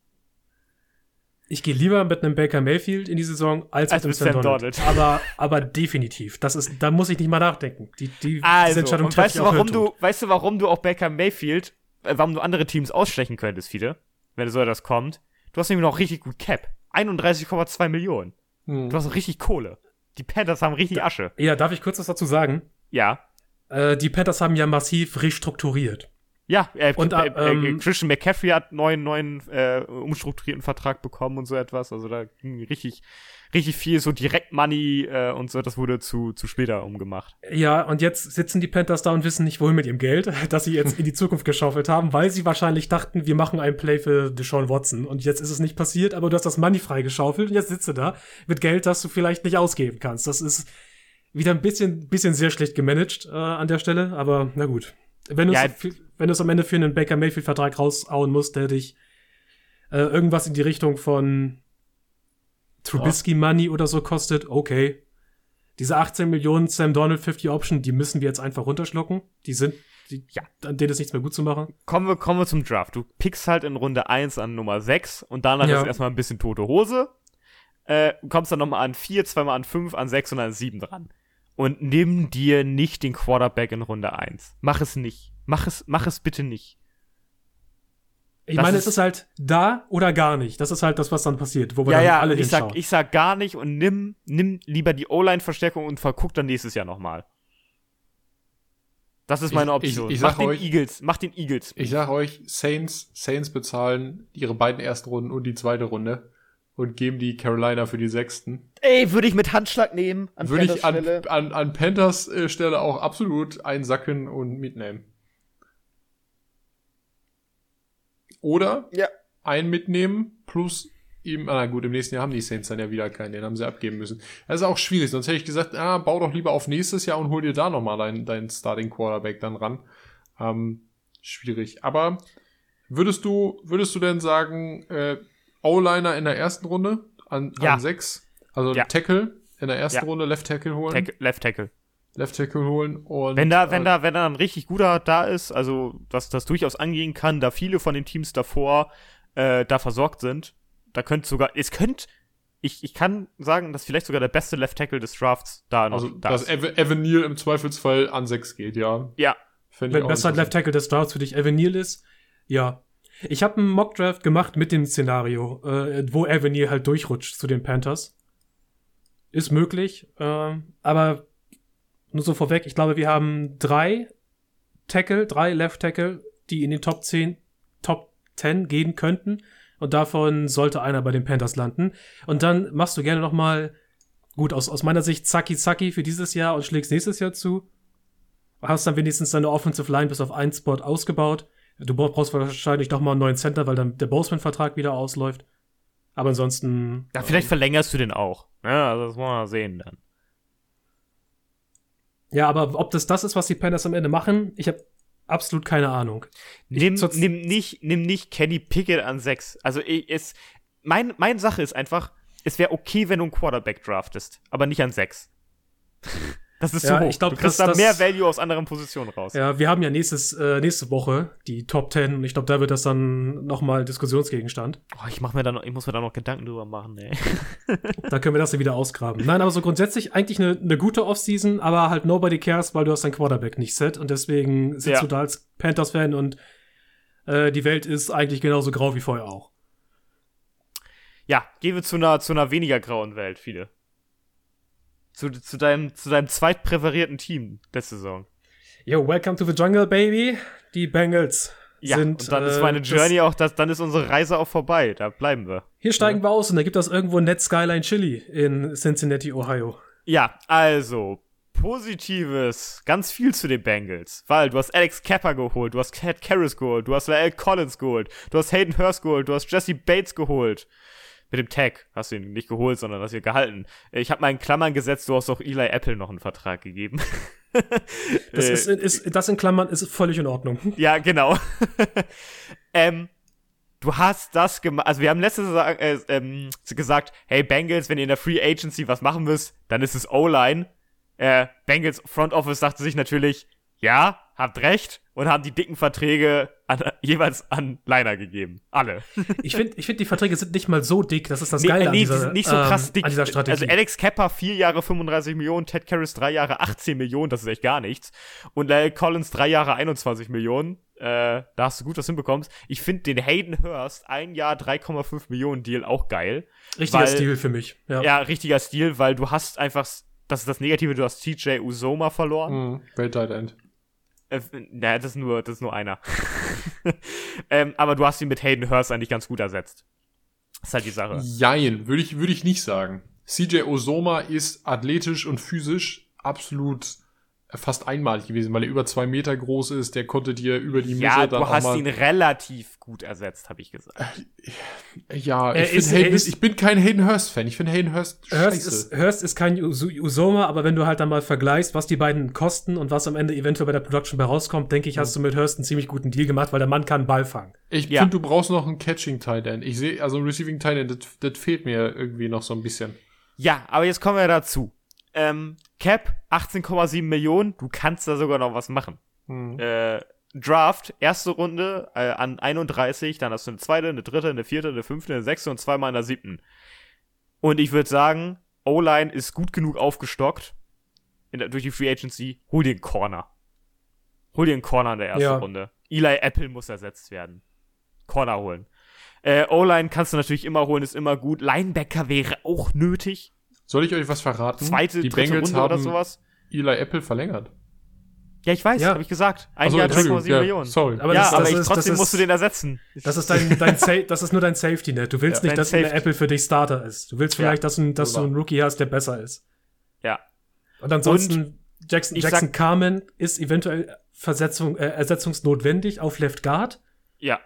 Ich gehe lieber mit einem Baker Mayfield in die Saison als, Als mit mit einem Sam Donald. Donald. Aber, aber definitiv. Das ist, da muss ich nicht mal nachdenken. Die, die, Also, Entscheidung und weißt ich du, auch warum du, weißt du, warum du auch Baker Mayfield, äh, warum du andere Teams ausstechen könntest, viele, wenn so etwas kommt? Du hast nämlich noch richtig gut Cap. 31,2 Millionen. Hm. Du hast richtig Kohle. Die Panthers haben richtig Asche. Ja, darf ich kurz was dazu sagen? Ja. Äh, die Panthers haben ja massiv restrukturiert. Ja, äh, Und, äh, äh, äh, ähm, Christian McCaffrey hat einen neuen, neuen äh, umstrukturierten Vertrag bekommen und so etwas. Also da ging richtig, richtig viel so direkt Money äh, und so, das wurde zu, zu später umgemacht. Ja, und jetzt sitzen die Panthers da und wissen nicht, wohin mit ihrem Geld, [LAUGHS] das sie jetzt in die Zukunft geschaufelt haben, weil sie wahrscheinlich dachten, wir machen einen Play für Deshaun Watson. Und jetzt ist es nicht passiert, aber du hast das Money freigeschaufelt und jetzt sitzt du da mit Geld, das du vielleicht nicht ausgeben kannst. Das ist wieder ein bisschen, bisschen sehr schlecht gemanagt äh, an der Stelle, aber na gut. Wenn du Ja, es wenn du es am Ende für einen Baker Mayfield-Vertrag raushauen musst, der dich äh, irgendwas in die Richtung von Trubisky Money oder so kostet, okay. Diese 18 Millionen Sam Donald 50 Option, die müssen wir jetzt einfach runterschlucken. Die sind, die, Ja. an denen ist nichts mehr gut zu machen. Kommen wir, kommen wir zum Draft. Du pickst halt in Runde 1 an Nummer 6 und danach Ja. ist erstmal ein bisschen tote Hose. Äh, kommst dann nochmal an 4, zweimal an 5, an 6 und an 7 dran. Und nimm dir nicht den Quarterback in Runde 1. Mach es nicht. Mach es, mach es bitte nicht. Ich Das meine, ist- es ist halt da oder gar nicht. Das ist halt das, was dann passiert, wo wir Ja, dann ja, alle ich sag, ich sag gar nicht und nimm, nimm lieber die O-Line-Verstärkung und verguck dann nächstes Jahr nochmal. Das ist meine Ich- Option. ich- ich mach sag den euch- Eagles, mach den Eagles. Ich sag euch, Saints, Saints bezahlen ihre beiden ersten Runden und die zweite Runde und geben die Carolina für die sechsten. Ey, würde ich mit Handschlag nehmen. An Würde ich an, an, an Panthers äh, Stelle auch absolut einsacken und mitnehmen. Oder Ja. einen mitnehmen plus ihm, ah, na gut, im nächsten Jahr haben die Saints dann ja wieder keinen, den haben sie abgeben müssen. Das ist auch schwierig, sonst hätte ich gesagt, ah, bau doch lieber auf nächstes Jahr und hol dir da nochmal deinen dein Starting Quarterback dann ran. Ähm, schwierig. Aber würdest du, würdest du denn sagen, äh, O-Liner in der ersten Runde an, Ja. an sechs? Also Ja. Tackle in der ersten Ja. Runde, Left Tackle holen? Tackle, Left Tackle. Left Tackle holen und Wenn da, wenn äh, da, wenn da ein richtig guter da ist, also dass das durchaus angehen kann, da viele von den Teams davor äh, da versorgt sind, da könnte sogar, es könnte, ich, ich kann sagen, dass vielleicht sogar der beste Left Tackle des Drafts da noch also da dass ist. Evan, Evan Neal im Zweifelsfall an sechs geht, ja. Ja, Fänd Wenn auch bester Left Tackle des Drafts für dich Evan Neal ist, ja. Ich habe einen Mock-Draft gemacht mit dem Szenario, äh, wo Evan Neal halt durchrutscht zu den Panthers. Ist möglich, äh, aber nur so vorweg, ich glaube, wir haben drei Tackle, drei Left Tackle, die in den Top 10, Top 10 gehen könnten. Und davon sollte einer bei den Panthers landen. Und dann machst du gerne noch mal, gut, aus, aus meiner Sicht, Zacki Zacki für dieses Jahr und schlägst nächstes Jahr zu. Hast dann wenigstens deine Offensive Line bis auf einen Spot ausgebaut. Du brauchst wahrscheinlich noch mal einen neuen Center, weil dann der Boseman-Vertrag wieder ausläuft. Aber ansonsten. Ja, vielleicht verlängerst du den auch. Ja, also das wollen wir mal sehen dann. Ja, aber ob das das ist, was die Panthers am Ende machen, ich habe absolut keine Ahnung. Nimm, nimm, nicht, nimm nicht Kenny Pickett an 6. Also ich, es, mein, meine Sache ist einfach, es wäre okay, wenn du einen Quarterback draftest, aber nicht an 6. Das ist Ja, so hoch. ich glaub, du kriegst das- da das- mehr Value aus anderen Positionen raus. Ja, wir haben ja nächstes, äh, nächste Woche die Top 10 und ich glaube, da wird das dann noch mal Diskussionsgegenstand. Oh, ich, mach mir da noch, ich muss mir da noch Gedanken drüber machen, ey. [LAUGHS] Da können wir das ja wieder ausgraben. Nein, aber so grundsätzlich eigentlich eine, eine gute Offseason, aber halt nobody cares, weil du hast dein Quarterback nicht set und deswegen sitzt Ja. du da als Panthers-Fan und äh, die Welt ist eigentlich genauso grau wie vorher auch. Ja, gehen wir zu einer, zu einer weniger grauen Welt, viele. Zu, zu, deinem, zu deinem zweitpräferierten Team der Saison. Yo, welcome to the jungle, baby. Die Bengals Ja, sind. und dann ist äh, meine das- Journey auch, das, dann ist unsere Reise auch vorbei. Da bleiben wir. Hier steigen wir aus und da gibt es irgendwo Net Skyline Chili in Cincinnati, Ohio. Ja, also, Positives, ganz viel zu den Bengals, weil du hast Alex Kappa geholt, du hast Cat Karras geholt, du hast Al Collins geholt, du hast Hayden Hurst geholt, du hast Jesse Bates geholt. Mit dem Tag hast du ihn nicht geholt, sondern hast ihn gehalten. Ich habe mal in Klammern gesetzt, du hast auch Eli Apple noch einen Vertrag gegeben. [LAUGHS] Das, ist, ist, das in Klammern ist völlig in Ordnung. [LAUGHS] Ja, genau. [LAUGHS] ähm, du hast das gemacht. Also, wir haben letztes Jahr äh, ähm, gesagt, hey, Bengals, wenn ihr in der Free Agency was machen müsst, dann ist es O-Line. Äh, Bengals Front Office dachte sich natürlich, ja, habt recht, und haben die dicken Verträge an, jeweils an Liner gegeben. Alle. Ich finde, ich find, die Verträge sind nicht mal so dick. Das ist das Nee, Geile nee, an dieser, die sind nicht so krass ähm, dick. an dieser Strategie. Also Alex Kepper vier Jahre 35 Millionen, Ted Karras drei Jahre 18 Millionen, das ist echt gar nichts. Und Lyle Collins drei Jahre 21 Millionen. Äh, da hast du gut was hinbekommst. Ich finde den Hayden Hurst ein Jahr 3,5 Millionen Deal auch geil. Richtiger weil- Stil für mich. Ja. Ja, richtiger Stil, weil du hast einfach, das ist das Negative, du hast TJ Usoma verloren. Mhm. Welt-Tight End. Äh, naja, das ist nur, das ist nur einer. [LAUGHS] ähm, aber du hast ihn mit Hayden Hurst eigentlich ganz gut ersetzt. Das ist halt die Sache. Jein, würde ich, würde ich nicht sagen. CJ Osoma ist athletisch und physisch absolut fast einmalig gewesen, weil er über zwei Meter groß ist. Der konnte dir über die Mitte Ja, dann du auch hast mal ihn relativ gut ersetzt, habe ich gesagt. Ja, Er ich, ist- Hayden, ist- ich bin kein Hayden Hurst-Fan. Ich finde Hayden Hurst Hurst scheiße. ist, Hurst ist kein Us- Usoma, aber wenn du halt dann mal vergleichst, was die beiden kosten und was am Ende eventuell bei der Production bei rauskommt, denke ich, hast du mit Hurst einen ziemlich guten Deal gemacht, weil der Mann kann Ball fangen. ich Ja. finde, du brauchst noch einen Catching-Tight End. Ich sehe, also ein Receiving-Tight End, das, das fehlt mir irgendwie noch so ein bisschen. Ja, aber jetzt kommen wir dazu. Ähm, Cap 18,7 Millionen, du kannst da sogar noch was machen. Hm. Äh, Draft, erste Runde äh, an 31, dann hast du eine zweite, eine dritte, eine vierte, eine fünfte, eine sechste und zweimal in der siebten. Und ich würde sagen, O-Line ist gut genug aufgestockt der, durch die Free Agency. Hol dir einen Corner. Hol dir einen Corner in der ersten Ja. Runde. Eli Apple muss ersetzt werden. Corner holen. Äh, O-Line kannst du natürlich immer holen, ist immer gut. Linebacker wäre auch nötig. Soll ich euch was verraten? Zweite, die dritte Bengals Runde oder haben sowas. Eli Apple verlängert. Ja, ich weiß, Ja. habe ich gesagt. Ein Achso, Jahr Entschuldigung, 3,7 ja, Millionen. Sorry. Aber ja, das- aber das ich, ist- trotzdem das musst du ist- den ersetzen. Das ist dein, dein, das ist nur dein Safety Net. Du willst Ja, nicht, dass Safety. Apple für dich Starter ist. Du willst vielleicht, Ja. dass, ein, dass du einen Rookie hast, der besser ist. Ja. Und ansonsten, Jackson, ich Jackson sag- Carmen ist eventuell Versetzung, äh, ersetzungsnotwendig auf Left Guard, Ja.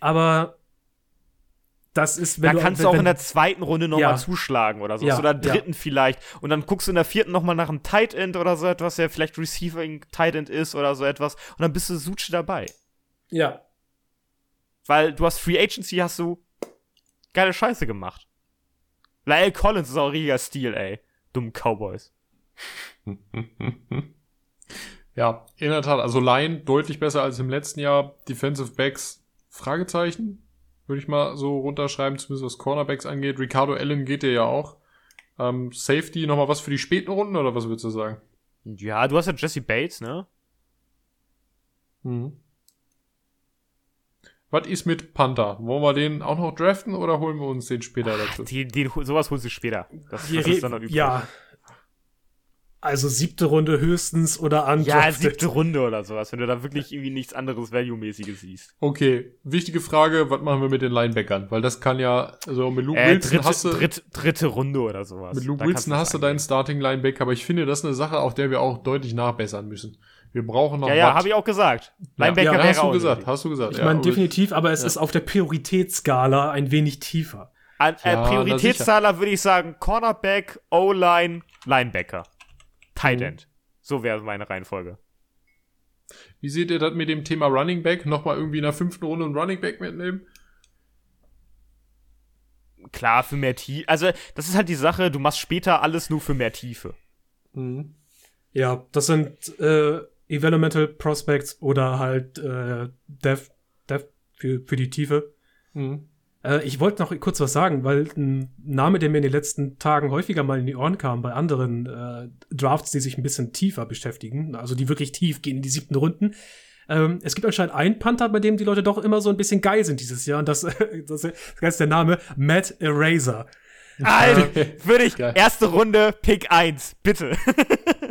aber das ist, Da wenn du, kannst wenn, du auch in der zweiten Runde nochmal Ja. mal zuschlagen oder so. Ja, Oder ja. dritten vielleicht. Und dann guckst du in der vierten nochmal nach einem Tight End oder so etwas, der vielleicht Receiving Tight End ist oder so etwas. Und dann bist du Suche dabei. Ja. Weil du hast Free Agency, hast du geile Scheiße gemacht. Lyle Collins ist auch ein riesiger Stil, ey. Dummen Cowboys. [LAUGHS] Ja, in der Tat. Also Line deutlich besser als im letzten Jahr. Defensive Backs, Fragezeichen. Würde ich mal so runterschreiben, zumindest was Cornerbacks angeht. Ricardo Allen geht dir ja auch. Ähm, Safety, nochmal was für die späten Runden oder was würdest du sagen? Ja, du hast ja Jesse Bates, ne? Mhm. Was ist mit Panther? Wollen wir den auch noch draften oder holen wir uns den später dazu? Die, die, sowas holst du später. Das, das ist dann noch übrig. ja. Also siebte Runde höchstens oder an. Ja, siebte Runde oder sowas, wenn du da wirklich irgendwie nichts anderes Value-mäßiges siehst. Okay, wichtige Frage, was machen wir mit den Linebackern? Weil das kann ja, also mit Luke Äh, Wilson dritte, hast du, dritt, dritte Runde oder sowas. mit Luke Da Wilson hast du deinen angehen. Starting Linebacker, aber ich finde, das ist eine Sache, auf der wir auch deutlich nachbessern müssen. Wir brauchen noch Ja, ja, habe ich auch gesagt. Ja, Linebacker ja, wäre hast du auch gesagt, hast du gesagt. Ich ja, meine, definitiv, aber es ja. ist auf der Prioritätsskala ein wenig tiefer. An, äh, Ja, na Prioritätszahler würde ich sagen Cornerback, O-Line, Linebacker. Tight Mhm. End. So wäre meine Reihenfolge. Wie seht ihr das mit dem Thema Running Back? Nochmal irgendwie in der fünften Runde einen Running Back mitnehmen? Klar, für mehr Tiefe. Also, das ist halt die Sache, du machst später alles nur für mehr Tiefe. Mhm. Ja, das sind äh, Developmental Prospects oder halt äh, Dev, Dev für, für die Tiefe. Mhm. Äh, ich wollte noch kurz was sagen, weil ein Name, der mir in den letzten Tagen häufiger mal in die Ohren kam bei anderen äh, Drafts, die sich ein bisschen tiefer beschäftigen, also die wirklich tief gehen in die siebten Runden. Ähm, es gibt anscheinend einen Panther, bei dem die Leute doch immer so ein bisschen geil sind dieses Jahr. Und das, das, [LAUGHS] das ist der Name Matt Eraser. Alter, würde ich. Erste Runde, Pick 1, bitte. [LAUGHS]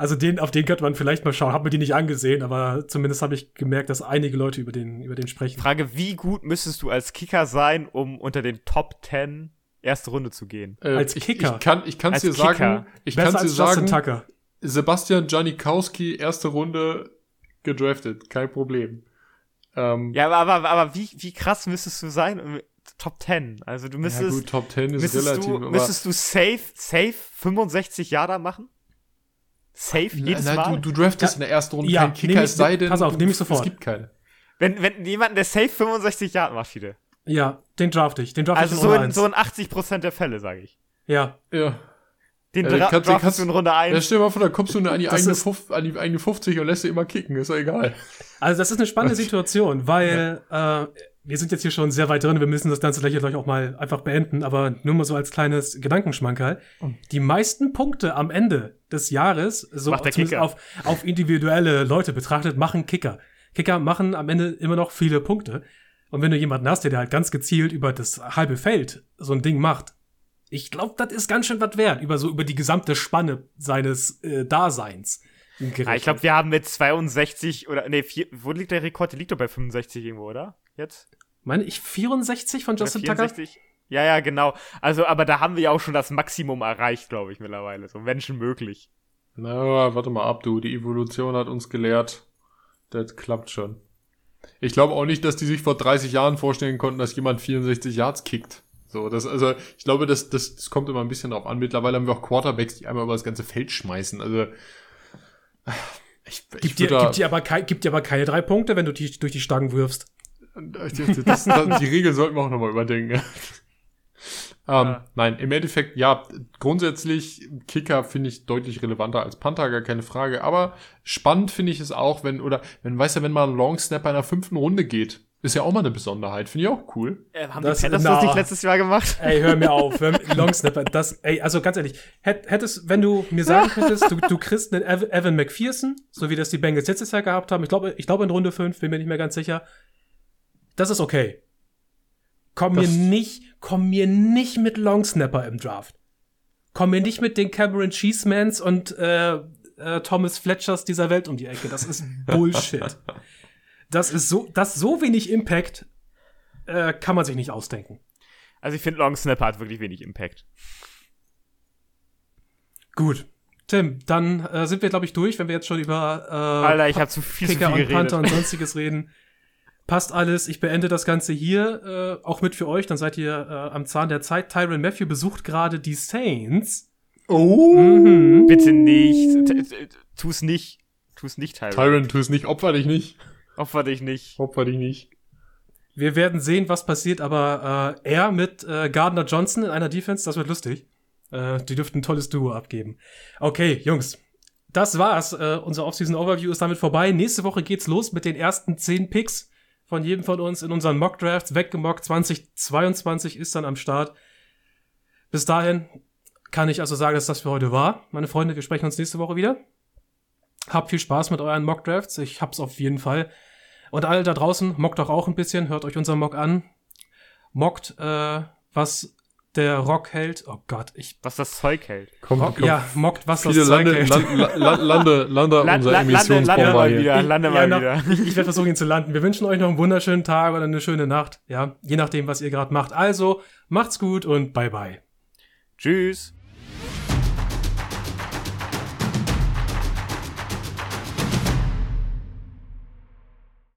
Also den, auf den könnte man vielleicht mal schauen. Hab mir die nicht angesehen, aber zumindest habe ich gemerkt, dass einige Leute über den, über den sprechen. Frage, wie gut müsstest du als Kicker sein, um unter den Top 10 erste Runde zu gehen? Äh, Als Kicker. Ich kann, ich kann's Als dir Kicker. sagen, ich kann's dir sagen, Tucker. Sebastian Janikowski, erste Runde gedraftet, kein Problem. Ähm, Ja, aber, aber, aber wie, wie krass müsstest du sein? um- Top 10. Also du ja müsstest, gut, Top 10 ist müsstest, relativ, du, aber müsstest du safe, safe 65 Jahre machen? Safe jedes nein, Mal? Du, du draftest Ja. in der ersten Runde Ja, keinen Kicker, es sei denn, pass auf, nehm ich es sofort. gibt keine. wenn, wenn jemanden, der safe 65 Jahre macht, Fide. Ja, den draft ich. Den draft Also ich so Runde in, so in 80% der Fälle, sage ich. Ja, Ja. Den Ja, dra kannst- draftest kannst- du in Runde 1. ja, stell dir mal vor, da kommst du an die, eigene ist- Fuf- an die eigene 50 und lässt sie immer kicken, ist doch egal. also das ist eine spannende [LAUGHS] Situation, weil äh, wir sind jetzt hier schon sehr weit drin. Wir müssen das Ganze gleich, gleich auch mal einfach beenden, aber nur mal so als kleines Gedankenschmankerl. Die meisten Punkte am Ende des Jahres, so auf, auf individuelle Leute betrachtet, machen Kicker. Kicker machen am Ende immer noch viele Punkte. Und wenn du jemanden hast, der halt ganz gezielt über das halbe Feld so ein Ding macht, ich glaube, das ist ganz schön was wert, über so über die gesamte Spanne seines äh, Daseins. Ah, ich glaube, wir haben mit 62 oder, nee, vier, wo liegt der Rekord? Der liegt doch bei 65 irgendwo, oder? Jetzt? meine ich 64 von Justin Tucker? 64? Ja, ja, genau. Also, aber da haben wir ja auch schon das Maximum erreicht, glaube ich, mittlerweile. So Menschen möglich. Na, warte mal ab, du. Die Evolution hat uns gelehrt. Das klappt schon. Ich glaube auch nicht, dass die sich vor 30 Jahren vorstellen konnten, dass jemand 64 Yards kickt. So, das, also, ich glaube, das, das, das kommt immer ein bisschen drauf an. Mittlerweile haben wir auch Quarterbacks, die einmal über das ganze Feld schmeißen. Also, ich, ich Gibt dir, gibt, dir aber kei- gibt dir aber keine drei Punkte, wenn du die durch die Stangen wirfst. Das, das, das, die Regel sollten wir auch nochmal überdenken. Ähm, Ja. Nein, im Endeffekt, ja, grundsätzlich, Kicker finde ich deutlich relevanter als Panther, gar keine Frage. Aber spannend finde ich es auch, wenn, oder, wenn, weißt du, wenn mal ein Long Snapper in der fünften Runde geht, ist ja auch mal eine Besonderheit. Finde ich auch cool. Äh, haben Das- die Panthers na. das nicht letztes Jahr gemacht? Ey, hör mir auf. Hör, [LAUGHS] Long Snapper, das, ey, also ganz ehrlich, hätt, hättest, wenn du mir sagen [LAUGHS] könntest, du, du kriegst einen Ev- Evan McPherson, so wie das die Bengals letztes Jahr gehabt haben, ich glaube, ich glaube in Runde 5, bin mir nicht mehr ganz sicher. Das ist okay. Komm mir Das- nicht, komm mir nicht mit Long Snapper im Draft. Komm mir nicht mit den Cameron Cheesemans und äh, äh, Thomas Fletchers dieser Welt um die Ecke. Das ist [LAUGHS] Bullshit. das ist so, das so wenig Impact äh, kann man sich nicht ausdenken. Also ich finde Long Snapper hat wirklich wenig Impact. Gut. Tim, dann äh, sind wir, glaube ich, durch, wenn wir jetzt schon über äh, Alter, ich habe zu viel, zu viel und Panther und sonstiges reden. [LAUGHS] Passt alles. Ich beende das Ganze hier, äh, auch mit für euch. Dann seid ihr äh, am Zahn der Zeit. Tyron Matthew besucht gerade die Saints. Oh! Mhm. Bitte nicht. T- t- Tu's nicht. Tu's nicht, Tyron. Tyron, tu es nicht, opfer dich nicht. Opfer dich nicht. Opfer dich nicht. Wir werden sehen, was passiert, aber äh, er mit äh, Gardner Johnson in einer Defense, das wird lustig. Äh, die dürften ein tolles Duo abgeben. Okay, Jungs. Das war's. Äh, unser Offseason Overview ist damit vorbei. Nächste Woche geht's los mit den ersten 10 Picks von jedem von uns in unseren Mock Drafts. Weggemockt 2022 ist dann am Start. Bis dahin kann ich also sagen, dass das für heute war. Meine Freunde, wir sprechen uns nächste Woche wieder. Habt viel Spaß mit euren Mockdrafts. Ich hab's auf jeden Fall. Und alle da draußen, mockt doch auch ein bisschen. Hört euch unser Mock an. Mockt, äh, was der Rock hält. Oh Gott, ich. Was das Zeug hält. Kommt, Rock, kommt ja, mockt, was das Zeug Lande, hält. Land, Land, Lande, Lande, [LAUGHS] unser lande, lande Emissionsbomber mal hier. wieder. Lande mal na, wieder. Ich, ich werde versuchen, ihn zu landen. Wir wünschen euch noch einen wunderschönen Tag oder eine schöne Nacht. Ja, je nachdem, was ihr gerade macht. Also, macht's gut und bye bye. Tschüss.